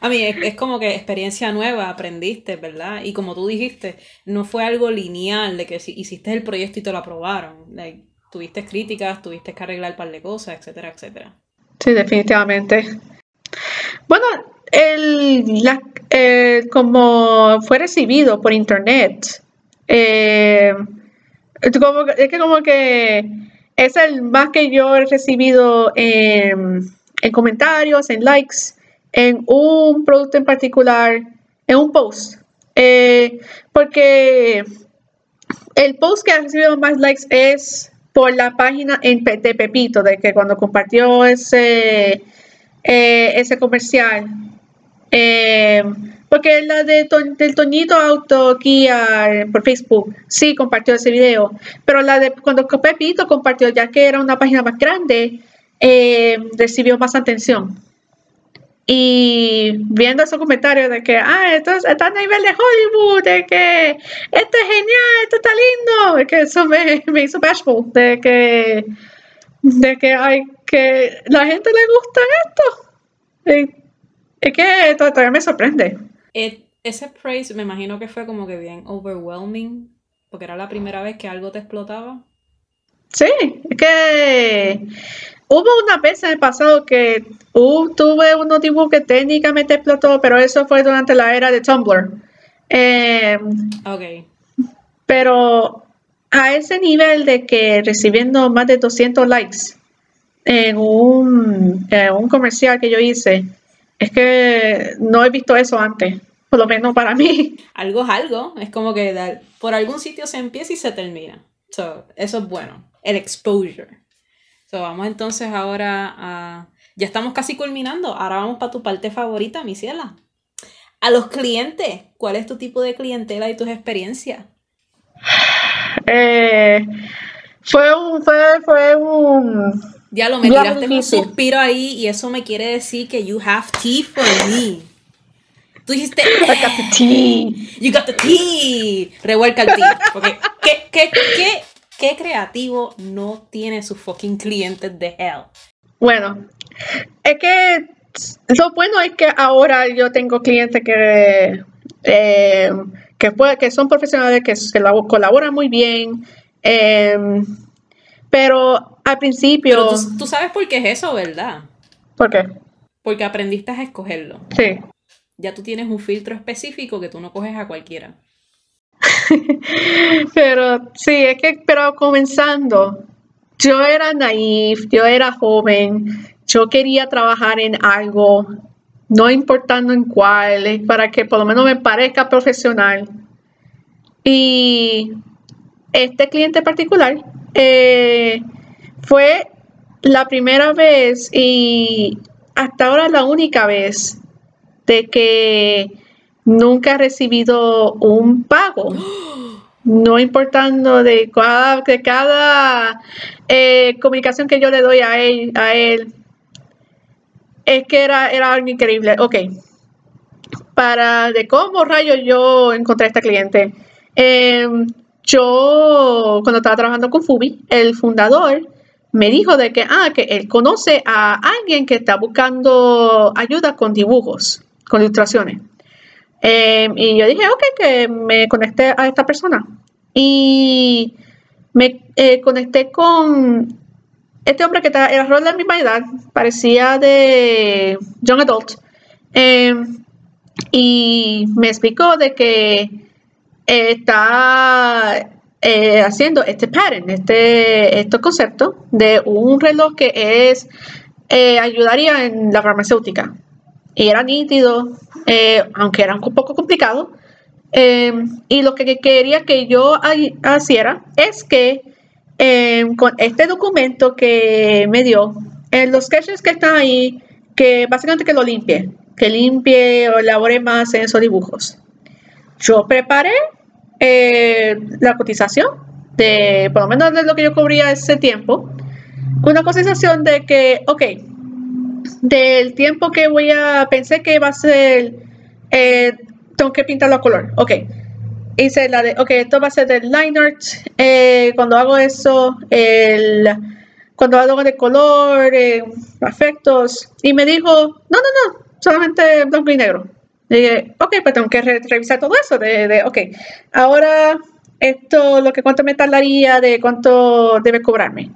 A mí es, como que experiencia nueva, aprendiste, ¿verdad? Y como tú dijiste, no fue algo lineal de que si hiciste el proyecto y te lo aprobaron. tuviste críticas, tuviste que arreglar un par de cosas, etcétera, etcétera. Sí, definitivamente. Bueno, el, como fue recibido por internet, eh, es que como que es el más que yo he recibido en, en comentarios, en likes en un producto en particular, en un post. Eh, porque el post que ha recibido más likes es por la página en, de Pepito, de que cuando compartió ese, eh, ese comercial. Eh, porque la de del Toñito Auto aquí por Facebook, sí compartió ese video, pero la de cuando Pepito compartió, ya que era una página más grande, recibió más atención. Y viendo esos comentarios de que, ah, esto está a nivel de Hollywood, de que esto es genial, esto está lindo, de que eso me, [LAUGHS] me hizo bashful, de que, de que, ay, que la gente le gusta esto. es que todavía me sorprende. ese praise me imagino que fue como que bien overwhelming, porque era la primera vez que algo te explotaba. Sí, es que Hubo una vez en el pasado que tuve un notebook que técnicamente explotó, pero eso fue durante la era de Tumblr. Em, ok. Pero a ese nivel de que recibiendo más de 200 likes en un, un comercial que yo hice, es que no he visto eso antes, por lo menos para mí. Algo es algo, es como que por algún sitio se empieza y se termina. eso es bueno, el exposure vamos entonces ahora a... Ya estamos casi culminando. Ahora vamos para tu parte favorita, mi ciela. A los clientes. ¿Cuál es tu tipo de clientela y tus experiencias? Eh, fue un... Fue, fue un... Ya lo me tiraste un suspiro ahí y eso me quiere decir que you have tea for me. Tú dijiste, I got the tea. You got the tea. Revuelca el tea. Porque, ¿qué, qué, qué ¿Qué creativo no tiene sus fucking clientes de hell? Bueno, es que lo bueno es que ahora yo tengo clientes que, eh, que, que son profesionales, que, colaboran muy bien, em, pero al principio... Pero tú, sabes por qué es eso, ¿verdad? ¿Por qué? Porque aprendiste a escogerlo. Sí. Ya tú tienes un filtro específico que tú no coges a cualquiera. [LAUGHS] pero sí, es que, pero comenzando, yo era naif, yo era joven, yo quería trabajar en algo, no importando en cuál, para que por lo menos me parezca profesional. Y este cliente particular eh, fue la primera vez y hasta ahora la única vez de que nunca he recibido un pago no importando de cada, de cada eh, comunicación que yo le doy a él, a él, es que era, era algo increíble. Ok, para de cómo rayos yo encontré a este cliente. Em, yo, cuando estaba trabajando con Fubi, el fundador me dijo de que, ah, que él conoce a alguien que está buscando ayuda con dibujos, con ilustraciones. Em, y yo dije, ok, que me conecté a esta persona. Y me eh, conecté con este hombre que era rol de misma edad, parecía de Young Adult. Em, y me explicó de que está eh, haciendo este pattern, este, este concepto de un reloj que es eh, ayudaría en la farmacéutica. Era nítido, eh, aunque era un poco complicado. y lo que quería que yo hiciera es que con este documento que me dio, en los sketches que están ahí, que básicamente que lo limpie, que limpie o elabore más en esos dibujos. Yo preparé eh, la cotización de, por lo menos de lo que yo cubría ese tiempo, una cotización de que, ok, del tiempo que voy a, pensé que va a ser, eh, tengo que pintarlo a color, ok. Hice la de, ok, esto va a ser del line eh, cuando hago eso, el, cuando hago de color, efectos, y me dijo, no, no, no, solamente blanco y negro. Y dije, ok, pues tengo que revisar todo eso. De, de, ok, ahora esto, lo que cuánto me tardaría, de cuánto debe cobrarme.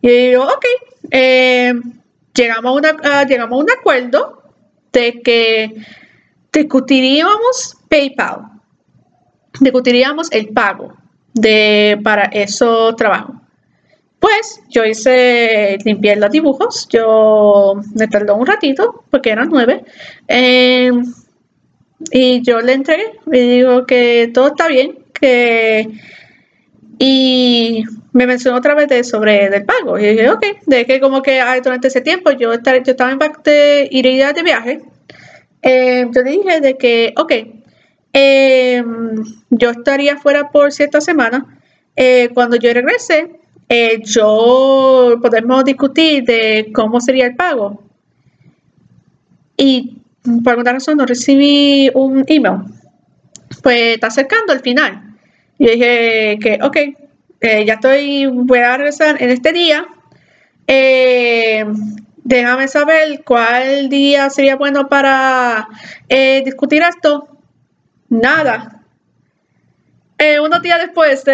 Y digo, ok, eh, llegamos, a una, llegamos a un acuerdo de que discutiríamos PayPal, discutiríamos el pago de, para esos trabajos. Pues yo hice, limpié los dibujos, yo me tardó un ratito porque eran nueve. Eh, y yo le entregué, y digo que todo está bien, que y me mencionó otra vez de, sobre del pago. Y dije, ok, de que como que durante ese tiempo yo, estar, yo estaba en de ir de viaje. Eh, yo le dije de que, ok, eh, yo estaría fuera por cierta semana. Eh, cuando yo regrese, yo podemos discutir de cómo sería el pago. Y por alguna razón no recibí un email. Pues está acercando al final. Y dije que, ok, eh, ya estoy, voy a regresar en este día. Eh, déjame saber cuál día sería bueno para eh, discutir esto. Nada. unos días después,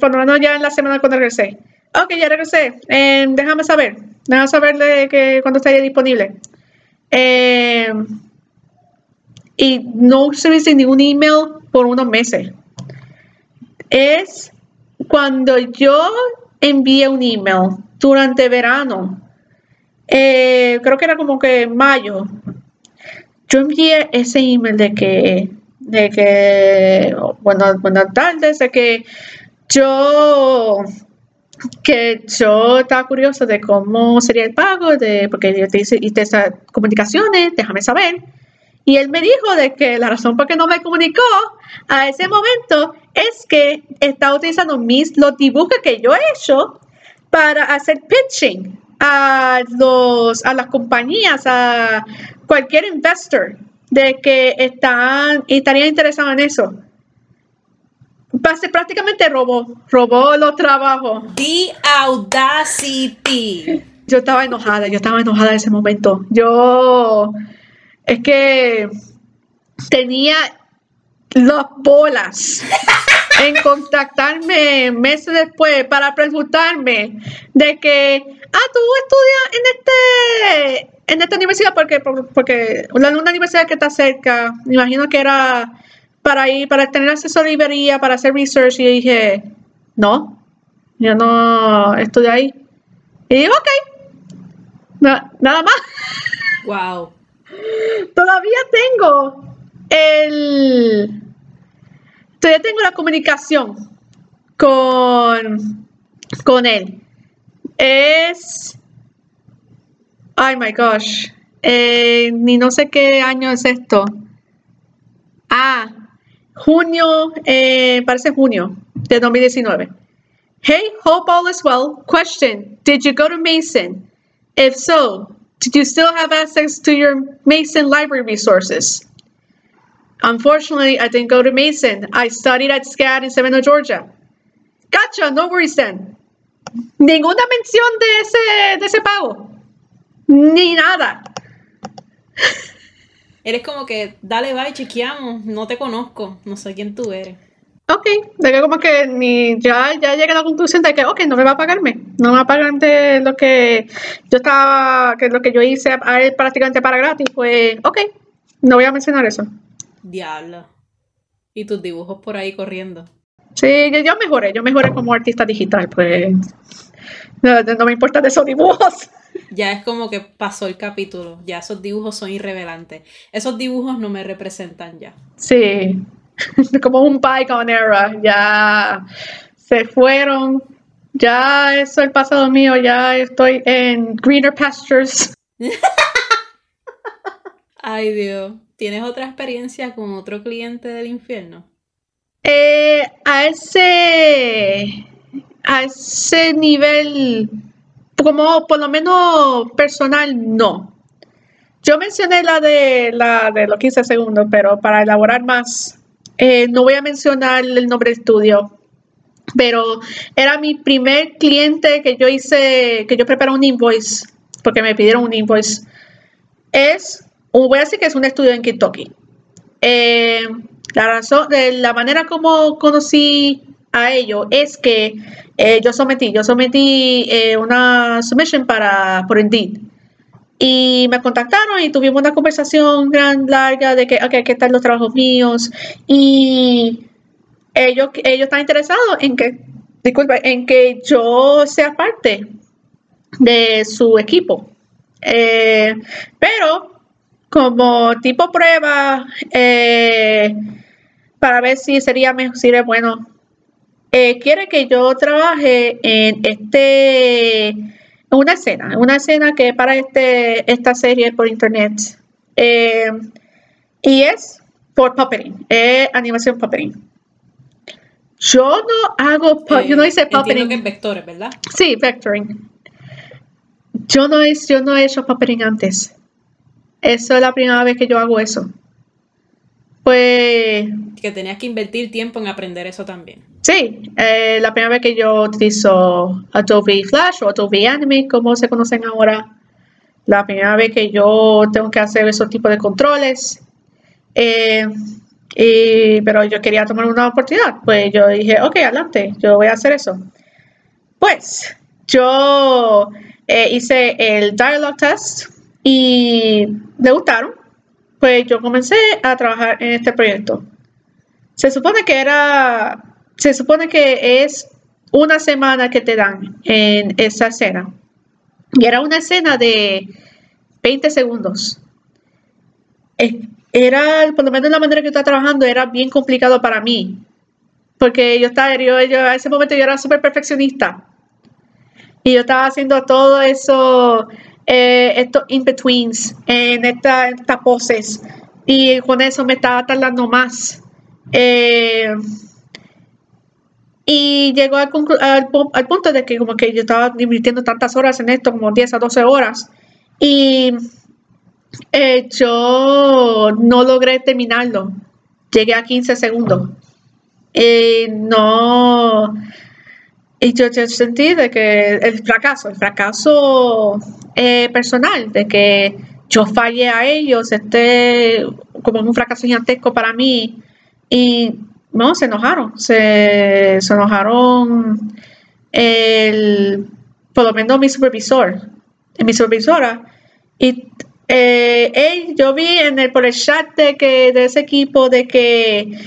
por lo menos ya en la semana cuando regresé. Ok, ya regresé. déjame saber. Déjame saber de que cuando estaría disponible. y no recibí ningún email por unos meses es cuando yo envié un email durante verano, eh, creo que era como que mayo, yo envié ese email de que, de que, bueno, buenas tardes, de que yo, que yo estaba curioso de cómo sería el pago, de, porque yo te hice, hice esas comunicaciones, déjame saber. Y él me dijo de que la razón por qué no me comunicó a ese momento es que está utilizando mis, los dibujos que yo he hecho para hacer pitching a, los, a las compañías, a cualquier investor de que están, estarían interesados en eso. Prácticamente robó, robó los trabajos. The audacity. Yo estaba enojada, yo estaba enojada en ese momento. Yo es que tenía las bolas en contactarme meses después para preguntarme de que, ah, tú estudias en este en esta universidad porque porque una, universidad que está cerca, me imagino que era para ir para tener acceso a librería, para hacer research y dije, no, yo no estudié ahí. Y dije, ok, nada más. Wow. Todavía tengo el. Todavía tengo la comunicación con, con él. Es. Ay, my gosh. Eh, ni no sé qué año es esto. Ah, junio, eh, parece junio de 2019. Hey, hope all is well. Question Did you go to Mason? If so, did you still have access to your Mason library resources? Unfortunately, I didn't go to Mason. I studied at SCAD in Savannah, Georgia. Gotcha, no worries then. Ninguna mención de ese, de ese pago. Ni nada. [LAUGHS] Eres como que, dale, bye, chequeamos, no te conozco, no sé quién tú eres. Ok, de que como que ni ya, ya llegué a la conclusión de que, ok, no me va a pagarme, no me va a pagar de lo que yo estaba, que lo que yo hice a él prácticamente para gratis, pues, ok, no voy a mencionar eso. Diablo. Y tus dibujos por ahí corriendo. Sí, yo- mejoré, yo mejoré como artista digital, pues, no, no me importa de esos dibujos. Ya es como que pasó el capítulo, ya esos dibujos son irrevelantes. Esos dibujos no me representan ya. Sí, [LAUGHS] como un bygone era, ya se fueron, ya eso es el pasado mío, ya estoy en greener pastures. [LAUGHS] Ay Dios, ¿tienes otra experiencia con otro cliente del infierno? Eh, a ese, a ese nivel, como por lo menos personal, no. Yo mencioné la de la de los 15 segundos, pero para elaborar más, eh, no voy a mencionar el nombre del estudio, pero era mi primer cliente que yo hice, que yo preparé un invoice, porque me pidieron un invoice. Es, voy a decir que es un estudio en Kentucky. Eh, la razón, la manera como conocí a ellos es que eh, yo sometí, yo sometí eh, una submission para por Indeed. Y me contactaron y tuvimos una conversación gran, larga de que, ok, ¿qué tal los trabajos míos? Y ellos, ellos están interesados en que, disculpa, en que yo sea parte de su equipo. Pero como tipo prueba, eh, para ver si sería mejor, si es bueno, eh, quiere que yo trabaje en este, en una escena, en una escena que para este, esta serie por internet. Eh, y es por puppetting, es animación puppetting. Yo no hago, pu- yo no Eh, hice puppetting. que es vectores, ¿verdad? Sí, vectoring. Yo no, he, yo no he hecho puppetting antes. Eso es la primera vez que yo hago eso. Pues Que tenías que invertir tiempo en aprender eso también. sí, eh, la primera vez que yo utilizo Adobe Flash o Adobe Animate, como se conocen ahora. La primera vez que yo tengo que hacer esos tipos de controles. Eh, y- pero yo quería tomar una oportunidad. Pues yo dije, ok, adelante, yo voy a hacer eso. Pues yo eh, hice el dialogue test y le gustaron. Pues yo comencé a trabajar en este proyecto. Se supone que era, se supone que es una semana que te dan en esa escena. Y era una escena de 20 segundos. Eh, Era, por lo menos la manera que yo estaba trabajando, era bien complicado para mí. Porque yo estaba, yo, a ese momento yo era súper perfeccionista. Y yo estaba haciendo todo eso, eh, estos in-betweens, en esta- poses. Y con eso me estaba tardando más. Eh, y llegó al, punto de que como que yo estaba invirtiendo tantas horas en esto, como 10 a 12 horas. Y eh, yo no logré terminarlo. Llegué a 15 segundos. Y no... Y yo, yo sentí de que el fracaso, el fracaso eh, personal, de que yo fallé a ellos, este, como un fracaso gigantesco para mí. Y no, se enojaron, se, se enojaron el, por lo menos mi supervisor, mi supervisora. Y eh, yo vi en el, por el chat de que de ese equipo de que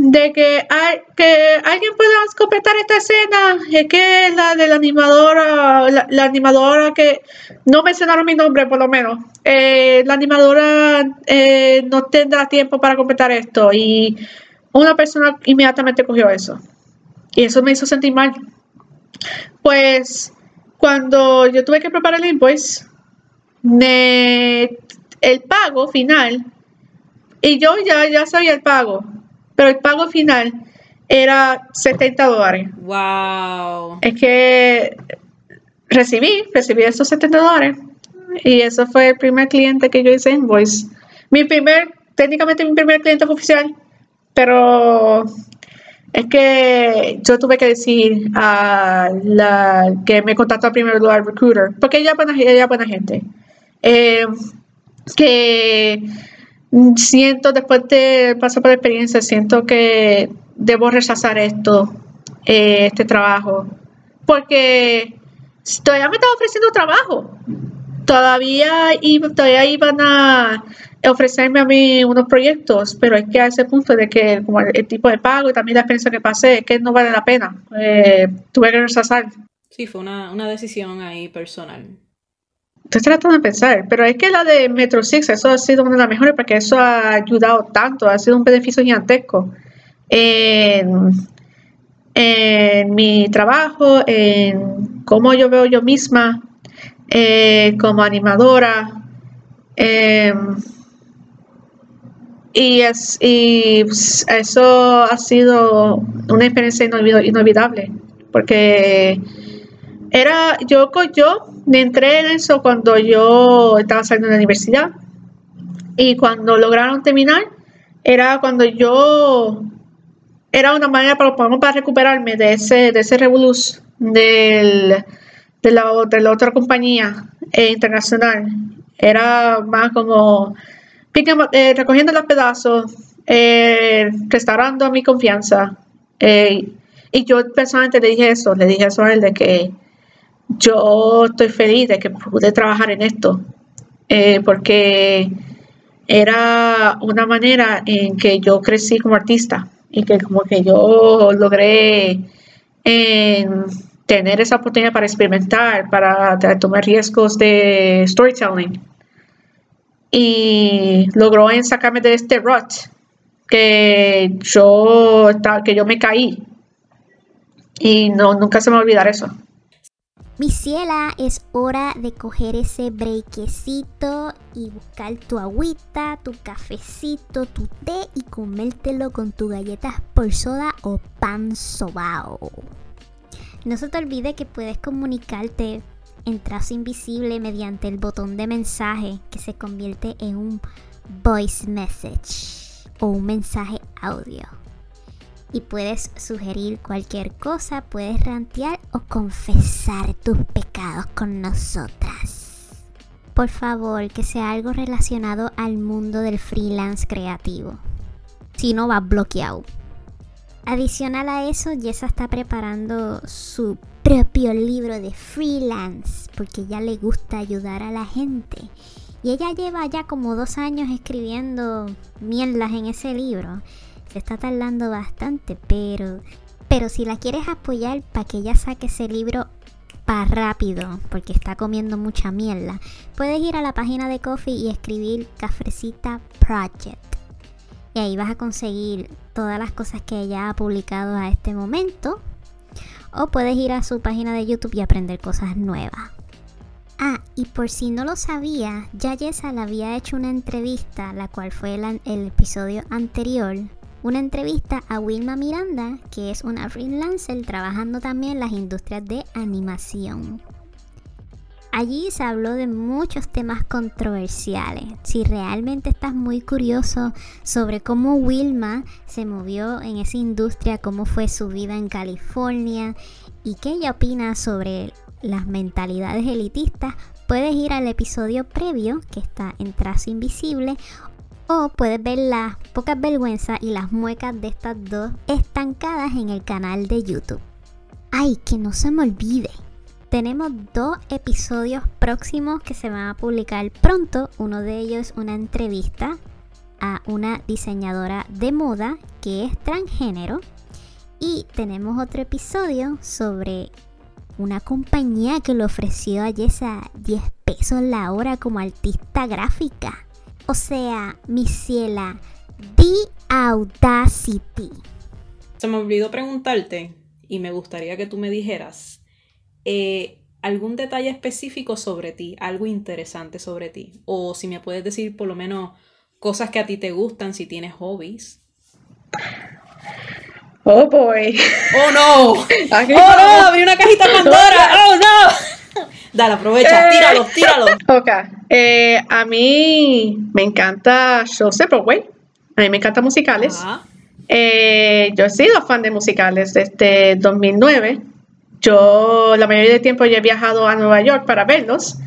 de que, hay, que alguien pueda completar esta escena, es que la de la animadora, la, animadora que no mencionaron mi nombre por lo menos, eh, la animadora eh, no tendrá tiempo para completar esto y una persona inmediatamente cogió eso. Y eso me hizo sentir mal. Pues cuando yo tuve que preparar el invoice, el pago final, y yo ya, ya sabía el pago, pero el pago final era 70 dólares. Wow. Es que recibí, recibí esos 70 dólares y eso fue el primer cliente que yo hice en Voice. Mi primer, técnicamente mi primer cliente oficial, pero es que yo tuve que decir a la que me contactó primero al recruiter, porque ella es buena, ella buena gente, eh, que siento después de pasar por experiencia, siento que debo rechazar esto, eh, este trabajo, porque todavía me estaba ofreciendo trabajo, todavía, todavía iban a ofrecerme a mí unos proyectos, pero es que a ese punto de que como el, tipo de pago y también la experiencia que pasé, es que no vale la pena. Eh, tuve que rechazar. Sí, fue una, una, decisión ahí personal. Estoy tratando de pensar, pero es que la de Metro Six, eso ha sido una de las mejores porque eso ha ayudado tanto, ha sido un beneficio gigantesco en, mi trabajo, en cómo yo veo yo misma eh, como animadora. Eh, y, es, y pues, eso ha sido una experiencia inolvidable, porque era, yo, yo entré en eso cuando yo estaba saliendo de la universidad y cuando lograron terminar, era cuando yo, era una manera para, para recuperarme de ese, de ese revoluz del, de, la, de la otra compañía eh, internacional. Era más como eh, recogiendo los pedazos, eh, restaurando mi confianza. Eh, y yo personalmente le dije eso, le dije eso a él de que yo estoy feliz de que pude trabajar en esto, porque era una manera en que yo crecí como artista y que como que yo logré tener esa oportunidad para experimentar, para tomar riesgos de storytelling y logró sacarme de este rut que yo, que yo me caí. Y no, nunca se me va a olvidar eso. Mi ciela, es hora de coger ese brequecito y buscar tu agüita, tu cafecito, tu té y comértelo con tus galletas por soda o pan sobao. No se te olvide que puedes comunicarte en trazo invisible mediante el botón de mensaje que se convierte en un voice message o un mensaje audio. Y puedes sugerir cualquier cosa, puedes rantear o confesar tus pecados con nosotras. Por favor, que sea algo relacionado al mundo del freelance creativo. Si no, va bloqueado. Adicional a eso, Jessa está preparando su propio libro de freelance porque ya le gusta ayudar a la gente. Y ella lleva ya como dos años escribiendo mierdas en ese libro. Se está tardando bastante, pero, pero si la quieres apoyar para que ella saque ese libro para rápido, porque está comiendo mucha mierda, puedes ir a la página de Coffee y escribir Cafrecita Project. Y ahí vas a conseguir todas las cosas que ella ha publicado a este momento. O puedes ir a su página de YouTube y aprender cosas nuevas. Ah, y por si no lo sabía, ya Yesa le había hecho una entrevista, la cual fue el, el episodio anterior, una entrevista a Wilma Miranda, que es una freelancer trabajando también en las industrias de animación. Allí se habló de muchos temas controversiales. Si realmente estás muy curioso sobre cómo Wilma se movió en esa industria, cómo fue su vida en California y qué ella opina sobre las mentalidades elitistas, puedes ir al episodio previo que está en Trazo Invisible o puedes ver las pocas vergüenzas y las muecas de estas dos estancadas en el canal de YouTube. Ay, que no se me olvide tenemos dos episodios próximos que se van a publicar pronto. Uno de ellos es una entrevista a una diseñadora de moda que es transgénero. Y tenemos otro episodio sobre una compañía que le ofreció a Yesa 10 pesos la hora como artista gráfica. O sea, mi ciela, The Audacity. Se me olvidó preguntarte y me gustaría que tú me dijeras eh, algún detalle específico sobre ti, algo interesante sobre ti, o si me puedes decir por lo menos cosas que a ti te gustan, si tienes hobbies. Oh boy. ¡Oh no! [LAUGHS] Aquí ¡Oh no! ¡Abrió una cajita Pandora! [LAUGHS] ¡Oh no! Dale, aprovecha, Eh. tíralo, tíralo. [LAUGHS] Ok. Eh, a mí me encanta shows de Broadway. A mí me encantan musicales. Eh, yo he sido fan de musicales desde 2009. Yo la mayoría del tiempo yo he viajado a Nueva York para verlos.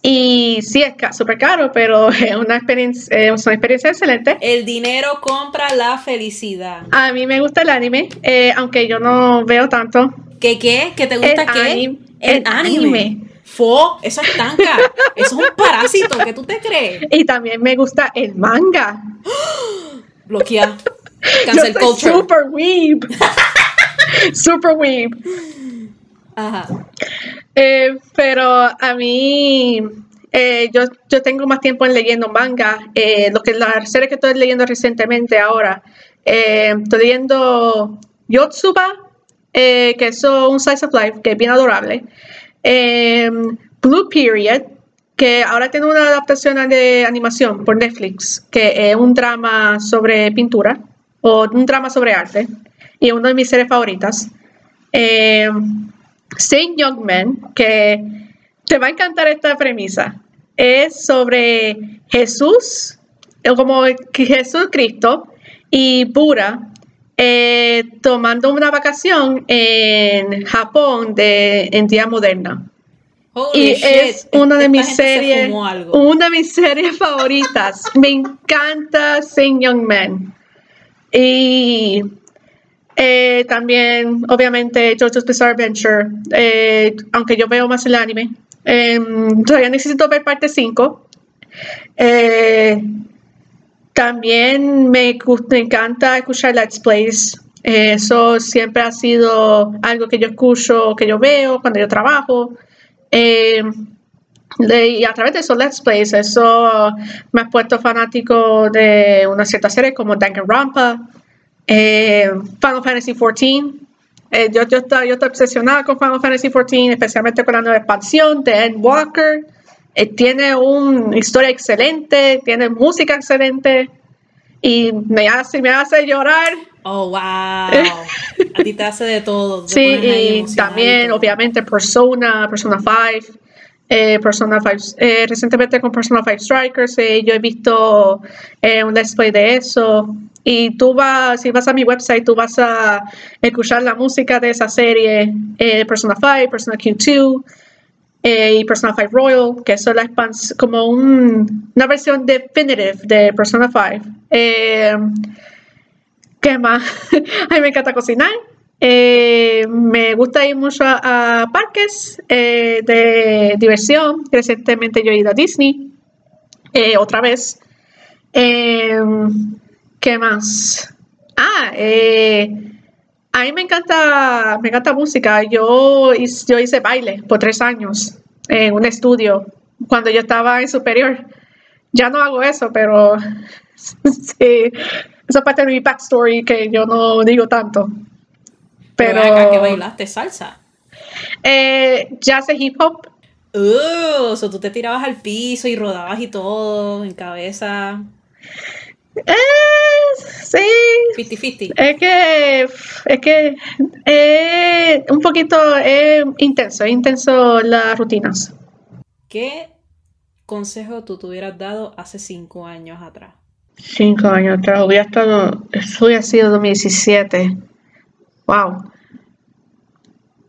Y sí, es súper caro, pero [LAUGHS] es una experiencia, eh, es una experiencia excelente. El dinero compra la felicidad. A mí me gusta el anime, eh, aunque yo no veo tanto. ¿Qué qué? ¿Qué te gusta El qué? anim- el, el anime. anime. Fo, eso es tanca. Eso es un parásito. ¿Qué tú te crees? Y también me gusta el manga. [GASPS] Bloquea. Yo Cancel soy culture. super weeb. [LAUGHS] super weeb. Ajá. Eh, pero a mí, eh, yo, yo tengo más tiempo en leyendo manga. Eh, lo que la serie que estoy leyendo recientemente ahora, eh, estoy leyendo Yotsuba, eh, que es un slice of life, que es bien adorable. Eh, Blue Period, que ahora tiene una adaptación de animación por Netflix, que es un drama sobre pintura o un drama sobre arte, y es una de mis series favoritas. Eh, Saint Young Men, que te va a encantar esta premisa, es sobre Jesús, como que Jesús Cristo y Buda eh, tomando una vacación en Japón de, en día moderna. Holy Y shit. es una de mis se series, algo. una de mis [LAUGHS] series favoritas. Me encanta Saint Young Men. Y eh, también, obviamente, JoJo's Bizarre Adventure, eh, aunque yo veo más el anime. em, todavía necesito ver parte 5. También me, me encanta escuchar Let's Plays. Eso siempre ha sido algo que yo escucho, que yo veo cuando yo trabajo. Eh, de- y a través de esos Let's Plays, eso me ha puesto fanático de una cierta serie como Danganronpa, eh, Final Fantasy XIV. Eh, yo, yo, estoy, yo obsesionada con Final Fantasy XIV, especialmente con la nueva expansión de Endwalker. Eh, tiene una historia excelente, tiene música excelente y me hace, me hace llorar. Oh, wow. [LAUGHS] A ti te hace de todo. te Sí, y también, obviamente, Persona, Persona 5, eh, Persona 5, eh, recientemente con Persona 5 Strikers, eh, yo he visto eh, un let's play de eso. Y tú vas, si vas a mi website, tú vas a escuchar la música de esa serie, eh, Persona 5, Persona Q2 eh, y Persona 5 Royal, que son la expans como un- una versión definitive de Persona 5. Eh, ¿Qué más? [LAUGHS] A mí me encanta cocinar. Eh, me gusta ir mucho a, a parques de diversión. Recientemente yo he ido a Disney otra vez. ¿Qué más? Ah, eh, a mí me encanta, me encanta música. Yo, yo hice baile por tres años en un estudio cuando yo estaba en superior. Ya no hago eso, pero [LAUGHS] sí, esa parte de mi backstory que yo no digo tanto. Pero. Acá que bailaste salsa. eh, jazz y hip hop, Uh, o sea, tú te tirabas al piso y rodabas y todo en cabeza. Eh, sí, 50-50. es que es que eh, un poquito eh, intenso, es intenso las rutinas. ¿Qué consejo tú te hubieras dado hace cinco años atrás? Cinco años atrás, hubiera estado, eso hubiera sido 2017. Wow.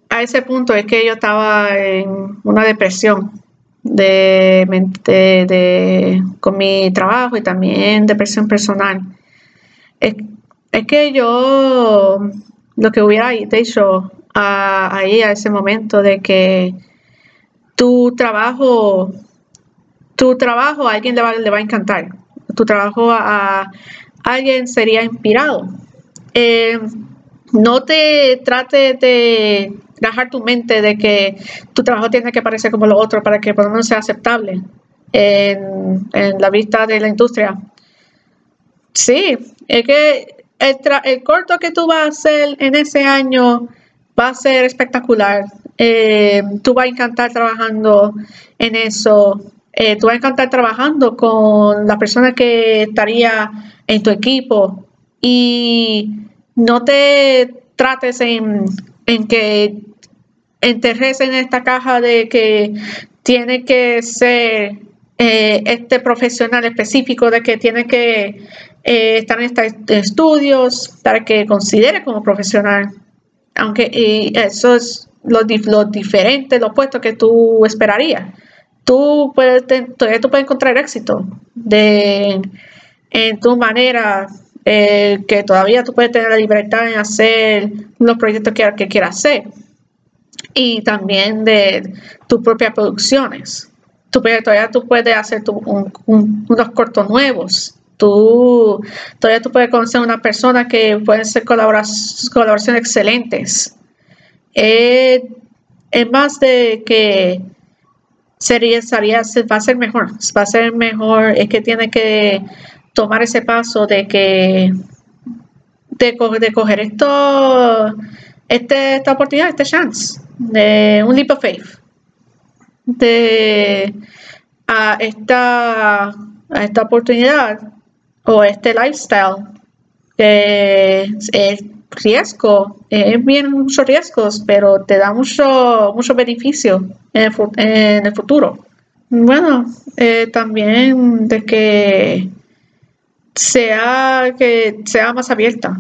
A ese punto es que yo estaba en una depresión de, mente- de- con mi trabajo y también depresión personal. Es, es que yo lo que hubiera dicho ahí a ese momento de que tu trabajo, tu trabajo a alguien le va, le va a encantar. Tu trabajo a, a alguien sería inspirado. Eh, no te trates de rajar tu mente de que tu trabajo tiene que parecer como lo otro para que por lo menos sea aceptable en, en la vista de la industria. Sí, es que el, el corto que tú vas a hacer en ese año va a ser espectacular. Eh, tú vas a encantar trabajando en eso. Eh, tú vas a encantar trabajando con la persona que estaría en tu equipo. Y no te trates en, en que enterres en esta caja de que tiene que ser eh, este profesional específico, de que tiene que eh, estar en estos estudios para que considere como profesional. Aunque y eso es lo, diferente, lo opuesto que tú esperarías. Tú puedes, todavía tú puedes encontrar éxito de, en tu manera eh, que todavía tú puedes tener la libertad en hacer los proyectos que, que quieras hacer y también de tus propias producciones. Tú todavía tú puedes hacer unos cortos nuevos. Tú, todavía tú puedes conocer a una persona que pueden ser colaboraciones excelentes. es más de que sería, sería, va a ser mejor, va a ser mejor, es que tiene que tomar ese paso de que de, de coger esto, este, esta oportunidad, este chance, de un leap of faith, de a esta, a esta oportunidad o este lifestyle que es riesgo, es bien muchos riesgos, pero te da mucho, mucho beneficio en el, futuro. Bueno, eh, también de que sea que sea más abierta,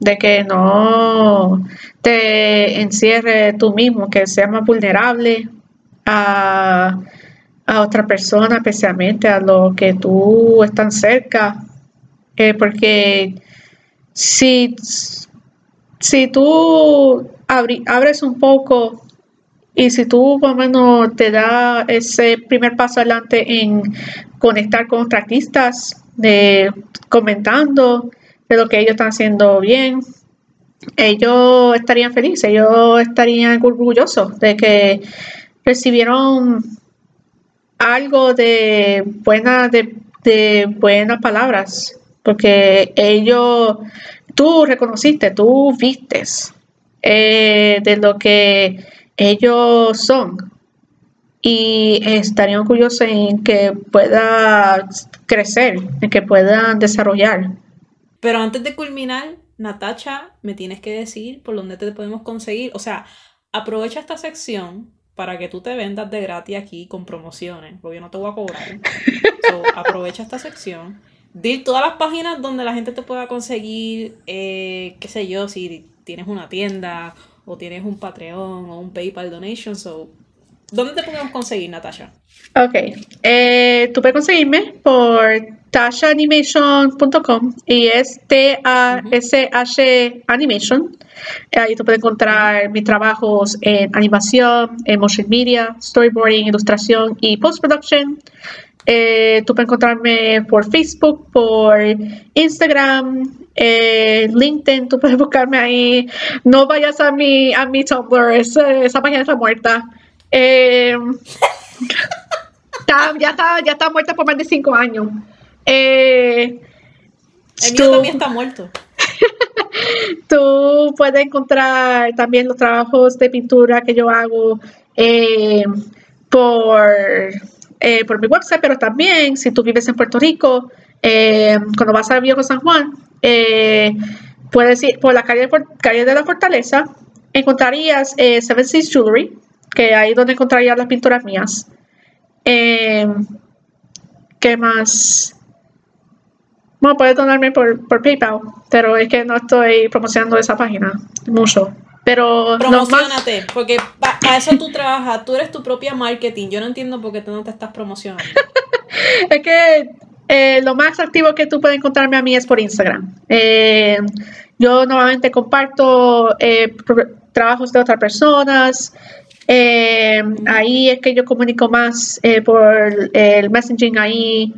de que no te encierre tú mismo, que sea más vulnerable a, otra persona, especialmente a lo que tú estás cerca, eh, porque si, si tú abres un poco y si tú por lo menos te da ese primer paso adelante en conectar con otros artistas, de comentando de lo que ellos están haciendo bien, ellos estarían felices, ellos estarían orgullosos de que recibieron algo de buena, de, buenas palabras, porque ellos, tú reconociste, tú vistes eh, de lo que ellos son y estarían orgullosos en que pueda crecer, en que puedan desarrollar. Pero antes de culminar, Natacha, me tienes que decir por dónde te podemos conseguir. O sea, aprovecha esta sección para que tú te vendas de gratis aquí con promociones, porque yo no te voy a cobrar. [LAUGHS] aprovecha esta sección. Di todas las páginas donde la gente te pueda conseguir, eh, qué sé yo, si tienes una tienda o tienes un Patreon o un PayPal donation. So, ¿Dónde te podemos conseguir, Natasha? Ok. Eh, tú puedes conseguirme por tashaanimation.com y es T-A-S-H Animation. Ahí tú puedes encontrar mis trabajos en animación, en motion media, storyboarding, ilustración y post-production. Eh, tú puedes encontrarme por Facebook, por Instagram, eh, LinkedIn, tú puedes buscarme ahí. No vayas a mi, a mi Tumblr, esa página está muerta. Eh, [LAUGHS] ya, está, ya está muerta por más de cinco años. Eh, el mío también está muerto. [LAUGHS] tú puedes encontrar también los trabajos de pintura que yo hago eh, por, por mi website, pero también si tú vives en Puerto Rico, cuando vas a Viejo San Juan, puedes ir por la calle, calle de la Fortaleza, encontrarías Seven Seas Jewelry, que ahí donde encontraría las pinturas mías. ¿Qué más? Bueno, puedes donarme por, por, PayPal, pero es que no estoy promocionando esa página mucho. Pero Promocionate, porque para eso tú trabajas, tú eres tu propia marketing. Yo no entiendo por qué tú no te estás promocionando. [LAUGHS] es que eh, lo más activo que tú puedes encontrarme a mí es por Instagram. Eh, yo normalmente comparto eh, trabajos de otras personas, ahí es que yo comunico más por el messaging ahí.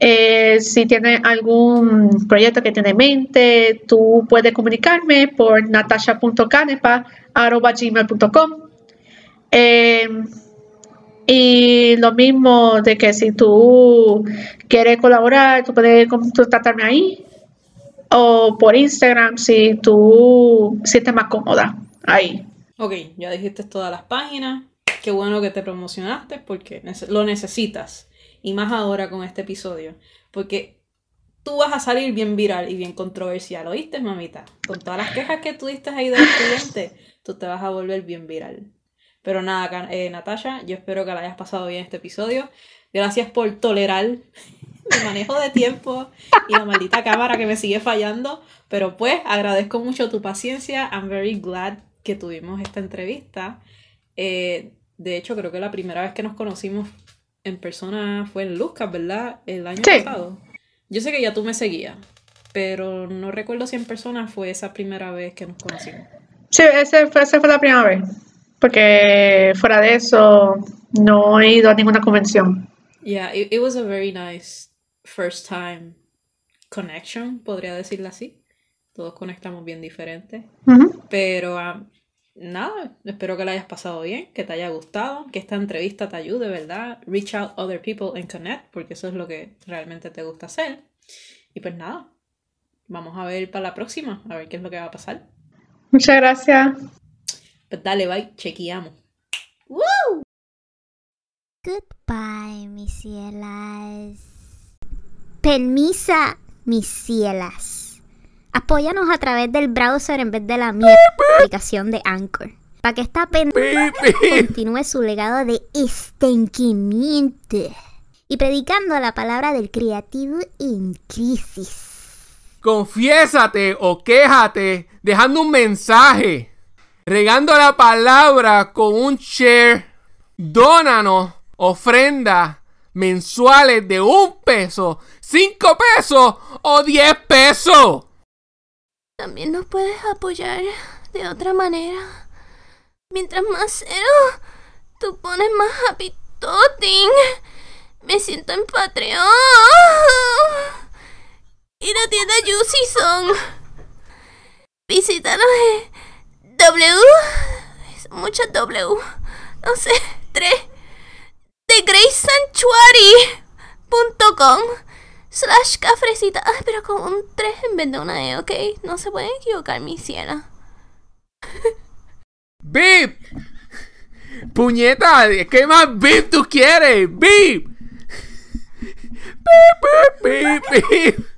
Eh, si tienes algún proyecto que tiene en mente, tú puedes comunicarme por natasha.canepa.gmail.com y lo mismo de que si tú quieres colaborar, tú puedes contactarme ahí o por Instagram si tú sientes más cómoda ahí. Ok, ya dijiste todas las páginas. Qué bueno que te promocionaste porque lo necesitas. Y más ahora con este episodio. Porque tú vas a salir bien viral y bien controversial, ¿oíste, mamita? Con todas las quejas que tú diste ahí del cliente, tú te vas a volver bien viral. Pero nada, eh, Natasha, yo espero que la hayas pasado bien este episodio. Gracias por tolerar [LAUGHS] mi manejo de tiempo y la maldita cámara que me sigue fallando. Pero pues agradezco mucho tu paciencia. I'm very glad que tuvimos esta entrevista. Eh, de hecho, creo que la primera vez que nos conocimos en persona fue en Lucas, ¿verdad? El año pasado. Yo sé que ya tú me seguías, pero no recuerdo si en persona fue esa primera vez que nos conocimos. Sí, esa fue, esa fue la primera vez. Porque fuera de eso, no he ido a ninguna convención. Yeah, it, it was a very nice first time connection, podría decirlo así. Todos conectamos bien diferente. Pero um, nada, espero que la hayas pasado bien, que te haya gustado, que esta entrevista te ayude, ¿verdad? Reach out other people and connect, porque eso es lo que realmente te gusta hacer. Y pues nada, vamos a ver para la próxima, a ver qué es lo que va a pasar. Muchas gracias. Pues dale, bye, chequeamos. ¡Woo! Goodbye, mis cielas. Permisa, mis cielas. Apóyanos a través del browser en vez de la mierda aplicación de Anchor. Para que esta pendeja continúe su legado de estenquimiento. Y predicando la palabra del creativo en crisis. Confiésate o quéjate dejando un mensaje. Regando la palabra con un share. Dónanos ofrenda mensuales de un peso, cinco pesos o diez pesos. También nos puedes apoyar de otra manera. Mientras más cero, tú pones más happy toting. Me siento en Patreon. Y la tienda Juicy Song. Visítanos en W. Muchas W. No sé, tres. De greysanctuary.com slash cafrecita. Ay, pero con un 3 en vez de una E, ¿ok? No se pueden equivocar, mi ciela. [LAUGHS] ¡Bip! Puñeta, ¿qué más bip tú quieres? ¡Bip! ¡Bip, bip, bip, bip!